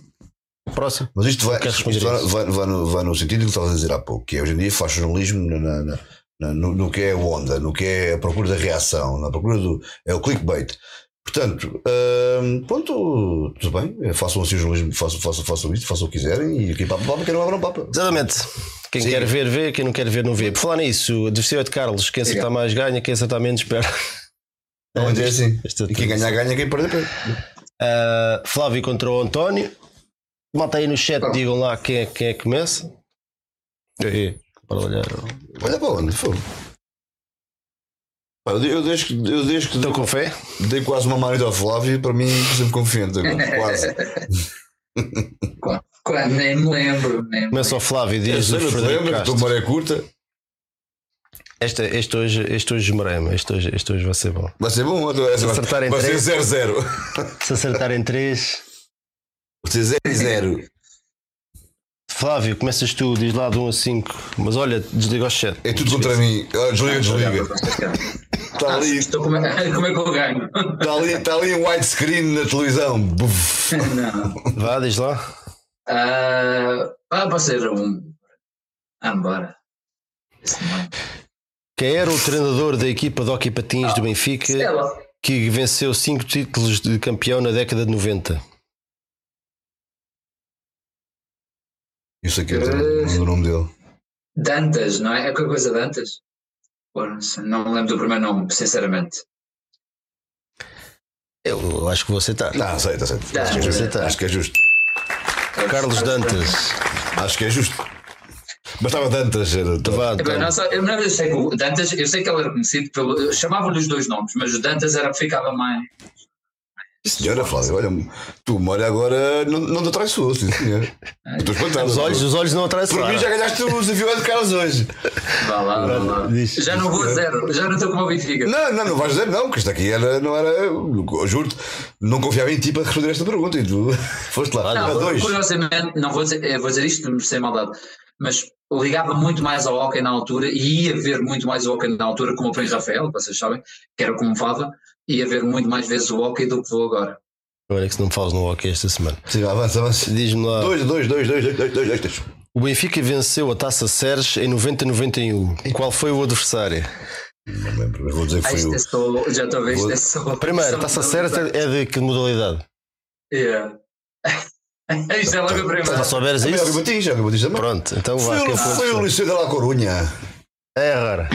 próximo. Mas isto vai, isto vai, a isso? vai, vai no, vai no sentido que estavas a dizer há pouco, que é hoje em dia faz jornalismo na, na- na- na- no, no que é a onda, no que é a procura da reação, na procura do. é o clickbait. Portanto, hum, pronto, tudo bem, façam assim o jornalismo, façam, façam, façam isso, façam o que quiserem e quem papa, papa, quem não abra, papa. Exatamente. Quem Sim. quer ver, vê. Quem não quer ver, não vê. Por falar nisso, a diversidade de Carlos, quem acertar mais ganha, quem acertar menos perde. Não é assim. Isto é E quem ganhar, ganha, quem perder, perde. Ah, Flávio contra o António. Malta aí no chat, digam lá quem é, quem é que começa. Aí, para olhar. Olha para onde, foi. Eu, eu desde que, eu desde que Estão com fé? dei quase uma manita ao Flávio, para mim, sempre confiante agora, quase. Quando- nem me lembro. Nem me Começa o Flávio, Eu diz sei, o não te Frederico lembra que maré curta? Este, este hoje, este hoje esmerei-me. Este hoje, este hoje vai ser bom. Vai ser bom, essa vai, acertar em vai ser três. 0-0. Se acertarem três. Vai ser 0-0. Flávio, começas tu, diz lá de 1 a 5. Mas olha, desliga o chat. É tudo contra mim. Ah, Desliga, desliga. Está ali, Estou como é, como é que eu ganho? está ali, está ali em widescreen na televisão. Não. Vá, diz lá. Ah, ah, pode ser um. Ah, bora. Quem era o treinador da equipa de hockey patins do Sei Benfica lá. que venceu cinco títulos de campeão na década de 90? Isso aqui é o nome dele. Dantas, não é? É qualquer coisa Dantas? Não, lembro do primeiro nome, sinceramente. Eu acho que você está. Não, aceita, aceita. Tá, Acho que é justo. Acho que é justo. Carlos Dantas. Acho que é justo. Bastava Dantas. Era... Vá, Eu, não, eu, não, eu sei que o Dantas, eu sei que ele era conhecido pelo. Chamava-lhe os dois nomes, mas o Dantas era ficava mais. Senhora Flávia, olha, tu memória agora não, não te traiçoou, sim senhor. Estou espantado. Os olhos, os olhos não Por mim já ganhaste o desafio de Carlos hoje. Vá lá, vá lá. Diz. Já não vou a zero, já não estou como o Benfica. Não, não, não vais dizer não, que isto aqui era, não era. eu Juro-te, não confiava em ti para responder esta pergunta e tu foste lá. Não, a dois. curiosamente, não vou dizer, eu vou dizer isto sem maldade, mas ligava muito mais ao hockey na altura e ia ver muito mais o hockey na altura, como o Rafael, vocês sabem, que era como Vava, ia ver muito mais vezes o hockey do que vou agora. Olha que se não me falas no hockey esta semana. Sim, avança, avança. Diz-me lá. 2, 2, 2, 2, 2, 2, 2. O Benfica venceu a Taça Sérgio em 90-91. Qual foi o adversário? Não lembro, vou dizer que foi o... É sou, já talvez vou... sou... É Primeiro, a Taça Sérgio é de que modalidade? Yeah. Isto é logo a primeira. Se souberes isso. É o Batista, é o Pronto, então vai. Foi o Liceu da La Corunha. É raro.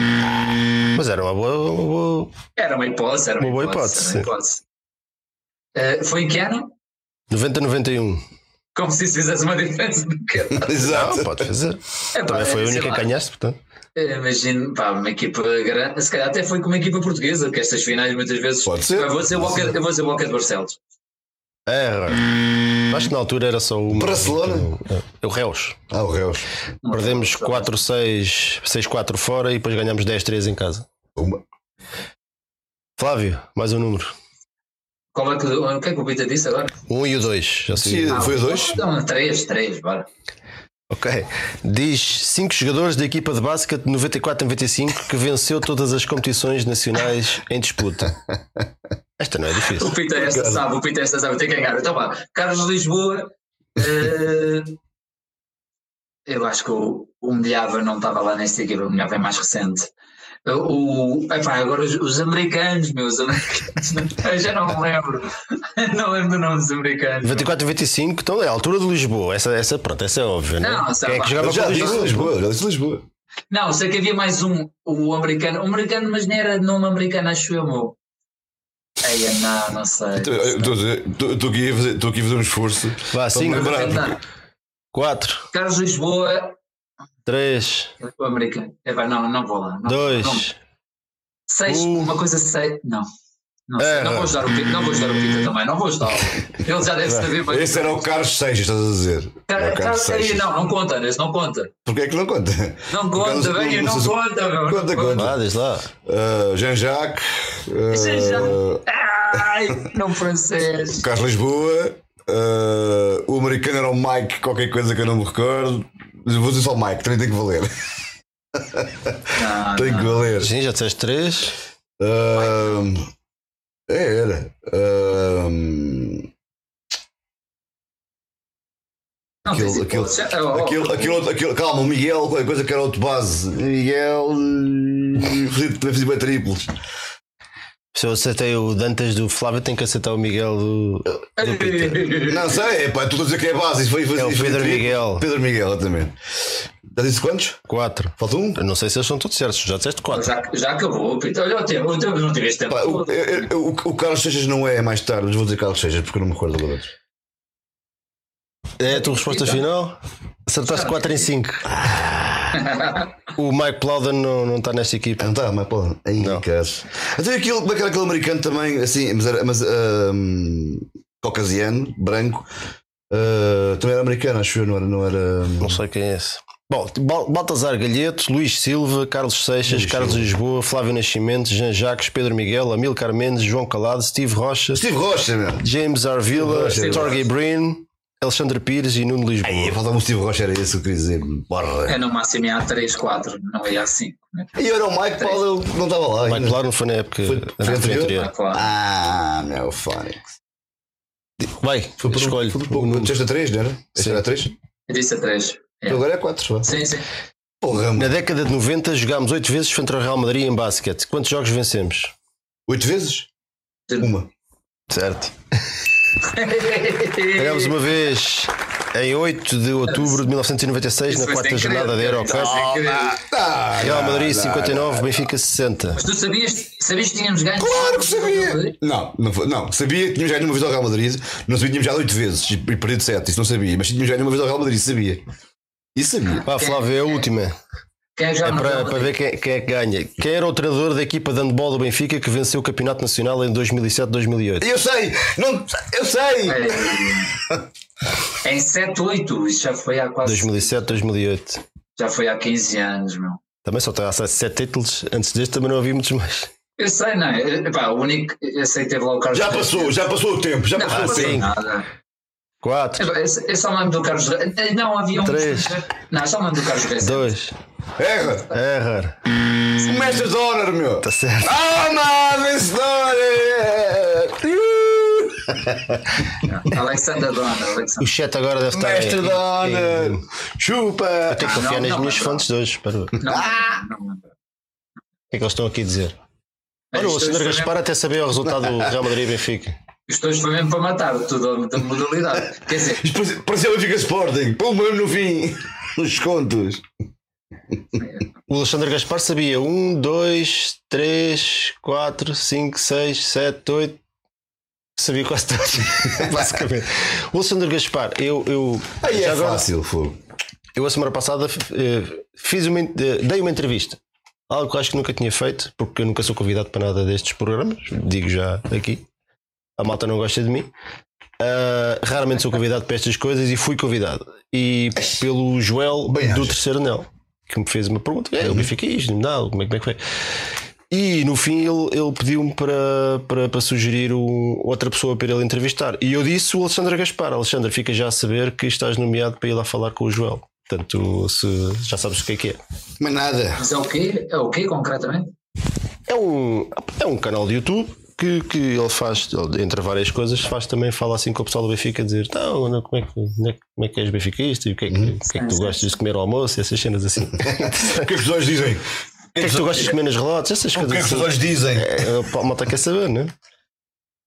Mas era uma boa. uma boa- Era uma hipótese, era uma, Uma boa hipótese. hipótese. Eh, foi em que ano? 90-91. Como se isso fizesse uma diferença do que Exato. Não, pode fazer. É, Também foi a sei única lá. que ganhaste, portanto. Eu Imagino, pá, uma equipa grande, se calhar até foi com uma equipa portuguesa, que estas finais muitas vezes. Pode ser. Eu vou dizer o Walker, eu vou dizer o Walker de Barcelos. Raro. Acho que na altura era só o. Barcelona? É o Reus. Ah, o Reus. Perdemos 4-6, 6-4 fora e depois ganhamos 10-3 em casa. Uma. Flávio, mais um número. Qual é que, o que é que o Pita disse agora? 1 um e o 2. Já sei. Sim, foi o dois? Não, três, três, bora. Ok. Diz 5 jogadores da equipa de basquete de 94-95 que venceu todas as competições nacionais em disputa. Esta não é difícil. O Pita esta sabe, o Pita esta sabe, tem que ganhar. Então vá, Carlos Lisboa. eh, eu acho que o, o Milhava não estava lá nesta equipa, o Milhava é mais recente. O, epá, agora os, os americanos, meus americanos, eu já não me lembro. Não lembro do nome dos americanos. 94-95, então é a altura de Lisboa. Essa, essa, pronto, essa é óbvia, né? Não, Quem é que sabe, jogava já disse Lisboa? Lisboa, já disse Lisboa. Não, sei que havia mais um, o americano. O americano, mas não era nome americano, acho eu, meu. Ei, não, não sei. Estou aqui a fazer- aqui a fazer um esforço. Vá, Para me 5, lembrar. Não, 4, Carlos Lisboa, 3, o americano. Epá, não, não vou lá. Não, não. 2. Seis, Um. uma coisa sei. Não. Não, sei. É, não vou ajudar o Pita, não vou ajudar o Pita também, não vou ajudar. Ele já deve saber bem. Esse era o Carlos Seixas, estás a dizer. Era o Carlos Seixas. não, não conta, esse não conta. Porquê é que não conta? Não conta, velho, não conta, meu. Conta, conta. Vá, diz lá. Uh, Jean-Jacques. uh, Jean-Jacques. Ai, não francês. Carlos Lisboa. uh, o americano era o Mike, qualquer coisa que eu não me recordo. Vou dizer só o Mike, também tem que valer. Não, Tem que não. valer. Sim, já disseste 3. Um, é, era. Um, Não. Oh, oh, aquele, aquele, outro- aquele, calma, o Miguel, qualquer coisa que era outro base. Miguel. eh, fazia- Também bem triplos. Se eu aceitei o Dantas do Flávio, tenho que aceitar o Miguel do, do Peter. Não sei, é pá, tu estás a dizer que é base. Isso foi, foi, É o Pedro triplo. Miguel. Pedro Miguel, exatamente. Já disse quantos? 4. Falta um? Eu não sei se eles são todos certos. Já disseste 4. Já, já acabou, Pita. Olha o tempo, o tempo não tiveste tempo. Pá, o, eu- eu- o, o Carlos Seixas não é mais tarde, mas vou dizer Carlos Seixas porque eu não me recordo agora. É a tua resposta final? Acertaste 4 em 5. O Mike Plowden não, não está nesta equipa. Não está, mas pô, aí, Não. caras. Então aquilo, como é aquele americano também, assim, mas era mas, ahm, caucasiano, branco, ah, também era americano, acho eu, não era. Não era Não sei quem é esse. Bom, Bal- Baltazar Galheto, Luís Silva, Carlos Seixas, Luís Carlos Silva. Lisboa, Flávio Nascimento, Jean Jacques, Pedro Miguel, Amilcar Mendes, João Calado, Steve Rocha, Steve Rocha, meu. James Arvila, Rocha. Torgay Breen, Alexandre Pires e Nuno Lisboa. Aí, falta-me o Steve Rocha, era esse que eu queria dizer. Porra. É no máximo ia a 3, 4, não ia a 5. Né? E era o Mike Paulo, eu não estava lá. Mike. Claro não foi na época Foi- foi anterior? anterior. Ah, meu Fónix. Vai, Foi por escolhe. Foi por o pouco. número. Disseste a 3, não era? Este Sim. era 3? Eu disse a 3. É. Agora é 4. Sim, sim. Porra, Na década de 90 jogámos 8 vezes contra o Real Madrid em basquete. Quantos jogos vencemos? 8 vezes? Uma. Certo. Ganhámos uma vez em 8 de outubro de 1996 Isso na foi quarta jornada da Eurocup. foi sem querer. Ah, Real Madrid não, 59, não, Benfica 60. Mas tu sabias, sabias que tínhamos ganho? Claro que sabia! Não, não, não, sabia que tínhamos ganho uma vez ao Real Madrid, não sabia que tínhamos ganhado 8 vezes e e perdido 7, isso não sabia, mas tínhamos ganho uma vez ao Real Madrid, sabia. Isso sabia. Pá, Flávio, é a última. Quem é É para, para ver quem, quem é que ganha. Quem era o treinador da equipa de handball do Benfica que venceu o Campeonato Nacional em 2007-2008? Eu sei! Não, eu sei! É, em 7, 8, isso já foi há quase. 2007-2008. Já foi há 15 anos, meu. Também só tem acesso a 7 títulos. Antes deste também não havia muitos mais. Eu sei, não é? Epá, o único. Eu sei que teve lá o Carlos Já passou, já passou o tempo, já Não, passou não o passou tempo. nada. 4, Epá, Eu eu só me lembro do Carlos Reis. Eh, Não, havia um. Três. Não, só me lembro do Carlos Reis. 2, Erra! errar. O mestre honor, meu! Está certo. Ah, não, vencedor! Alexander Donner. Alexander. O chat agora deve estar. Mestre em- honor! Chupa! Eu tenho que Ah, confiar não, nas não, minhas não. fontes de hoje. O que Não, não, não, não. é que eles estão aqui a dizer? Olha, o foi Gaspar até sabia o resultado do Real Madrid e Benfica. Hoje foi mesmo para matar tudo da modalidade. Quer dizer, Parecia o Benfica Sporting, pô mesmo no fim, nos contos. O Alexandre Gaspar sabia 1, 2, 3, 4, 5, 6, 7, 8. Sabia quase todos, basicamente. O Alexandre Gaspar, eu, eu, Aí já é agora- fácil, fogo. eu a semana passada eh, fiz uma, dei uma entrevista. Algo que eu acho que nunca tinha feito, porque eu nunca sou convidado para nada destes programas, digo já aqui. A malta não gosta de mim. Ah, raramente sou convidado para estas coisas e fui convidado. E pelo Joel Bem do acho. terceiro anel, que me fez uma pergunta: é, o Benfica é isto? Não, como é, como é que foi? E no fim ele, ele pediu-me para, para, para sugerir um- outra pessoa para ele entrevistar. E eu disse o Alexandre Gaspar. Alexandre, fica já a saber que estás nomeado para ir lá falar com o Joel. Portanto, se, já sabes o que é que é. Mas nada. mas é o quê? É o quê concretamente? É um, é um canal de YouTube que, que ele faz, entre várias coisas, faz também, fala assim com o pessoal do Benfica, dizer não, não, como, é que, como, é, que- como é que és benfiquista e o que é que, o que, é que tu gostas de comer ao almoço e essas cenas assim. o O que é que as pessoas dizem? O que é que tu gostas de comer nas relotes? Essas O que é coisas que assim. pessoas dizem? É, a malta quer saber, não é?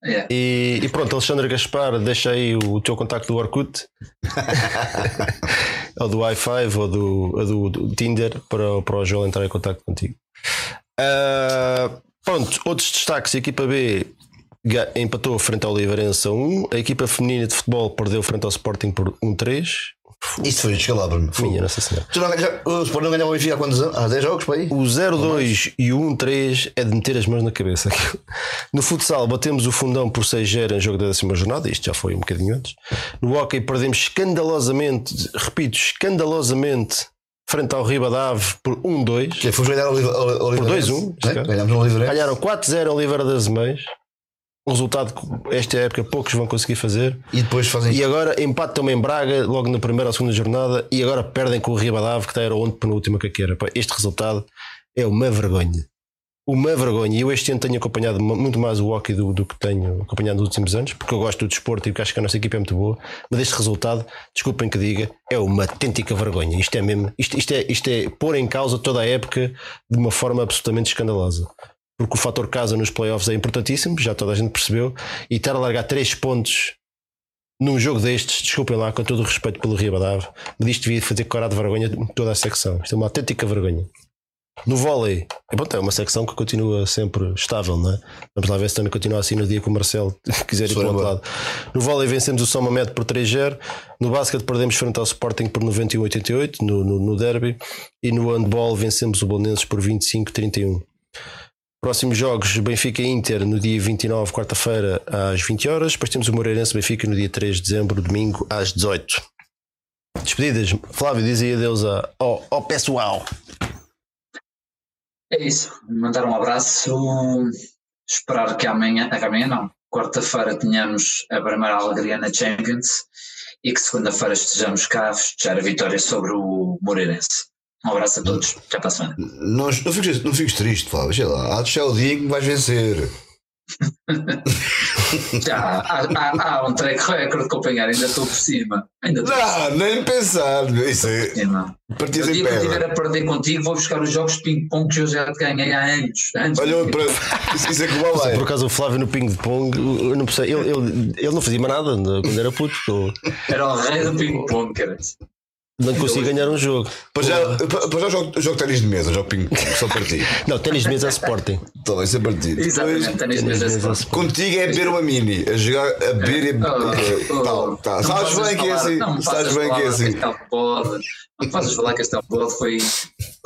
É. E, e pronto, Alexandre Gaspar, deixa aí o teu contacto do Orkut, ou do i5 ou do, ou do, do Tinder para, para o Joel entrar em contacto contigo. Ah, pronto, outros destaques: a equipa B empatou frente ao Oliveirense a 1, a equipa feminina de futebol perdeu frente ao Sporting por 1-3. Isto foi descalabro, meu. Minha Nossa Senhora. Tu não, já, o Sport não ganhava o Benfica há quantos anos? Há 10 jogos para aí? O 0-2 e o 1-3 é de meter as mãos na cabeça. No futsal batemos o fundão por 6-0 em jogo da décima jornada, isto já foi um bocadinho antes. No hockey perdemos escandalosamente, repito, escandalosamente, frente ao Ribadave por 1-2. Que foi ganhar ao. Por 2-1, neste caso. Ganhámos no Oliveira. Ganharam 4-0 ao Oliveira das Meias. Um resultado que esta época poucos vão conseguir fazer. E depois fazem. E agora empatam em Braga, logo na primeira ou segunda jornada, e agora perdem com o Ribadave, que era onde penúltima que era. Pá, Este resultado é uma vergonha. Uma vergonha. E eu este ano tenho acompanhado mu- muito mais o hockey do, do que tenho acompanhado nos últimos anos, porque eu gosto do desporto e porque acho que a nossa equipa é muito boa. Mas este resultado, desculpem que diga, é uma autêntica vergonha. Isto é mesmo, isto, isto, é, isto é pôr em causa toda a época de uma forma absolutamente escandalosa. Porque o fator casa nos playoffs é importantíssimo, já toda a gente percebeu, e estar a largar 3 pontos num jogo destes, desculpem lá, com todo o respeito pelo Ribadave, mas isto devia fazer corar de vergonha toda a secção. Isto é uma autêntica vergonha. No vôlei, é, bom, é uma secção que continua sempre estável, não é? Vamos lá ver se também continua assim no dia que o Marcelo quiser ir para o outro lado. No vôlei vencemos o São Mamed por 3-0. No basquete perdemos frente ao Sporting por 91-88 no, no, no derby. E no handball vencemos o Bolonenses por 25-31. Próximos jogos, Benfica Inter no dia 29, quarta-feira, às 20 horas. Depois temos o Moreirense Benfica no dia 3 de dezembro, domingo, às 18. Despedidas. Flávio, dizia adeus ao, ao pessoal. É isso. Mandar um abraço. Esperar que amanhã, que amanhã não, quarta-feira tenhamos a primeira alegria na Champions e que segunda-feira estejamos cá a festejar a vitória sobre o Moreirense. Um abraço a todos, até para a semana. Não, não, fiques, não fiques triste, Flávio. Sei lá, há de o dia em que vais vencer. Já, há, há, há um track record de acompanhar, ainda estou por cima. Ainda estou Não, nem pensar. Isso por é. cima. Em que eu estiver a perder contigo, vou buscar os jogos de ping-pong que eu já te ganhei há anos. anos Olha, para... isso, é que vale Por acaso o Flávio no ping-pong, eu não sei, ele, ele, ele não fazia mais nada quando era puto, porque Era o rei do ping-pong, cara. Não conseguia ganhar um jogo. Para já, para já jogo, jogo ténis de mesa, jogo ping só para ti. Não, ténis de mesa é Sporting. Então, isso é para ti. Exatamente, Depois, Ténis de mesa mesa é Sporting. Sporting. contigo é beber uma mini, a jogar, a beber e. Oh, oh, Tal, tal. não Sabes bem que é assim. Não Sabes bem que é assim. Não possas falar que Castelo Bode foi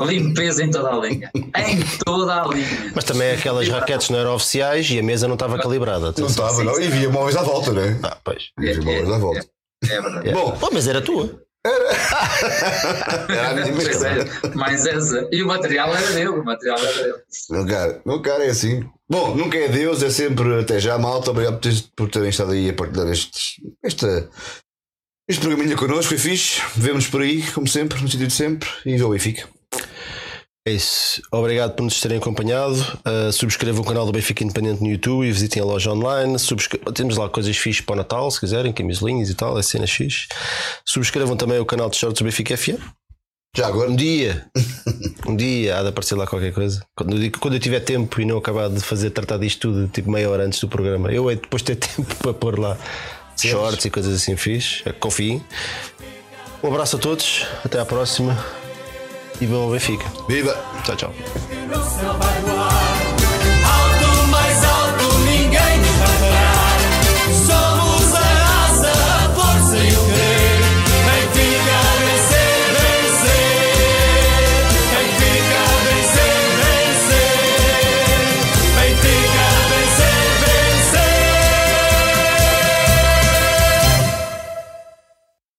limpeza em toda a linha. Em toda a linha. Mas também aquelas raquetes não eram oficiais e a mesa não estava calibrada. Não estava, não. E via móveis à volta, né? Ah, pois. E via móveis à volta. É verdade. Bom, Pô, mas era tua. Era a minha Pois mesa. é, mais essa. E o material era dele, o material era dele. Meu cara, meu cara é assim. Bom, nunca é Deus, é sempre até já, malta. Obrigado por, terem estado aí a partilhar estes, esta, este programinha connosco. Foi fixe. Vemos por aí, como sempre, no sítio de sempre. E vê o Benfica. É isso. Obrigado por nos terem acompanhado. Uh, subscrevam o canal do Benfica Independente no YouTube e visitem a loja online. Subscre- Temos lá coisas fixes para o Natal, se quiserem, camisolinhas e tal, é cenas fixe. Subscrevam também o canal de shorts do Benfica FM. Já agora, Um dia, um dia há de aparecer lá qualquer coisa. Quando quando eu tiver tempo e não acabar de fazer tratar disto tudo, tipo meia hora antes do programa, eu hei de depois ter tempo para pôr lá shorts e coisas assim fixe. Confiem. Um abraço a todos, até à próxima e bom Benfica. viva! Tchau, tchau.